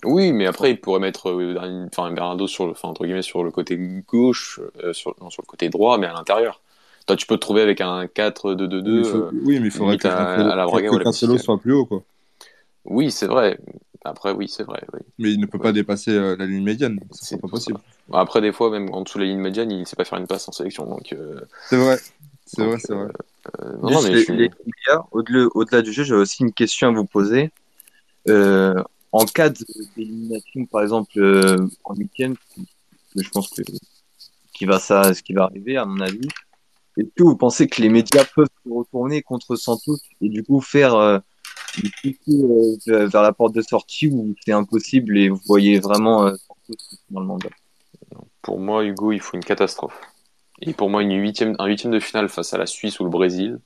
Speaker 1: Oui, mais après, il pourrait mettre euh, un- enfin, Bernardo sur le, enfin, entre guillemets, sur le côté gauche, euh, sur, non, sur le côté droit, mais à l'intérieur. Toi, tu peux te trouver avec un 4-2-2-2.
Speaker 5: Il faut-
Speaker 1: euh,
Speaker 5: oui, mais il faudrait
Speaker 1: limite
Speaker 5: que,
Speaker 1: à- la
Speaker 5: que
Speaker 1: ou
Speaker 5: Cancelo soit plus haut, quoi.
Speaker 1: Oui, c'est vrai. Après, oui, c'est vrai. oui.
Speaker 5: Mais il ne peut pas dépasser euh, la ligne médiane.
Speaker 1: C'est
Speaker 5: pas possible.
Speaker 1: Bon, Après, des fois, même en dessous de la ligne médiane, il sait pas faire une passe en sélection. Donc, euh,
Speaker 5: C'est vrai. C'est vrai, c'est vrai.
Speaker 1: euh, non, non,
Speaker 11: Juste
Speaker 1: mais
Speaker 11: les,
Speaker 1: je suis-
Speaker 11: les gars, au-delà, du jeu, j'ai aussi une question à vous poser. Euh, en cas de- d'élimination, par exemple, euh, en huitième, que je pense que qui va ça, ce qui va arriver, à mon avis, est-ce que vous pensez que les médias peuvent se retourner contre Santos et du coup faire euh, vers la porte de sortie ou c'est impossible et vous voyez vraiment euh, dans le mandat?
Speaker 1: pour moi, Hugo, il faut une catastrophe. Et pour moi, une huitième, un huitième de finale face à la Suisse ou le Brésil,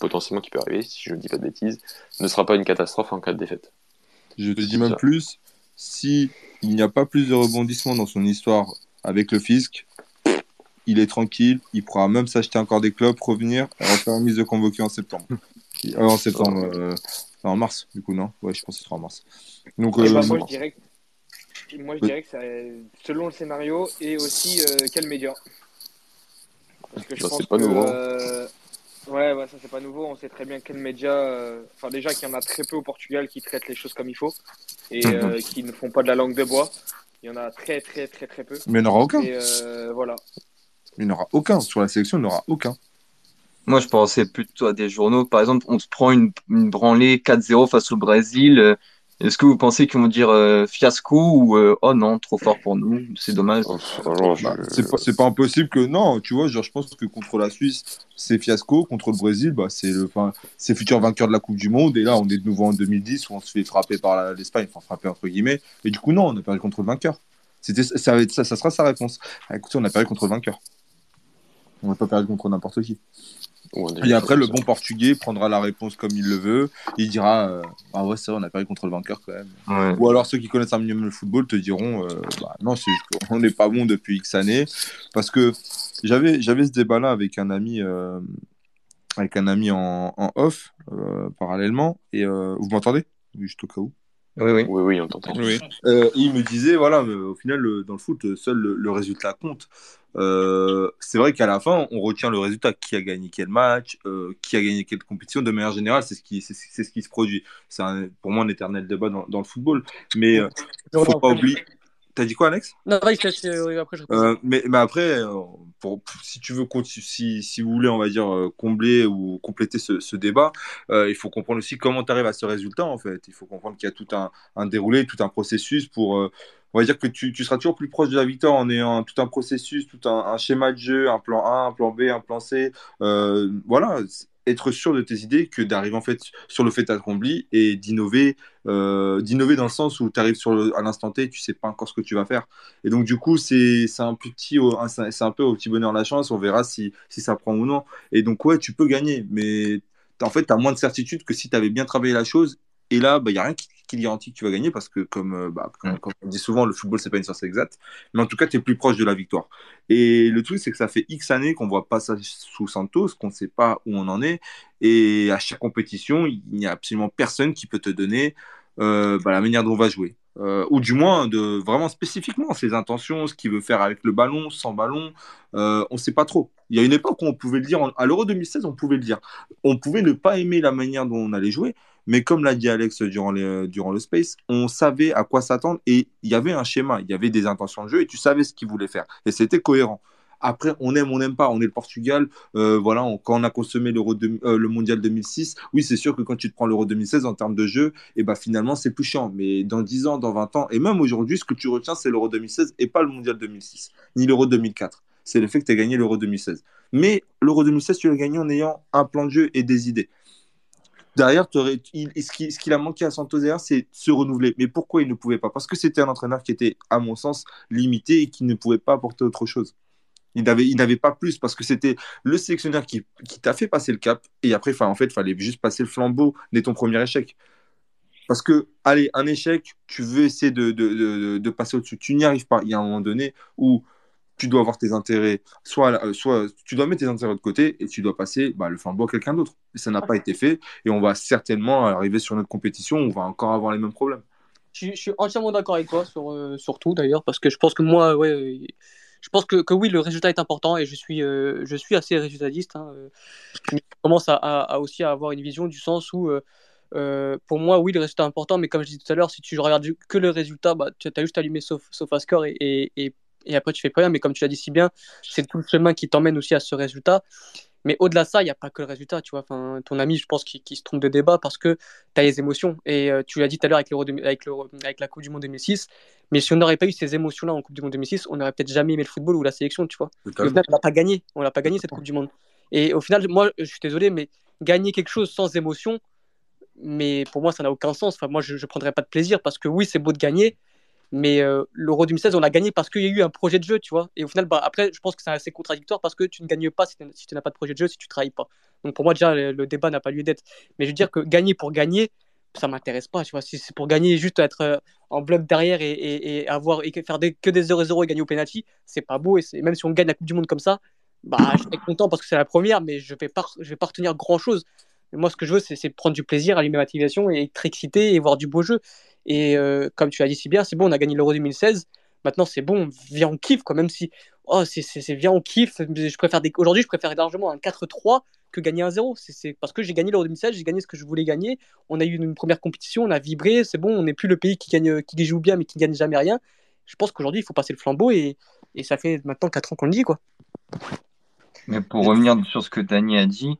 Speaker 1: potentiellement qui peut arriver, si je ne dis pas de bêtises, ne sera pas une catastrophe en cas de défaite.
Speaker 5: Je te dis même
Speaker 1: ça.
Speaker 5: plus, si il n'y a pas plus de rebondissements dans son histoire avec le fisc, il est tranquille, il pourra même s'acheter encore des clopes, revenir et refaire une mise de convoqué en septembre. Euh, en septembre, euh, en mars, du coup, non? Ouais, je pense que ce sera en mars. Donc, euh,
Speaker 2: ben, moi, je dirais, que- moi, je dirais que c'est selon le scénario et aussi euh, quel média. Parce que je
Speaker 1: Bah,
Speaker 2: pense
Speaker 1: c'est pas
Speaker 2: que,
Speaker 1: nouveau, hein.
Speaker 2: euh, ouais, ouais, ça c'est pas nouveau. On sait très bien quel média. Enfin, déjà qu'il y en a très peu au Portugal qui traitent les choses comme il faut et
Speaker 5: Mhm.
Speaker 2: euh, qui ne font pas de la langue de bois. Il y en a très, très, très, très peu.
Speaker 5: Mais il n'y en aura aucun.
Speaker 2: Et euh, voilà.
Speaker 5: Il n'y en aura aucun. Sur la sélection, il n'y en aura aucun.
Speaker 11: Moi, je pensais plutôt à des journaux. Par exemple, on se prend une, une branlée 4-0 face au Brésil. Euh, Est-ce que vous pensez qu'ils vont dire euh, fiasco ou euh, oh non, trop fort pour nous, c'est dommage.
Speaker 1: Oh,
Speaker 5: Bah, c'est pas, c'est pas impossible que non, tu vois, genre je pense que contre la Suisse, c'est fiasco, contre le Brésil, bah, c'est le c'est futur vainqueur de la Coupe du Monde, et là on est de nouveau en 2010 où on se fait frapper par la- l'Espagne, enfin frapper entre guillemets, et du coup non, on a perdu contre le vainqueur. C'était, ça sera sa réponse. Ah, écoutez, on a perdu contre le vainqueur. On n'a pas perdu contre n'importe qui. Et après, le bon portugais prendra la réponse comme il le veut. Il dira euh, Ah ouais, c'est vrai, on a perdu contre le vainqueur quand même.
Speaker 11: Ouais.
Speaker 5: Ou alors ceux qui connaissent un minimum le football te diront euh, bah, non, c'est juste qu'on n'est pas bon depuis X années. Parce que j'avais, j'avais ce débat-là avec un ami, euh, avec un ami en, en off, euh, parallèlement. Et euh, vous m'entendez? Juste au cas où.
Speaker 11: Oui, oui.
Speaker 1: Oui, oui, on t'entend.
Speaker 9: Oui.
Speaker 5: Euh, il me disait, voilà, mais au final, le- dans le foot, seul le, le résultat compte. Euh, c'est vrai qu'à la fin, on retient le résultat, qui a gagné quel match, euh, qui a gagné quelle compétition. De manière générale, c'est ce qui, c'est, c'est ce qui se produit. C'est un- pour moi un éternel débat dans, dans le football. Mais euh, faut pas oublier. T'as dit quoi, Alex?
Speaker 3: Non, je euh, après je réponds.
Speaker 5: euh, mais, mais après, euh, pour, si tu veux, si, si vous voulez, on va dire, euh, combler ou compléter ce, ce débat, euh, il faut comprendre aussi comment tu arrives à ce résultat, en fait. Il faut comprendre qu'il y a tout un, un déroulé, tout un processus pour. euh, on va dire que tu, tu seras toujours plus proche de la victoire en ayant tout un processus, tout un, un schéma de jeu, un plan A, un plan B, un plan C. Euh, voilà, être sûr de tes idées que d'arriver en fait sur le fait accompli et d'innover, euh, d'innover dans le sens où tu arrives sur à l'instant T, tu sais pas encore ce que tu vas faire. Et donc, du coup, c'est un petit, c'est un peu au petit bonheur la chance. On verra si, si ça prend ou non. Et donc, ouais, tu peux gagner, mais en fait, tu as moins de certitude que si tu avais bien travaillé la chose. Et là, il n'y a rien qui, qui te garantit que tu vas gagner parce que, comme, euh, bah, comme, comme on dit souvent, le football, c'est pas une science exacte. Mais en tout cas, tu es plus proche de la victoire. Et le truc, c'est que ça fait X années qu'on voit pas ça sous Santos, qu'on ne sait pas où on en est. Et à chaque compétition, il n'y a absolument personne qui peut te donner euh, bah, la manière dont on va jouer. Euh, ou du moins de vraiment spécifiquement ses intentions, ce qu'il veut faire avec le ballon, sans ballon, euh, on ne sait pas trop. Il y a une époque où on pouvait le dire, en- à l'Euro 2016, on pouvait le dire. On pouvait ne pas aimer la manière dont on allait jouer, mais comme l'a dit Alex durant, les, durant le Space, on savait à quoi s'attendre et il y avait un schéma, il y avait des intentions de jeu et tu savais ce qu'il voulait faire. Et c'était cohérent. Après, on aime, on n'aime pas. On est le Portugal. Euh, voilà, on- quand on a consommé l'Euro euh, le Mondial 2006, oui, c'est sûr que quand tu te prends l'Euro 2016 en termes de jeu, et ben finalement, c'est plus chiant. Mais dans 10 ans, dans 20 ans, et même aujourd'hui, ce que tu retiens, c'est l'Euro 2016 et pas le Mondial 2006, ni l'Euro 2004. C'est le fait que tu as gagné l'Euro 2016. Mais l'Euro 2016, tu l'as gagné en ayant un plan de jeu et des idées. Derrière, il- ce qui- ce qu'il a manqué à Santos derrière, c'est se renouveler. Mais pourquoi il ne pouvait pas? Parce que c'était un entraîneur qui était, à mon sens, limité et qui ne pouvait pas apporter autre chose. Il n'avait il pas plus parce que c'était le sélectionneur qui, qui t'a fait passer le cap. Et après, en fait, il fallait juste passer le flambeau dès ton premier échec. Parce que, allez, un échec, tu veux essayer de, de, de, de passer au-dessus. Tu n'y arrives pas. Il y a un moment donné où tu dois avoir tes intérêts, soit, euh, soit tu dois mettre tes intérêts de côté et tu dois passer bah, le flambeau à quelqu'un d'autre. Et ça n'a pas été fait. Et on va certainement arriver sur notre compétition, on va encore avoir les mêmes problèmes.
Speaker 3: Je, suis entièrement d'accord avec toi sur, euh, sur tout d'ailleurs, parce que je pense que moi, ouais, je pense que, que oui, le résultat est important et je suis, euh, je suis assez résultatiste. Hein, je commence à, à- à avoir une vision du sens où, pour moi, oui, le résultat est important, mais comme je disais tout à l'heure, si tu regardes que le résultat, bah, tu as juste allumé sauf, sauf à score et, et, et, et après tu fais pas rien. Mais comme tu l'as dit si bien, c'est tout le chemin qui t'emmène aussi à ce résultat. Mais au-delà de ça, il n'y a pas que le résultat, tu vois. Enfin, ton ami, je pense qu'il se trompe de débat parce que tu as les émotions. Et euh, tu l'as dit tout à l'heure avec, la Coupe du Monde 2006. Mais si on n'aurait pas eu ces émotions-là en Coupe du Monde 2006, on n'aurait peut-être jamais aimé le football ou la sélection, tu vois. Au final, on n'a pas gagné. On n'a pas gagné cette Coupe du Monde. Et au final, moi, je suis désolé, mais gagner quelque chose sans émotion, mais pour moi, ça n'a aucun sens. Enfin, moi, je ne prendrais pas de plaisir parce que oui, c'est beau de gagner, mais euh, l'Euro 2016, on a gagné parce qu'il y a eu un projet de jeu, tu vois. Et au final, bah, après, je pense que c'est assez contradictoire parce que tu ne gagnes pas si tu n'as pas de projet de jeu, si tu ne travailles pas. Donc pour moi, déjà, le, débat n'a pas lieu d'être. Mais je veux dire que gagner pour gagner, ça m'intéresse pas, tu vois. Si c'est pour gagner, juste être euh, en bloc derrière et, avoir, et faire des, que des 0-0 et gagner au penalty, c'est pas beau. Et même si on gagne la Coupe du Monde comme ça, bah, je serais content parce que c'est la première, mais je je vais pas retenir grand chose. Moi, ce que je veux, c'est prendre du plaisir, allumer ma motivation et être excité et voir du beau jeu. Et euh, comme tu as dit si bien, c'est bon, on a gagné l'Euro 2016. Maintenant, c'est bon, viens, on kiffe, quoi. Même si, oh, c'est viens, on kiffe. Je préfère. Aujourd'hui, je préfère largement un 4-3 que gagner un 0. C'est parce que j'ai gagné l'Euro 2016, j'ai gagné ce que je voulais gagner. On a eu une première compétition, on a vibré, c'est bon, on n'est plus le pays qui, gagne, qui joue bien mais qui gagne jamais rien. Je pense qu'aujourd'hui, il faut passer le flambeau et, et ça fait maintenant 4 ans qu'on le dit, quoi.
Speaker 11: Mais pour revenir sur ce que Dany a dit,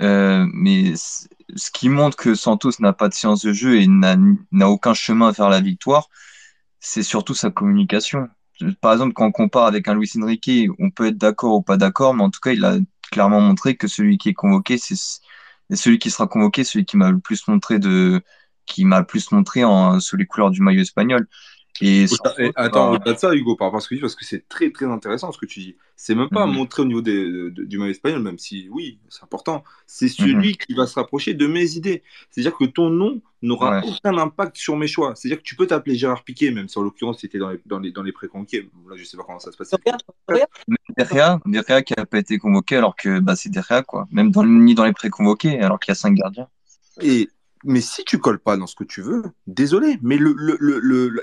Speaker 11: euh, mais ce qui montre que Santos n'a pas de science de jeu et n'a aucun chemin vers la victoire, c'est surtout sa communication. Par exemple, quand on compare avec un Luis Enrique, on peut être d'accord ou pas d'accord, mais en tout cas, il a clairement montré que celui qui est convoqué, c'est celui qui sera convoqué, celui qui m'a le plus montré de, qui m'a le plus montré en, sous les couleurs du maillot espagnol. Et
Speaker 5: et attends, au-delà de ça, Hugo, par rapport à ce que tu dis, parce que c'est très très intéressant ce que tu dis. C'est même pas
Speaker 11: Mhm.
Speaker 5: montré au niveau des- de- de- du maillot espagnol, même si oui, c'est important. C'est
Speaker 11: Mhm.
Speaker 5: celui qui va se rapprocher de mes idées. C'est-à-dire que ton nom n'aura
Speaker 11: Ouais.
Speaker 5: aucun impact sur mes choix. C'est-à-dire que tu peux t'appeler Gérard Piquet, même si en l'occurrence c'était dans les, dans les, dans les préconqués. Là, je sais pas comment ça se passe.
Speaker 11: Derrière, derrière qui a pas été convoqué alors que bah, c'est derrière quoi. Même dans, ni dans les pré-convoqués alors qu'il y a cinq gardiens.
Speaker 5: Et, mais si tu colles pas dans ce que tu veux, désolé, mais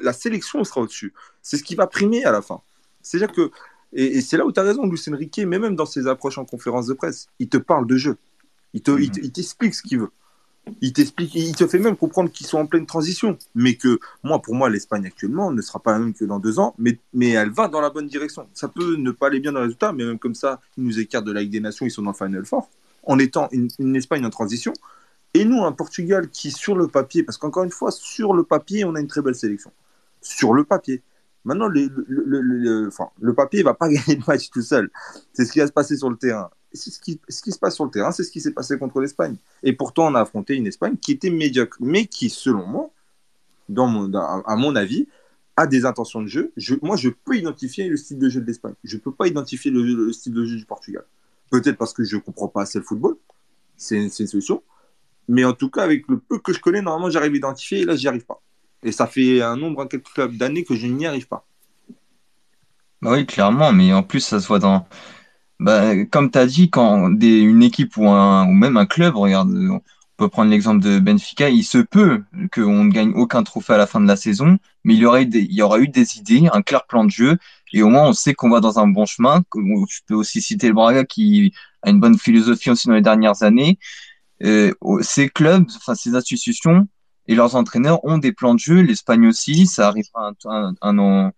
Speaker 5: la sélection sera au-dessus. C'est ce qui va primer à la fin. C'est-à-dire que, et, c'est là où tu as raison, Luis Enrique, mais même dans ses approches en conférence de presse, il te parle de jeu. Il te, il te- il t'explique ce qu'il veut. Il t'explique, il te fait même comprendre qu'ils sont en pleine transition. Mais que, moi, pour moi, l'Espagne actuellement ne sera pas la même que dans deux ans, mais, elle va dans la bonne direction. Ça peut ne pas aller bien dans le résultat, mais même comme ça, ils nous écartent de la Ligue des Nations, ils sont dans le Final Four. En étant une Espagne en transition, et nous, un Portugal qui, sur le papier, parce qu'encore une fois, sur le papier, on a une très belle sélection. Sur le papier. Maintenant, le, le, le, papier ne va pas (laughs) gagner le match tout seul. C'est ce qui va se passer sur le terrain. Ce qui, ce qui se passe sur le terrain, c'est ce qui s'est passé contre l'Espagne. Et pourtant, on a affronté une Espagne qui était médiocre, mais qui, selon moi, à mon avis, a des intentions de jeu. Je, moi, je peux identifier le style de jeu de l'Espagne. Je ne peux pas identifier le, le style de jeu du Portugal. Peut-être parce que je ne comprends pas assez le football. C'est une solution. Mais en tout cas, avec le peu que je connais, normalement, j'arrive à identifier. Et là, j'y arrive pas. Et ça fait un nombre incalculable d'années que je n'y arrive pas.
Speaker 11: Bah oui, clairement, mais en plus ça se voit dans. Bah, comme tu as dit, quand une équipe ou, un, ou même un club, regarde, on peut prendre l'exemple de Benfica, il se peut qu'on ne gagne aucun trophée à la fin de la saison, mais il y des, il y aura eu des idées, un clair plan de jeu, et au moins on sait qu'on va dans un bon chemin. Je peux aussi citer le Braga qui a une bonne philosophie aussi dans les dernières années. Ces clubs, enfin ces institutions et leurs entraîneurs ont des plans de jeu. L'Espagne aussi, ça arrivera un, un, un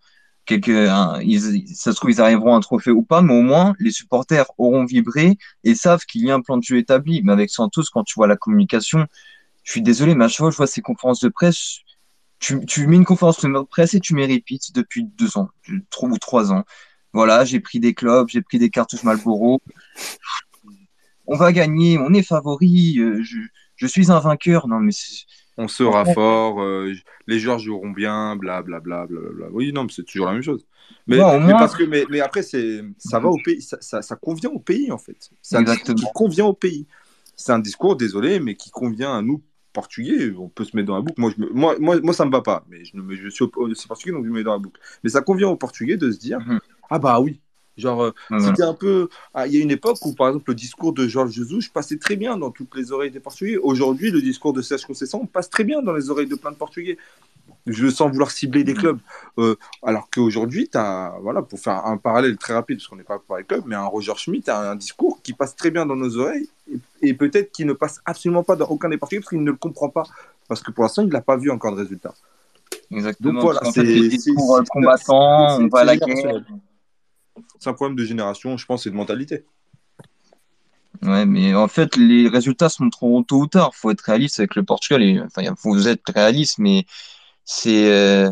Speaker 11: quelques, un, ils, ça se trouve ils arriveront à un trophée ou pas, mais au moins les supporters auront vibré et savent qu'il y a un plan de jeu établi. Mais avec Santos, quand tu vois la communication, je suis désolé, mais à chaque fois je vois ces conférences de presse, tu, tu mets une conférence de presse et tu me répètes depuis deux ans, trois ou trois ans. Voilà, j'ai pris des clubs, j'ai pris des cartouches Marlboro. On va gagner, on est favori, euh, je, je suis un vainqueur. Non, mais
Speaker 5: on sera fort, euh, les joueurs joueront bien, blablabla. Bla, bla, bla. Oui, non, mais c'est toujours la même chose. Mais,
Speaker 11: Ouais,
Speaker 5: mais parce que, mais, mais après, c'est, ça va au pays, ça, ça, ça convient au pays en fait. C'est un discours
Speaker 11: Exactement.
Speaker 5: qui convient au pays. C'est un discours, désolé, mais qui convient à nous, portugais, on peut se mettre dans la boucle. Moi, je me- moi, moi, moi, ça me va pas, mais je, mais je suis au- portugais, donc je me mets dans la boucle. Mais ça convient aux portugais de se dire
Speaker 11: Mhm.
Speaker 5: Ah bah oui, genre, euh,
Speaker 11: Ouais, voilà.
Speaker 5: c'était un peu. ah, Il y a une époque où, par exemple, le discours de Georges Jesus passait très bien dans toutes les oreilles des portugais. Aujourd'hui, le discours de Serge Conceição passe très bien dans les oreilles de plein de portugais. Je le sens vouloir cibler des clubs. Euh, alors qu'aujourd'hui, voilà, pour faire un parallèle très rapide, parce qu'on n'est pas pour les clubs, mais un Roger Schmidt a un discours qui passe très bien dans nos oreilles et, et peut-être qui ne passe absolument pas dans aucun des Portugais parce qu'il ne le comprend pas. Parce que pour l'instant, il n'a pas vu encore de résultat.
Speaker 11: Exactement.
Speaker 5: Donc voilà, c'est- c'est-
Speaker 11: discours euh,
Speaker 5: c'est-
Speaker 11: on va à la
Speaker 5: c'est
Speaker 11: guerre.
Speaker 5: C'est un problème de génération, je pense, et de mentalité.
Speaker 11: Ouais, mais en fait, les résultats se montreront tôt ou tard. Faut être réaliste avec le Portugal. Et, enfin, faut vous être réaliste, mais c'est, euh,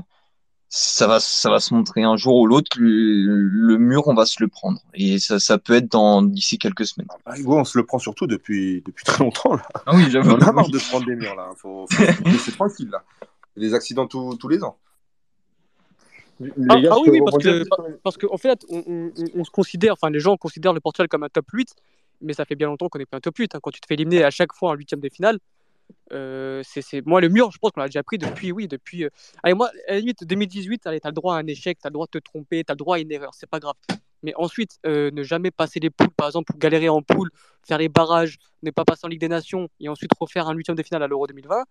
Speaker 11: ça va, ça va se montrer un jour ou l'autre. Le, le mur, on va se le prendre. Et ça, ça peut être dans, d'ici quelques semaines.
Speaker 5: Ah, on se le prend surtout depuis, depuis très longtemps. Là.
Speaker 11: Ah oui,
Speaker 5: On
Speaker 11: j'avoue.
Speaker 5: en a marre de se prendre des murs. Là. Faut, faut se laisser tranquille. Là. Des accidents tous tous les ans.
Speaker 3: Ah,
Speaker 10: gars,
Speaker 3: ah oui, parce que, parce qu'en fait, on, on- on- on se considère, enfin, les gens considèrent le Portugal comme un top 8, mais ça fait bien longtemps qu'on n'est pas un top 8. hein. Quand tu te fais éliminer à chaque fois en huitième de finale, euh, c'est, c'est- moi, le mur, je pense qu'on l'a déjà pris depuis, oui, depuis. euh, Allez, moi, à la limite, 2018, allez, t'as le droit à un échec, t'as le droit de te tromper, t'as le droit à une erreur, c'est pas grave. Mais ensuite, euh, ne jamais passer les poules, par exemple, ou galérer en poule, faire les barrages, ne pas passer en Ligue des Nations et ensuite refaire un huitième de finale à l'Euro 2020,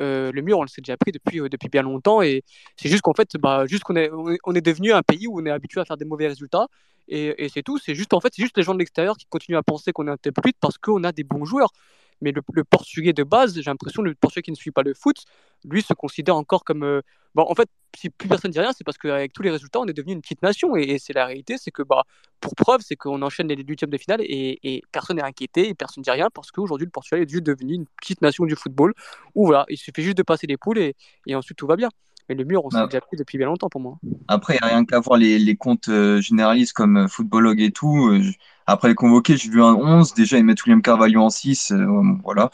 Speaker 3: euh, le mur, on le s'est déjà pris depuis, euh, depuis bien longtemps et c'est juste qu'en fait, bah, juste qu'on est, on est- devenu un pays où on est habitué à faire des mauvais résultats et, et c'est tout. C'est juste en fait, c'est juste les gens de l'extérieur qui continuent à penser qu'on est un top 8 parce qu'on a des bons joueurs. Mais le, Portugais de base, j'ai l'impression le Portugais qui ne suit pas le foot, lui se considère encore comme. euh, bon, en fait, si plus personne ne dit rien, c'est parce qu'avec tous les résultats, on est devenu une petite nation. Et, et c'est la réalité, c'est que bah, pour preuve, c'est qu'on enchaîne les huitièmes de finale et, et personne n'est inquiété et personne ne dit rien parce qu'aujourd'hui, le Portugal est juste devenu une petite nation du football où voilà, il suffit juste de passer les poules et, et ensuite tout va bien. Mais le mur, on s'est
Speaker 11: Ah.
Speaker 3: déjà pris depuis bien longtemps pour moi.
Speaker 11: Après, il n'y a rien qu'à voir les, les comptes euh, généralistes comme euh, Footballlog et tout. Euh, après les convoqués, j'ai vu un 11. Déjà, ils mettent William Carvalho en 6. euh, voilà.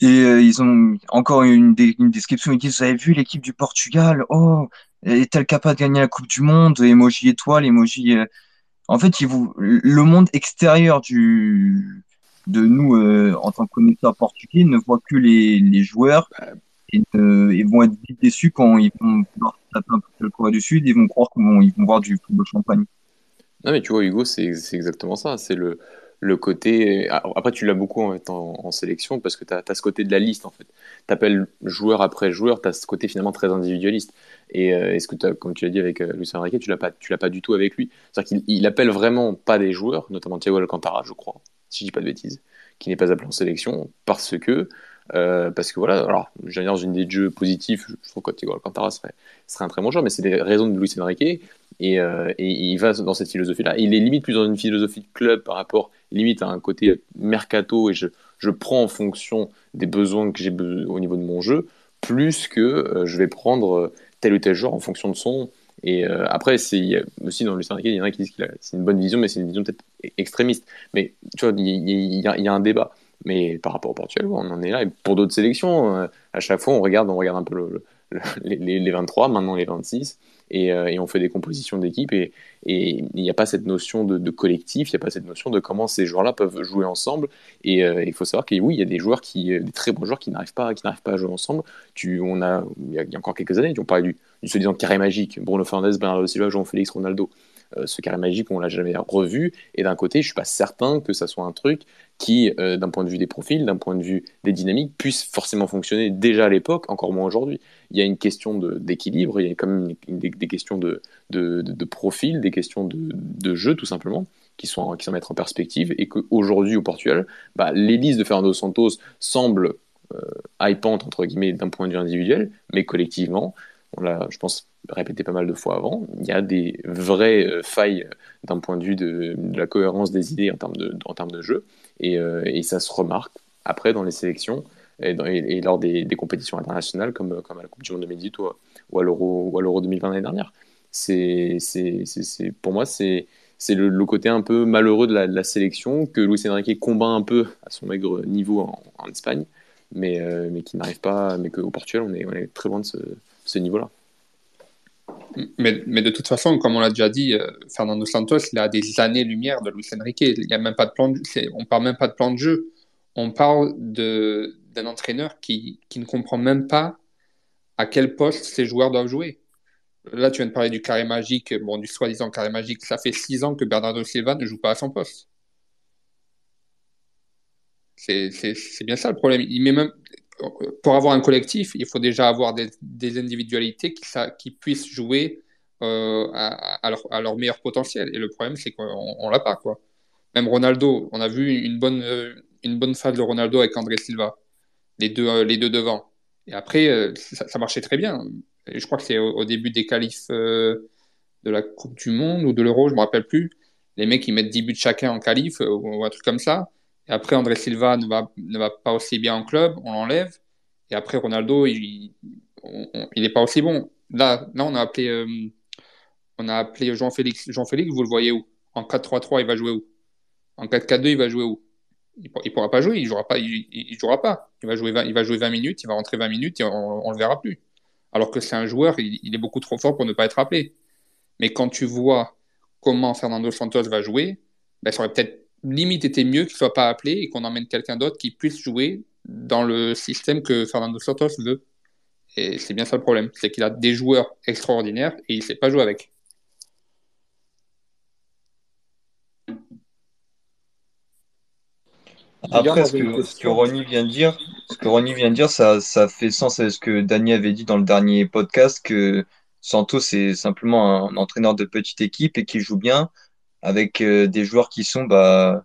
Speaker 11: Et euh, ils ont encore une, une description. Ils disent, vous avez vu l'équipe du Portugal? Oh, est-elle capable de gagner la Coupe du Monde? Emoji étoile, emoji... euh. En fait, ils vous... le monde extérieur du... de nous, en tant que connaisseurs portugais, ne voit que les, les joueurs euh, ils vont être vite déçus quand ils vont taper un peu le Corée du Sud, ils vont croire qu'ils vont, vont voir du football champagne.
Speaker 1: Non, mais tu vois, Hugo, c'est exactement ça. C'est le, le côté. ah, Après, tu l'as beaucoup en, en sélection parce que tu as, ce côté de la liste, en fait. Tu appelles joueur après joueur, tu as ce côté finalement très individualiste. Et euh, est-ce que, t'as- comme tu l'as dit avec euh, Lucien Riquet, tu l'as pas, l'as pas du tout avec lui. C'est-à-dire qu'il il appelle vraiment pas des joueurs, notamment Thiago Alcantara, je crois, si je dis pas de bêtises, qui n'est pas appelé en sélection parce que. Euh, parce que voilà, alors j'allais dans une idée de jeu positif, je trouve que Thiago Alcantara serait, serait un très bon joueur, mais c'est des raisons de Luis Enrique et, euh, et il va dans cette philosophie-là. Il est limite plus dans une philosophie de club par rapport limite à un côté mercato et je, prends en fonction des besoins que j'ai au niveau de mon jeu, plus que euh, je vais prendre tel ou tel joueur en fonction de son. Et après, c'est aussi dans le syndicat, il y en a qui disent que c'est une bonne vision, mais c'est une vision peut-être e- extrémiste. Mais tu vois, il y a un débat. Mais par rapport au Portugal, on en est là. Et pour d'autres sélections, euh, à chaque fois, on regarde, on regarde un peu le- le- les, les- les 23, maintenant les 26, et, euh, et on fait des compositions d'équipe. Et il n'y a pas cette notion de, collectif, il n'y a pas cette notion de comment ces joueurs-là peuvent jouer ensemble. Et euh, il faut savoir que oui, il y a des joueurs qui, des très bons joueurs qui n'arrivent pas, qui n'arrivent pas à jouer ensemble. Tu, il y a, encore quelques années, on parlait du, du soi-disant carré magique. Bruno Fernandes, Bernardo Silva, Jean-Félix, Ronaldo. Euh, ce carré magique, on l'a jamais revu. Et d'un côté, je suis pas certain que ça soit un truc qui, euh, d'un point de vue des profils, d'un point de vue des dynamiques, puisse forcément fonctionner déjà à l'époque, encore moins aujourd'hui. Il y a une question d'équilibre, il y a quand même des, questions de, de, profil, des questions de, jeu tout simplement, qui sont, qui sont mettre en perspective, et qu'aujourd'hui au Portugal, bah, listes de Fernando Santos semblent euh, hypantes entre guillemets d'un point de vue individuel, mais collectivement, on l'a, je pense, répété pas mal de fois avant, il y a des vraies euh, failles d'un point de vue de, la cohérence des idées en termes de, en termes de jeu, et, euh, ça se remarque après dans les sélections et, lors des, compétitions internationales comme, comme à la Coupe du Monde 2018 ou, à- ou à l'Euro ou à l'Euro 2020 l'année dernière. C'est, c'est, c'est, pour moi, c'est, c'est le, côté un peu malheureux de la, sélection que Luis Enrique combat un peu à son maigre niveau en, en Espagne, mais, euh, mais qui n'arrive pas, mais qu'au Portugal, on est, on est très loin de ce, ce niveau-là.
Speaker 9: Mais, de toute façon, comme on l'a déjà dit, euh, Fernando Santos, il a des années-lumière de Luis Enrique. Il y a même pas de plan on parle même pas de plan de jeu. On parle d'un entraîneur qui, qui ne comprend même pas à quel poste ces joueurs doivent jouer. Là, tu viens de parler du carré magique, bon, du soi-disant carré magique. Ça fait six ans que Bernardo Silva ne joue pas à son poste. C'est bien ça le problème. Il met même, pour avoir un collectif, il faut déjà avoir des, individualités qui, puissent jouer euh, à, leur, meilleur potentiel. Et le problème, c'est qu'on ne l'a pas. Quoi. Même Ronaldo, on a vu une bonne, bonne phase de Ronaldo avec André Silva, les deux, deux devant. Et après, euh, ça, marchait très bien. Je crois que c'est au, début des qualifs euh, de la Coupe du Monde ou de l'Euro, je ne me rappelle plus. Les mecs, ils mettent 10 buts chacun en qualif ou un truc comme ça. Et après, André Silva ne va, pas aussi bien en club, on l'enlève. Et après, Ronaldo, il n'est pas aussi bon. Là, on a appelé, euh, appelé Jean-Félix. Jean-Félix, vous le voyez où? En 4-3-3, il va jouer où? En 4-4-2, il va jouer où? Il ne pourra pas jouer, il ne jouera, pas, il, il, jouera pas. Il va, jouer 20, il va jouer 20 minutes, il va rentrer 20 minutes et on ne le verra plus. Alors que c'est un joueur, il, il, est beaucoup trop fort pour ne pas être appelé. Mais quand tu vois comment Fernando Santos va jouer, ben, ça aurait peut-être limite été mieux qu'il ne soit pas appelé et qu'on emmène quelqu'un d'autre qui puisse jouer dans le système que Fernando Santos veut. Et c'est bien ça le problème, c'est qu'il a des joueurs extraordinaires et il ne sait pas jouer avec.
Speaker 11: Après, ce que, ce que Ronnie vient de dire, ce que Ronnie vient de dire, ça, ça fait sens à ce que Danny avait dit dans le dernier podcast que Santos est simplement un entraîneur de petite équipe et qui joue bien avec euh, des joueurs qui sont bah,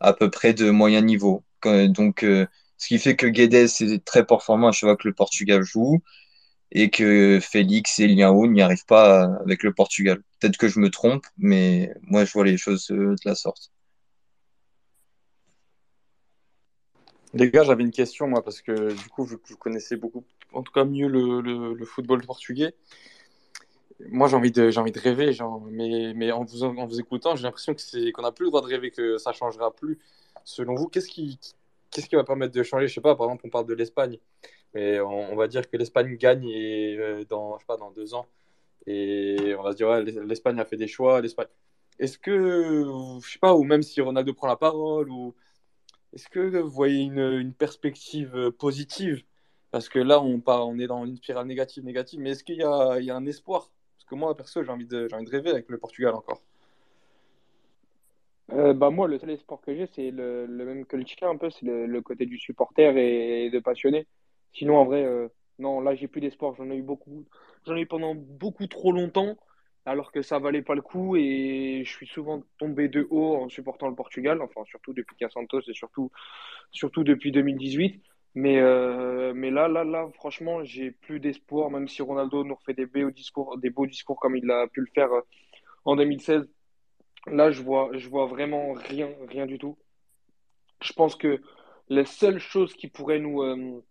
Speaker 11: à peu près de moyen niveau. Donc, euh, ce qui fait que Guedes est très performant à chaque que le Portugal joue et que Félix et Liao n'y arrivent pas avec le Portugal. Peut-être que je me trompe, mais moi je vois les choses de la sorte.
Speaker 10: Les gars, j'avais une question, moi, parce que du coup, je, je connaissais beaucoup, en tout cas mieux le football portugais. Moi, j'ai envie de, j'ai envie de rêver, mais, mais en, vous, en vous écoutant, j'ai l'impression que c'est, qu'on n'a plus le droit de rêver, que ça changera plus. Selon vous, qu'est-ce qui, qu'est-ce qui va permettre de changer? Je sais pas, par exemple, on parle de l'Espagne, mais on, va dire que l'Espagne gagne et, euh, dans, je sais pas, dans deux ans, et on va se dire, l'Espagne a fait des choix, l'Espagne. Est-ce que, je sais pas, ou même si Ronaldo prend la parole, ou est-ce que vous voyez une, une, perspective positive? Parce que là, on, part, on est dans une spirale négative, négative. Mais est-ce qu'il y y a un espoir? Parce que moi, perso, j'ai envie, de, envie de rêver avec le Portugal encore.
Speaker 2: Euh, bah moi, le seul espoir que j'ai, c'est le, le, même que le tien un peu, c'est le, le, côté du supporter et, de passionné. Sinon, en vrai, euh, non, là, j'ai plus d'espoir. J'en ai eu beaucoup. J'en ai eu pendant beaucoup trop longtemps alors que ça valait pas le coup et je suis souvent tombé de haut en supportant le Portugal, enfin surtout depuis qu'il Santos et surtout surtout depuis 2018. Mais euh, mais là là là franchement j'ai plus d'espoir même si Ronaldo nous refait des beaux discours des beaux discours comme il a pu le faire euh, en 2016. Là je vois je vois vraiment rien rien du tout. Je pense que les seules choses qui pourraient nous euh,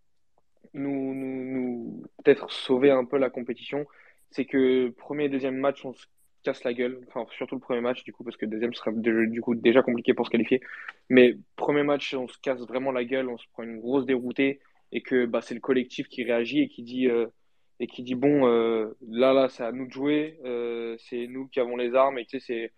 Speaker 2: nous, nous, peut-être sauver un peu la compétition, c'est que premier et deuxième match, on se casse la gueule. Enfin, surtout le premier match, du coup, parce que le deuxième sera du coup déjà compliqué pour se qualifier. Mais premier match, on se casse vraiment la gueule, on se prend une grosse déroutée et que bah, c'est le collectif qui réagit et qui dit, euh, et qui dit bon, euh, là, là, c'est à nous de jouer, euh, c'est nous qui avons les armes et tu sais, c'est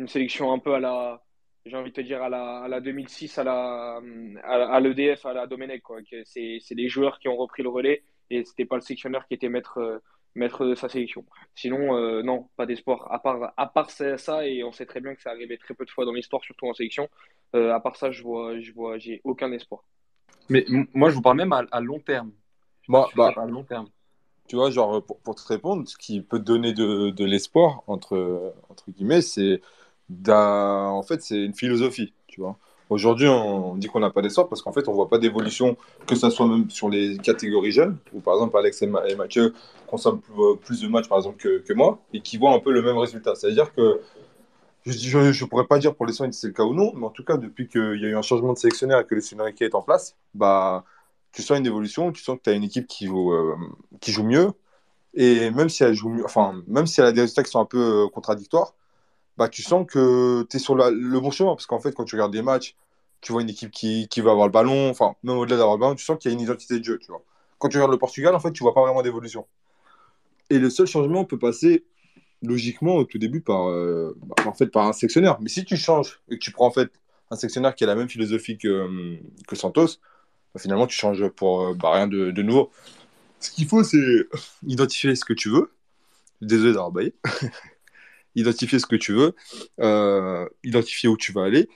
Speaker 2: une sélection un peu à la, j'ai envie de te dire, à la, à la 2006, à la, à, l'EDF, à la Domenech, quoi. C'est, c'est les joueurs qui ont repris le relais et c'était pas le sectionneur qui était maître maître de sa sélection. Sinon, euh, non, pas d'espoir. À part, à part ça, et on sait très bien que ça arrivait très peu de fois dans l'histoire, surtout en sélection. Euh, à part ça, je vois, je vois, j'ai aucun espoir.
Speaker 10: Mais moi, je vous parle même à, à long terme.
Speaker 5: Moi, bah, à long terme. Tu vois, genre, pour, pour, te répondre, ce qui peut te donner de, de l'espoir, entre, entre guillemets, c'est en fait, c'est une philosophie, tu vois. Aujourd'hui, on dit qu'on n'a pas d'espoir parce qu'en fait, on ne voit pas d'évolution, que ce soit même sur les catégories jeunes, où par exemple Alex et, Mathieu consomment plus de matchs par exemple que, que moi, et qui voient un peu le même résultat. C'est-à-dire que je ne pourrais pas dire pour les soins si c'est le cas ou non, mais en tout cas, depuis qu'il y a eu un changement de sélectionnaire et que le sélectionneur est en place, bah, tu sens une évolution, tu sens que tu as une équipe qui joue, euh, qui joue mieux, et même si elle joue mieux, enfin, même si elle a des résultats qui sont un peu euh, contradictoires, bah, tu sens que tu es sur le bon chemin. Parce qu'en fait, quand tu regardes des matchs, tu vois une équipe qui, qui va avoir le ballon, enfin, même au-delà d'avoir le ballon, tu sens qu'il y a une identité de jeu. Tu vois. Quand tu regardes le Portugal, en fait, tu vois pas vraiment d'évolution. Et le seul changement peut passer logiquement au tout début par, euh, bah, en fait, par un sectionnaire. Mais si tu changes et que tu prends en fait un sectionnaire qui a la même philosophie que, que Santos, bah, finalement, tu changes pour euh, bah, rien de, de nouveau. Ce qu'il faut, c'est identifier ce que tu veux. Désolé d'avoir baillé. (laughs) identifier ce que tu veux, euh, identifier où tu vas aller,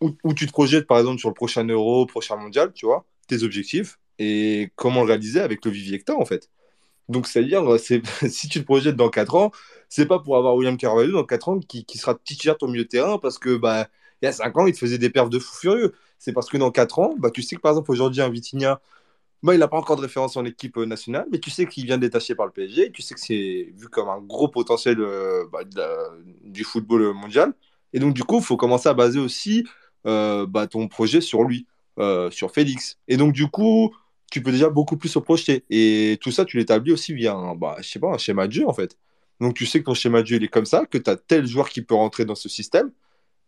Speaker 5: où, tu te projettes, par exemple, sur le prochain Euro, prochain Mondial, tu vois, tes objectifs, et comment le réaliser avec le vivier que t'as, en fait. Donc, c'est-à-dire, (laughs) c'est, si tu te projettes dans 4 ans, c'est pas pour avoir William Carvalho dans 4 ans qui, qui sera titulaire au milieu de terrain parce que, bah, il y a 5 ans, il te faisait des perfs de fou furieux. C'est parce que dans 4 ans, bah, tu sais que par exemple, aujourd'hui, un Vitinha, bah, il n'a pas encore de référence en équipe euh, nationale, mais tu sais qu'il vient détaché par le PSG, tu sais que c'est vu comme un gros potentiel euh, bah, la- du football mondial. Et donc, du coup, il faut commencer à baser aussi euh, bah, ton projet sur lui, euh, sur Félix. Et donc, du coup, tu peux déjà beaucoup plus se projeter. Et tout ça, tu l'établis aussi via un, bah, je sais pas, un schéma de jeu, en fait. Donc, tu sais que ton schéma de jeu, il est comme ça, que tu as tel joueur qui peut rentrer dans ce système.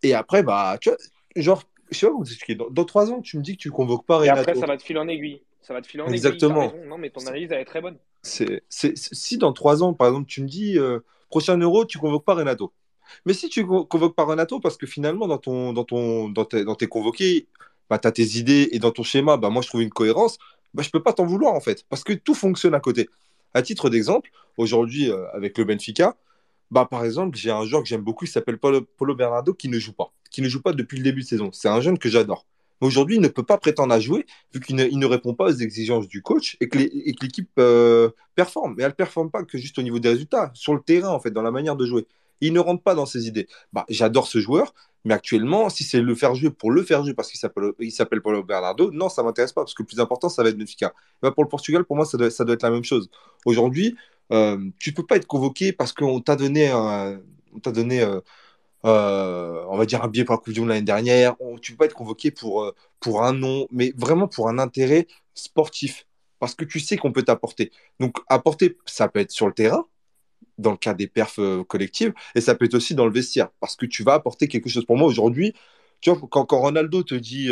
Speaker 5: Et après, bah, tu vois, genre, je sais pas comment t'expliquer. Dans, dans trois ans, tu me dis que tu convoques pas
Speaker 2: Et
Speaker 5: Renato.
Speaker 2: après, ça va te filer en aiguille. Ça va te filer en aiguille.
Speaker 5: Exactement.
Speaker 2: raison. Non, mais ton analyse, elle est très bonne.
Speaker 5: C'est, si dans trois ans, par exemple, tu me dis euh, prochain euro, tu convoques pas Renato. Mais si tu co- convoques pas Renato, parce que finalement, dans, ton, dans, ton, dans, tes, dans tes convoqués, bah, tu as tes idées et dans ton schéma, bah, moi, je trouve une cohérence, bah, je peux pas t'en vouloir, en fait, parce que tout fonctionne à côté. À titre d'exemple, aujourd'hui, euh, avec le Benfica, bah, par exemple, j'ai un joueur que j'aime beaucoup, qui s'appelle Paulo, Paulo Bernardo, qui ne joue pas, qui ne joue pas depuis le début de saison. C'est un jeune que j'adore. Mais aujourd'hui, il ne peut pas prétendre à jouer, vu qu'il ne, ne répond pas aux exigences du coach et que l'équipe euh, performe. Mais elle ne performe pas que juste au niveau des résultats, sur le terrain, en fait, dans la manière de jouer. Il ne rentre pas dans ses idées. Bah, j'adore ce joueur, mais actuellement, si c'est le faire jouer pour le faire jouer parce qu'il s'appelle, Paulo Bernardo, non, ça m'intéresse pas, parce que le plus important, ça va être Benfica. Bah, pour le Portugal, pour moi, ça doit, être la même chose. Aujourd'hui, euh, tu peux pas être convoqué parce qu'on t'a donné on t'a donné, euh, euh, on va dire un billet pour la Coupe du Monde l'année dernière. On- tu peux pas être convoqué pour, euh, pour un nom, mais vraiment pour un intérêt sportif, parce que tu sais qu'on peut t'apporter. Donc apporter, ça peut être sur le terrain, dans le cas des perfs euh, collectives, et ça peut être aussi dans le vestiaire, parce que tu vas apporter quelque chose. Pour moi, aujourd'hui, quand, quand Ronaldo te dit,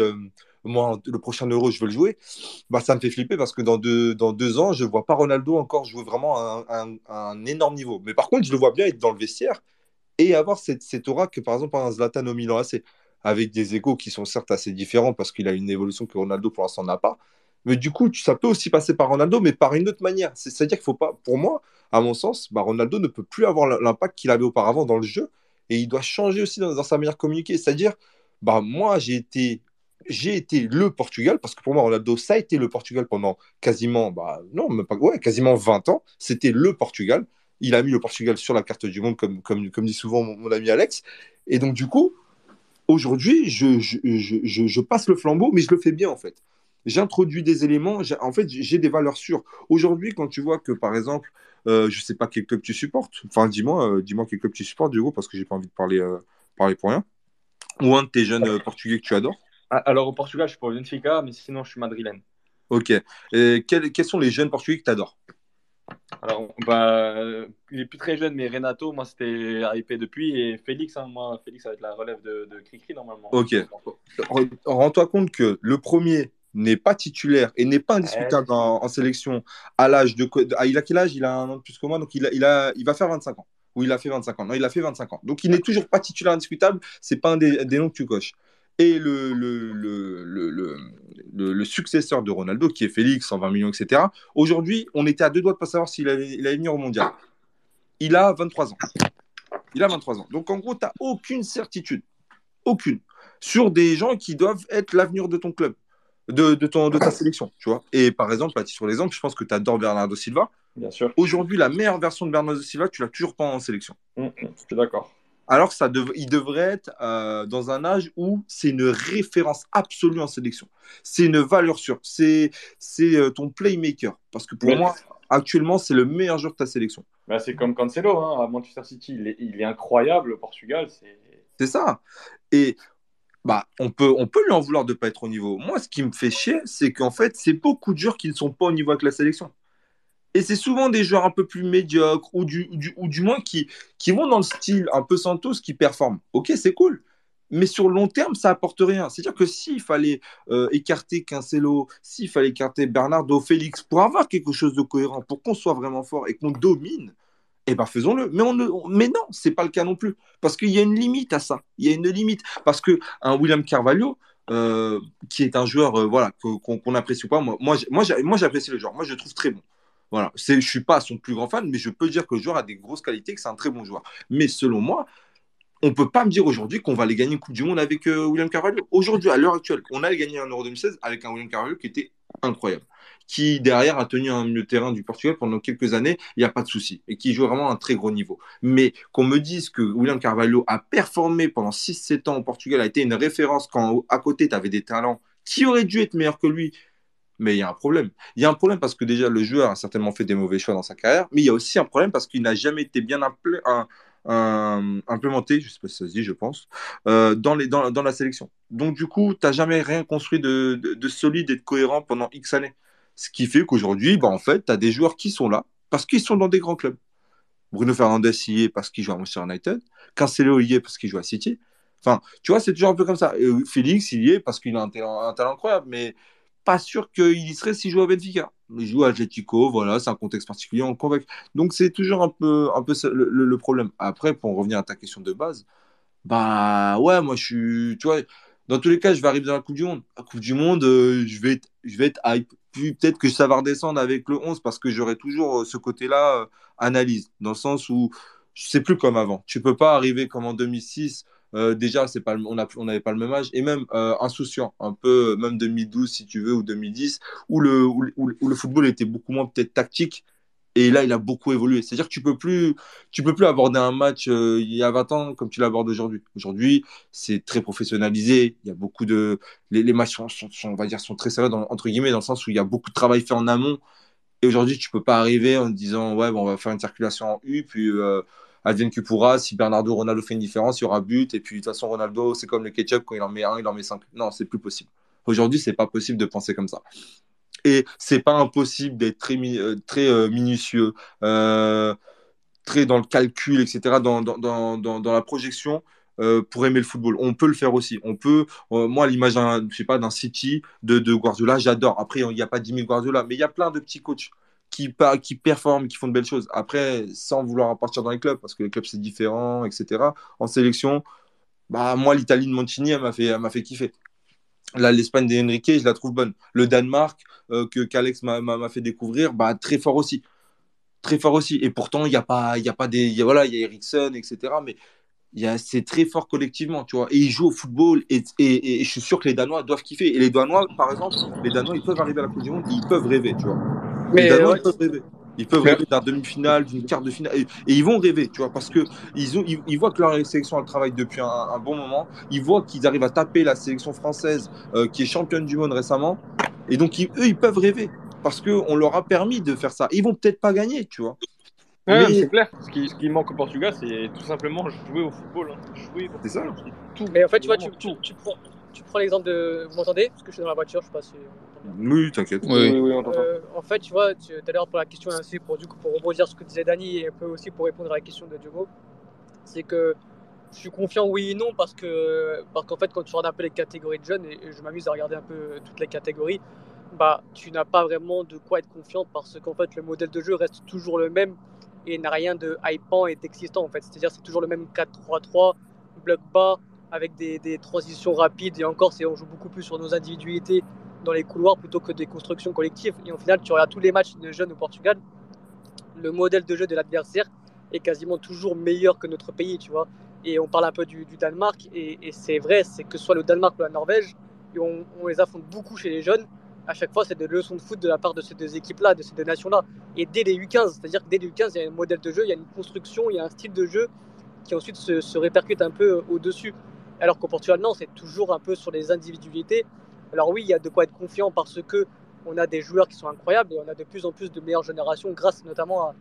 Speaker 5: moi, le prochain Euro, je veux le jouer, bah, ça me fait flipper, parce que dans deux, dans deux ans, je vois pas Ronaldo encore jouer vraiment à un- un énorme niveau. Mais par contre, je le vois bien être dans le vestiaire et avoir cette, cette aura que, par exemple, un Zlatan au Milan AC, avec des égos qui sont certes assez différents, parce qu'il a une évolution que Ronaldo, pour l'instant, n'a pas. Mais du coup, ça peut aussi passer par Ronaldo, mais par une autre manière. C'est- C'est-à-dire qu'il faut pas, pour moi, à mon sens, bah, Ronaldo ne peut plus avoir l'impact qu'il avait auparavant dans le jeu et il doit changer aussi dans, sa manière de communiquer. C'est-à-dire, bah, moi, j'ai été, le Portugal parce que pour moi, Ronaldo, ça a été le Portugal pendant quasiment, bah, non, quasiment 20 ans. C'était le Portugal. Il a mis le Portugal sur la carte du monde, comme, comme, comme dit souvent mon, mon ami Alex. Et donc, du coup, aujourd'hui, je, je, je, passe le flambeau, mais je le fais bien en fait. J'introduis des éléments, en fait, j'ai des valeurs sûres. Aujourd'hui, quand tu vois que, par exemple, euh, je sais pas quel club tu supportes, enfin, dis-moi, euh, dis-moi quel club tu supportes, Hugo, parce que j'ai pas envie de parler, euh, parler pour rien. Ou un de tes jeunes euh, portugais que tu adores.
Speaker 10: Ah, Alors au Portugal, je suis pour Benfica, mais sinon je suis madrilène.
Speaker 5: Ok. Et quels, quels sont les jeunes portugais que tu adores
Speaker 10: Alors, bah, euh, il est plus très jeune, mais Renato, moi, c'était hypé depuis. Et Félix, hein, moi, Félix, ça va être la relève de, de Cricri, normalement.
Speaker 5: Ok. Re- Rends-toi compte que le premier n'est pas titulaire et n'est pas indiscutable en, en sélection à l'âge de. quoi- ah, il a quel âge? Il a un an de plus que moi, donc il, a, il, a, il va faire 25 ans. Ou il a fait 25 ans. Non, il a fait 25 ans. Donc il n'est toujours pas titulaire indiscutable. C'est pas un des, des noms que tu coches. Et le, le, le, le, successeur de Ronaldo, qui est Félix, 120 millions, etc. Aujourd'hui, on était à deux doigts de pas savoir s'il allait, il allait venir au mondial. Il a 23 ans. Il a 23 ans. Donc en gros, tu n'as aucune certitude. Aucune. Sur des gens qui doivent être l'avenir de ton club, de, de, ton, de ta sélection. Tu vois Et par exemple, à titre sur l'exemple, je pense que tu adores Bernardo Silva.
Speaker 10: Bien sûr.
Speaker 5: Aujourd'hui, la meilleure version de Bernardo Silva, tu l'as toujours pas en sélection.
Speaker 10: Hum, hum, je suis d'accord.
Speaker 5: Alors que ça dev- il devrait être euh, dans un âge où c'est une référence absolue en sélection. C'est une valeur sûre. C'est c'est, euh, ton playmaker. Parce que pour
Speaker 10: Mais-
Speaker 5: moi, actuellement, c'est le meilleur joueur de ta sélection.
Speaker 10: Bah, c'est comme Cancelo, hein, à Manchester City, il est, il est incroyable. Au Portugal, c'est.
Speaker 5: C'est ça. Et bah, on peut, on peut lui en vouloir de ne pas être au niveau. Moi, ce qui me fait chier, c'est qu'en fait, c'est beaucoup de joueurs qui ne sont pas au niveau avec la sélection. Et c'est souvent des joueurs un peu plus médiocres ou du, du- ou du moins qui, qui vont dans le style un peu Santos qui performent. Ok, c'est cool. Mais sur le long terme, ça apporte rien. C'est-à-dire que s'il fallait euh, écarter Cancelo, s'il fallait écarter Bernardo, Félix, pour avoir quelque chose de cohérent, pour qu'on soit vraiment fort et qu'on domine, eh ben faisons-le. Mais, on ne, mais non, c'est pas le cas non plus. Parce qu'il y a une limite à ça. Il y a une limite. Parce que un William Carvalho, euh, qui est un joueur euh, voilà, qu'on qu'on apprécie ou pas. Moi, moi, moi, j'apprécie le joueur. Moi, je le trouve très bon. Voilà. Je suis pas son plus grand fan, mais je peux dire que le joueur a des grosses qualités, que c'est un très bon joueur. Mais selon moi, on peut pas me dire aujourd'hui qu'on va aller gagner une Coupe du Monde avec euh, William Carvalho. Aujourd'hui, à l'heure actuelle, on allait gagner un Euro 2016 avec un William Carvalho qui était incroyable, qui derrière a tenu un milieu de terrain du Portugal pendant quelques années, il n'y a pas de souci, et qui joue vraiment à un très gros niveau. Mais qu'on me dise que William Carvalho a performé pendant 6-7 ans au Portugal, a été une référence quand à côté tu avais des talents qui auraient dû être meilleurs que lui, mais il y a un problème. Il y a un problème parce que déjà le joueur a certainement fait des mauvais choix dans sa carrière, mais il y a aussi un problème parce qu'il n'a jamais été bien implémenté, je ne sais pas si ça se dit, je pense, euh, dans, les, dans, dans la sélection. Donc du coup, tu n'as jamais rien construit de, de, de solide et de cohérent pendant X années. Ce qui fait qu'aujourd'hui, bah, en fait, tu as des joueurs qui sont là parce qu'ils sont dans des grands clubs. Bruno Fernandez y est parce qu'il joue à Manchester United, Cancelo y est parce qu'il joue à City. Enfin, tu vois, c'est toujours un peu comme ça. Et Félix, il y est parce qu'il a un talent, un talent incroyable, mais pas sûr qu'il y serait s'il joue à Benfica. Il joue à Atletico, voilà, c'est un contexte particulier, on convainc. Donc c'est toujours un peu, un peu le problème. Après, pour en revenir à ta question de base, bah ouais, moi je suis, tu vois, dans tous les cas, je vais arriver dans la Coupe du Monde. La Coupe du Monde, euh, je vais être, je vais être hype. Puis peut-être que ça va redescendre avec le 11 parce que j'aurai toujours euh, ce côté-là, euh, analyse, dans le sens où c'est plus comme avant. Tu peux pas arriver comme en 2006. Euh, déjà, c'est pas, on n'avait pas le même âge et même euh, insouciant, un peu, même 2012 si tu veux ou 2010, où le, où, le- football était beaucoup moins peut-être tactique. Et là, il a beaucoup évolué. C'est-à-dire que tu peux plus, tu peux plus aborder un match euh, il y a 20 ans comme tu l'abordes aujourd'hui. Aujourd'hui, c'est très professionnalisé. Il y a beaucoup de, les, matchs sont, on va dire, sont très sérieux dans- entre guillemets dans le sens où il y a beaucoup de travail fait en amont. Et aujourd'hui, tu peux pas arriver en disant ouais, bon, on va faire une circulation en U, puis advienne que pourra. Si Bernardo Ronaldo fait une différence, il y aura but. Et puis de toute façon, Ronaldo, c'est comme le ketchup quand il en met un, il en met cinq. Non, c'est plus possible. Aujourd'hui, c'est pas possible de penser comme ça. Et c'est pas impossible d'être très, euh, très euh, minutieux, euh, très dans le calcul, etc., dans, dans, dans, dans, la projection pour aimer le football. On peut le faire aussi. On peut, moi, l'image d'un, je sais pas, d'un City, de, de Guardiola, j'adore. Après, il n'y a pas 10 000 Guardiola, mais il y a plein de petits coachs qui, qui performent, qui font de belles choses. Après, sans vouloir partir dans les clubs, parce que les clubs, c'est différent, etc. En sélection, bah, moi, l'Italie de Mancini, elle m'a fait, fait kiffer. Là, l'Espagne d'Enrique, je la trouve bonne. Le Danemark, euh, que qu'Alex m'a fait découvrir, bah, très fort aussi. Très fort aussi. Et pourtant, il n'y a pas, y a pas des. y a- voilà, il y a Ericsson, etc. Mais c'est très fort collectivement, tu vois. Et ils jouent au football. Et, et, et je suis sûr que les Danois doivent kiffer. Et les Danois, par exemple, les Danois, ils peuvent arriver à la Coupe du Monde, ils peuvent rêver, tu vois.
Speaker 3: Mais ouais,
Speaker 5: ils peuvent rêver. Ils peuvent
Speaker 9: Mais-
Speaker 5: rêver d'un demi-finale, d'une quart de finale. Et, et ils vont rêver, tu vois, parce que ils, ont, ils, ils voient que leur sélection, elle travaille depuis un, un bon moment. Ils voient qu'ils arrivent à taper la sélection française, euh, qui est championne du monde récemment. Et donc, ils- eux, ils peuvent rêver. Parce qu'on leur a permis de faire ça. Ils vont peut-être pas gagner, tu vois.
Speaker 10: Ouais,
Speaker 5: Mais-
Speaker 10: c'est clair. Ce qui, ce qui manque au Portugal, c'est tout simplement jouer au football. hein. Jouer au
Speaker 5: C'est ça.
Speaker 10: tout.
Speaker 3: mais en fait, tu vois, tu, prends, tu prends l'exemple de. Vous m'entendez? Parce que je suis dans la voiture, je sais pas si.
Speaker 5: Oui, t'inquiète.
Speaker 9: Oui.
Speaker 10: Oui, oui, on.
Speaker 3: Euh, en fait, tu vois, tu- tout à l'heure pour la question ainsi, pour, du coup, pour rebondir sur ce que disait Dani et un peu aussi pour répondre à la question de Diogo, c'est que je suis confiant oui et non parce que parce qu'en fait quand tu regardes un peu les catégories de jeunes et, et je m'amuse à regarder un peu toutes les catégories, bah tu n'as pas vraiment de quoi être confiant parce qu'en fait le modèle de jeu reste toujours le même et n'a rien de hypant et d'existant en fait. C'est-à-dire c'est toujours le même 4-3-3, bloc bas avec des, des transitions rapides et encore c'est on joue beaucoup plus sur nos individualités dans les couloirs plutôt que des constructions collectives. Et au final, tu regardes tous les matchs de jeunes au Portugal, le modèle de jeu de l'adversaire est quasiment toujours meilleur que notre pays, tu vois. Et on parle un peu du, Danemark, et, c'est vrai, c'est que soit le Danemark ou la Norvège, on, les affronte beaucoup chez les jeunes. À chaque fois, c'est des leçons de foot de la part de ces deux équipes-là, de ces deux nations-là. Et dès les U15, c'est-à-dire que dès les U15, il y a un modèle de jeu, il y a une construction, il y a un style de jeu qui ensuite se répercute un peu au-dessus. Alors qu'au Portugal, non, c'est toujours un peu sur les individualités. Alors oui, il y a de quoi être confiant parce que on a des joueurs qui sont incroyables et on a de plus en plus de meilleures générations grâce notamment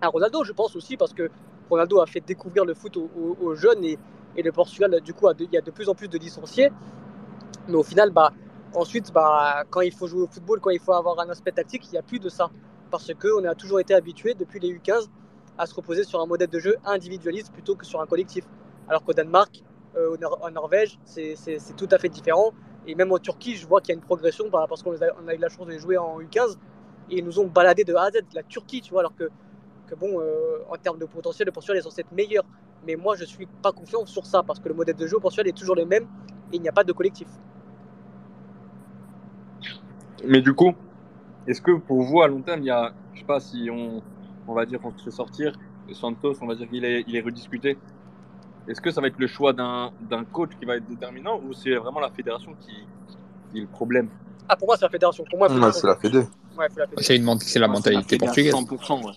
Speaker 3: à, Ronaldo, je pense aussi, parce que Ronaldo a fait découvrir le foot aux, jeunes et, le Portugal, du coup, il y a de plus en plus de licenciés. Mais au final, bah, ensuite, bah, quand il faut jouer au football, quand il faut avoir un aspect tactique, il n'y a plus de ça. Parce qu'on a toujours été habitué depuis les U15 à se reposer sur un modèle de jeu individualiste plutôt que sur un collectif. Alors qu'au Danemark, euh, en Norvège, c'est tout à fait différent. Et même en Turquie, je vois qu'il y a une progression parce qu'on a, eu la chance de jouer en U15 et ils nous ont baladé de A à Z. La Turquie, tu vois, alors que, que bon, euh, en termes de potentiel, le Portugal est censé être meilleur. Mais moi, je suis pas confiant sur ça parce que le modèle de jeu au est toujours le même et il n'y a pas de collectif.
Speaker 8: Mais du coup, est-ce que pour vous, à long terme, il y a, je sais pas si on, on va dire, on se fait sortir, Santos, on va dire qu'il est, il est rediscuté. Est-ce que ça va être le choix d'un d'un coach qui va être déterminant ou c'est vraiment la fédération qui, qui est le problème?
Speaker 3: Ah, pour moi, c'est la fédération. Pour moi,
Speaker 5: Ouais, c'est la Fédé.
Speaker 3: Ouais.
Speaker 9: C'est la mentalité portugaise.
Speaker 2: 100%, ouais.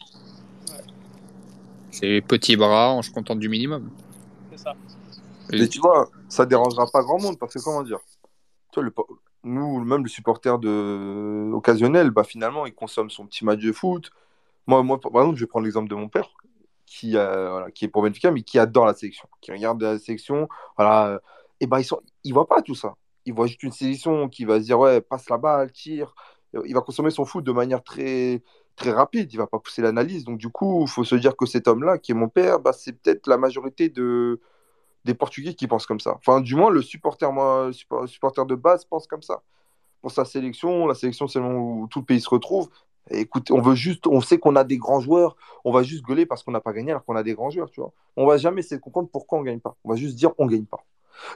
Speaker 9: C'est petit bras, on se contente du minimum.
Speaker 3: C'est ça.
Speaker 5: Mais tu vois, ça dérangera pas grand monde parce que comment dire? Tu vois, le, po- Nous, même le supporter de... occasionnel, bah, finalement, il consomme son petit match de foot. Moi, moi par exemple, je vais prendre l'exemple de mon père qui, euh, voilà, qui est pour Benfica, mais qui adore la sélection, qui regarde la sélection. Voilà, euh, et ben, ils sont... il voit pas tout ça. Il voit juste une sélection qui va se dire ouais, passe la balle, tire. Il va consommer son foot de manière très très rapide. Il va pas pousser l'analyse. Donc du coup, il faut se dire que cet homme-là, qui est mon père, bah, c'est peut-être la majorité de des Portugais qui pensent comme ça. Enfin, du moins, le supporter, moi, supporter de base pense comme ça. Pour sa sélection, la sélection, c'est le où tout le pays se retrouve. Écoute, on veut juste, on sait qu'on a des grands joueurs, on va juste gueuler parce qu'on n'a pas gagné alors qu'on a des grands joueurs, tu vois. On va jamais essayer de comprendre pourquoi on gagne pas. On va juste dire on gagne pas.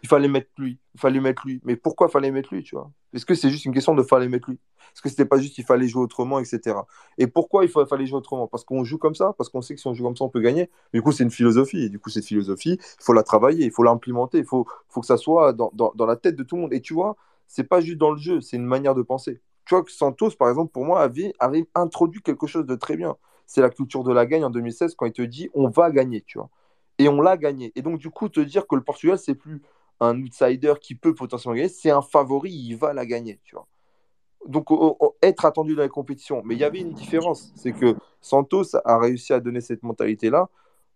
Speaker 5: Il fallait mettre lui, il fallait mettre lui. Mais pourquoi fallait mettre lui, tu vois? Est-ce que c'est juste une question de fallait mettre lui? Est-ce que c'était pas juste il fallait jouer autrement, etc. Et pourquoi il fa- fallait jouer autrement? Parce qu'on joue comme ça, parce qu'on sait que si on joue comme ça, on peut gagner. Du coup, c'est une philosophie. Et du coup, cette philosophie, il faut la travailler, il faut l'implémenter, il faut, faut que ça soit dans, dans, dans la tête de tout le monde. Et tu vois, c'est pas juste dans le jeu, c'est une manière de penser. Tu vois que Santos, par exemple, pour moi, avait, avait introduit quelque chose de très bien. C'est la culture de la gagne en 2016 quand il te dit on va gagner, tu vois. Et on l'a gagné. Et donc, du coup, te dire que le Portugal, c'est plus un outsider qui peut potentiellement gagner, c'est un favori, il va la gagner, tu vois. Donc, être attendu dans les compétitions. Mais il y avait une différence, c'est que Santos a réussi à donner cette mentalité-là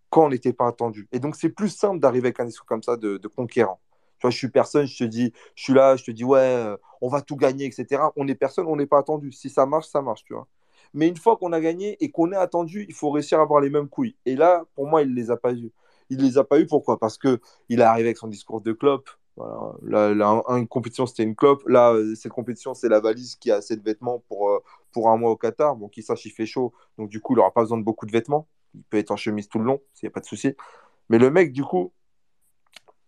Speaker 5: quand on n'était pas attendu. Et donc, c'est plus simple d'arriver avec un discours comme ça de, de conquérant. Tu vois, je suis personne, je te dis, je suis là, je te dis, ouais, euh, on va tout gagner, etc. On est personne, on n'est pas attendu. Si ça marche, ça marche, tu vois. Mais une fois qu'on a gagné et qu'on est attendu, il faut réussir à avoir les mêmes couilles. Et là, pour moi, il les a pas eues. Il les a pas eues, pourquoi? Parce que il est arrivé avec son discours de clope. Voilà. Là, là, un- une compétition, c'était une clope. Là, euh, cette compétition, c'est la valise qui a assez de vêtements pour, euh, pour un mois au Qatar. Bon, qu'il sache, il fait chaud. Donc, du coup, il n'aura pas besoin de beaucoup de vêtements. Il peut être en chemise tout le long, s'il n'y a pas de souci. Mais le mec, du coup,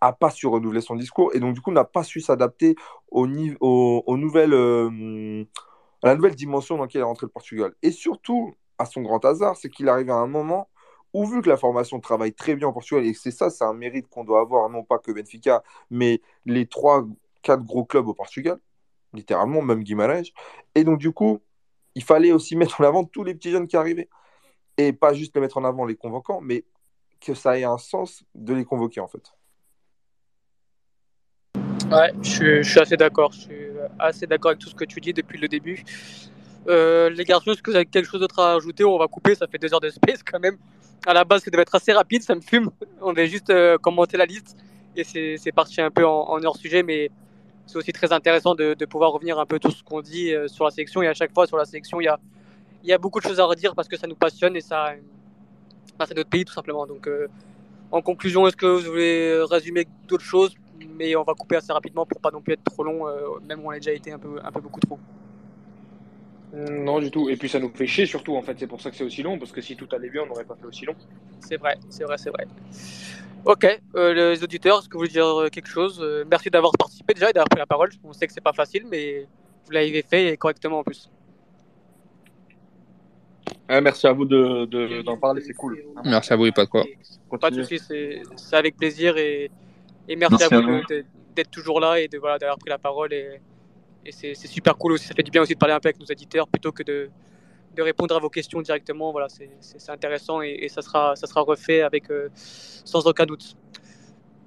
Speaker 5: a pas su renouveler son discours et donc du coup n'a pas su s'adapter au, au- aux euh, à la nouvelle dimension dans laquelle est rentré le Portugal. Et surtout, à son grand hasard, c'est qu'il arrive à un moment où vu que la formation travaille très bien au Portugal, et c'est ça, c'est un mérite qu'on doit avoir, non pas que Benfica, mais les trois, quatre gros clubs au Portugal, littéralement, même Guimarães. Et donc du coup, il fallait aussi (laughs) mettre en avant tous les petits jeunes qui arrivaient. Et pas juste les mettre en avant les convoquants, mais que ça ait un sens de les convoquer en fait.
Speaker 3: Ouais, je suis, assez d'accord. Je suis assez d'accord avec tout ce que tu dis depuis le début. Euh, les garçons, est-ce que vous avez quelque chose d'autre à ajouter ou On va couper, ça fait deux heures de space quand même. À la base, ça devait être assez rapide, ça me fume. On avait juste euh, commenté la liste et c'est parti un peu en, hors-sujet, mais c'est aussi très intéressant de, pouvoir revenir un peu tout ce qu'on dit euh, sur la sélection. Et à chaque fois, sur la sélection, il y a, il y a beaucoup de choses à redire parce que ça nous passionne et ça, bah, c'est notre pays tout simplement. Donc, euh, en conclusion, est-ce que vous voulez résumer d'autres choses? Mais on va couper assez rapidement pour pas non plus être trop long, euh, même où on a déjà été un peu, un peu beaucoup trop.
Speaker 2: Mm, Non, du tout. Et puis ça nous fait chier surtout, en fait. C'est pour ça que c'est aussi long, parce que si tout allait bien, on n'aurait pas fait aussi long.
Speaker 3: C'est vrai, c'est vrai, c'est vrai. Ok, euh, les auditeurs, est-ce que vous voulez dire euh, quelque chose? Euh, Merci d'avoir participé déjà et d'avoir pris la parole. On sait que c'est pas facile, mais vous l'avez fait et correctement en plus.
Speaker 8: Ouais, merci à vous de, de- d'en parler, c'est cool.
Speaker 9: Merci à vous et pas de quoi.
Speaker 3: Pas de soucis, c'est c'est avec plaisir et, et merci,
Speaker 11: Merci
Speaker 3: à vous d'être toujours là et de voilà d'avoir pris la parole et, et c'est super cool aussi. Ça fait du bien aussi de parler un peu avec nos éditeurs plutôt que de, de répondre à vos questions directement. Voilà, c'est intéressant et, et ça sera ça sera refait avec euh, sans aucun doute.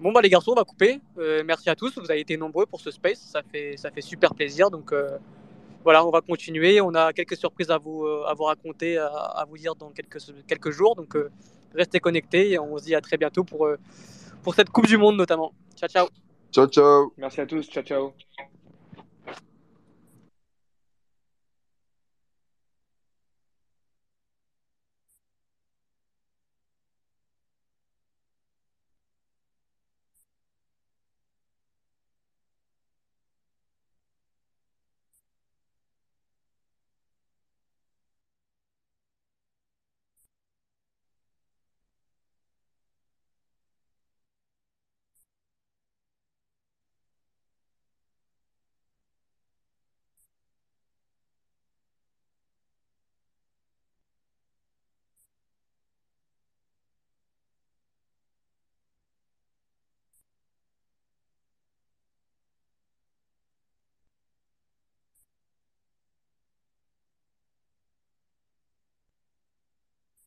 Speaker 3: Bon bah les garçons, on va couper. Euh, merci à tous, vous avez été nombreux pour ce space, ça fait ça fait super plaisir. Donc euh, voilà, on va continuer. On a quelques surprises à vous à vous raconter, à, à vous dire dans quelques quelques jours. Donc restez connectés et on se dit à très bientôt pour, pour cette Coupe du Monde notamment. Ciao, ciao.
Speaker 5: Ciao, ciao.
Speaker 2: Merci à tous. Ciao, ciao.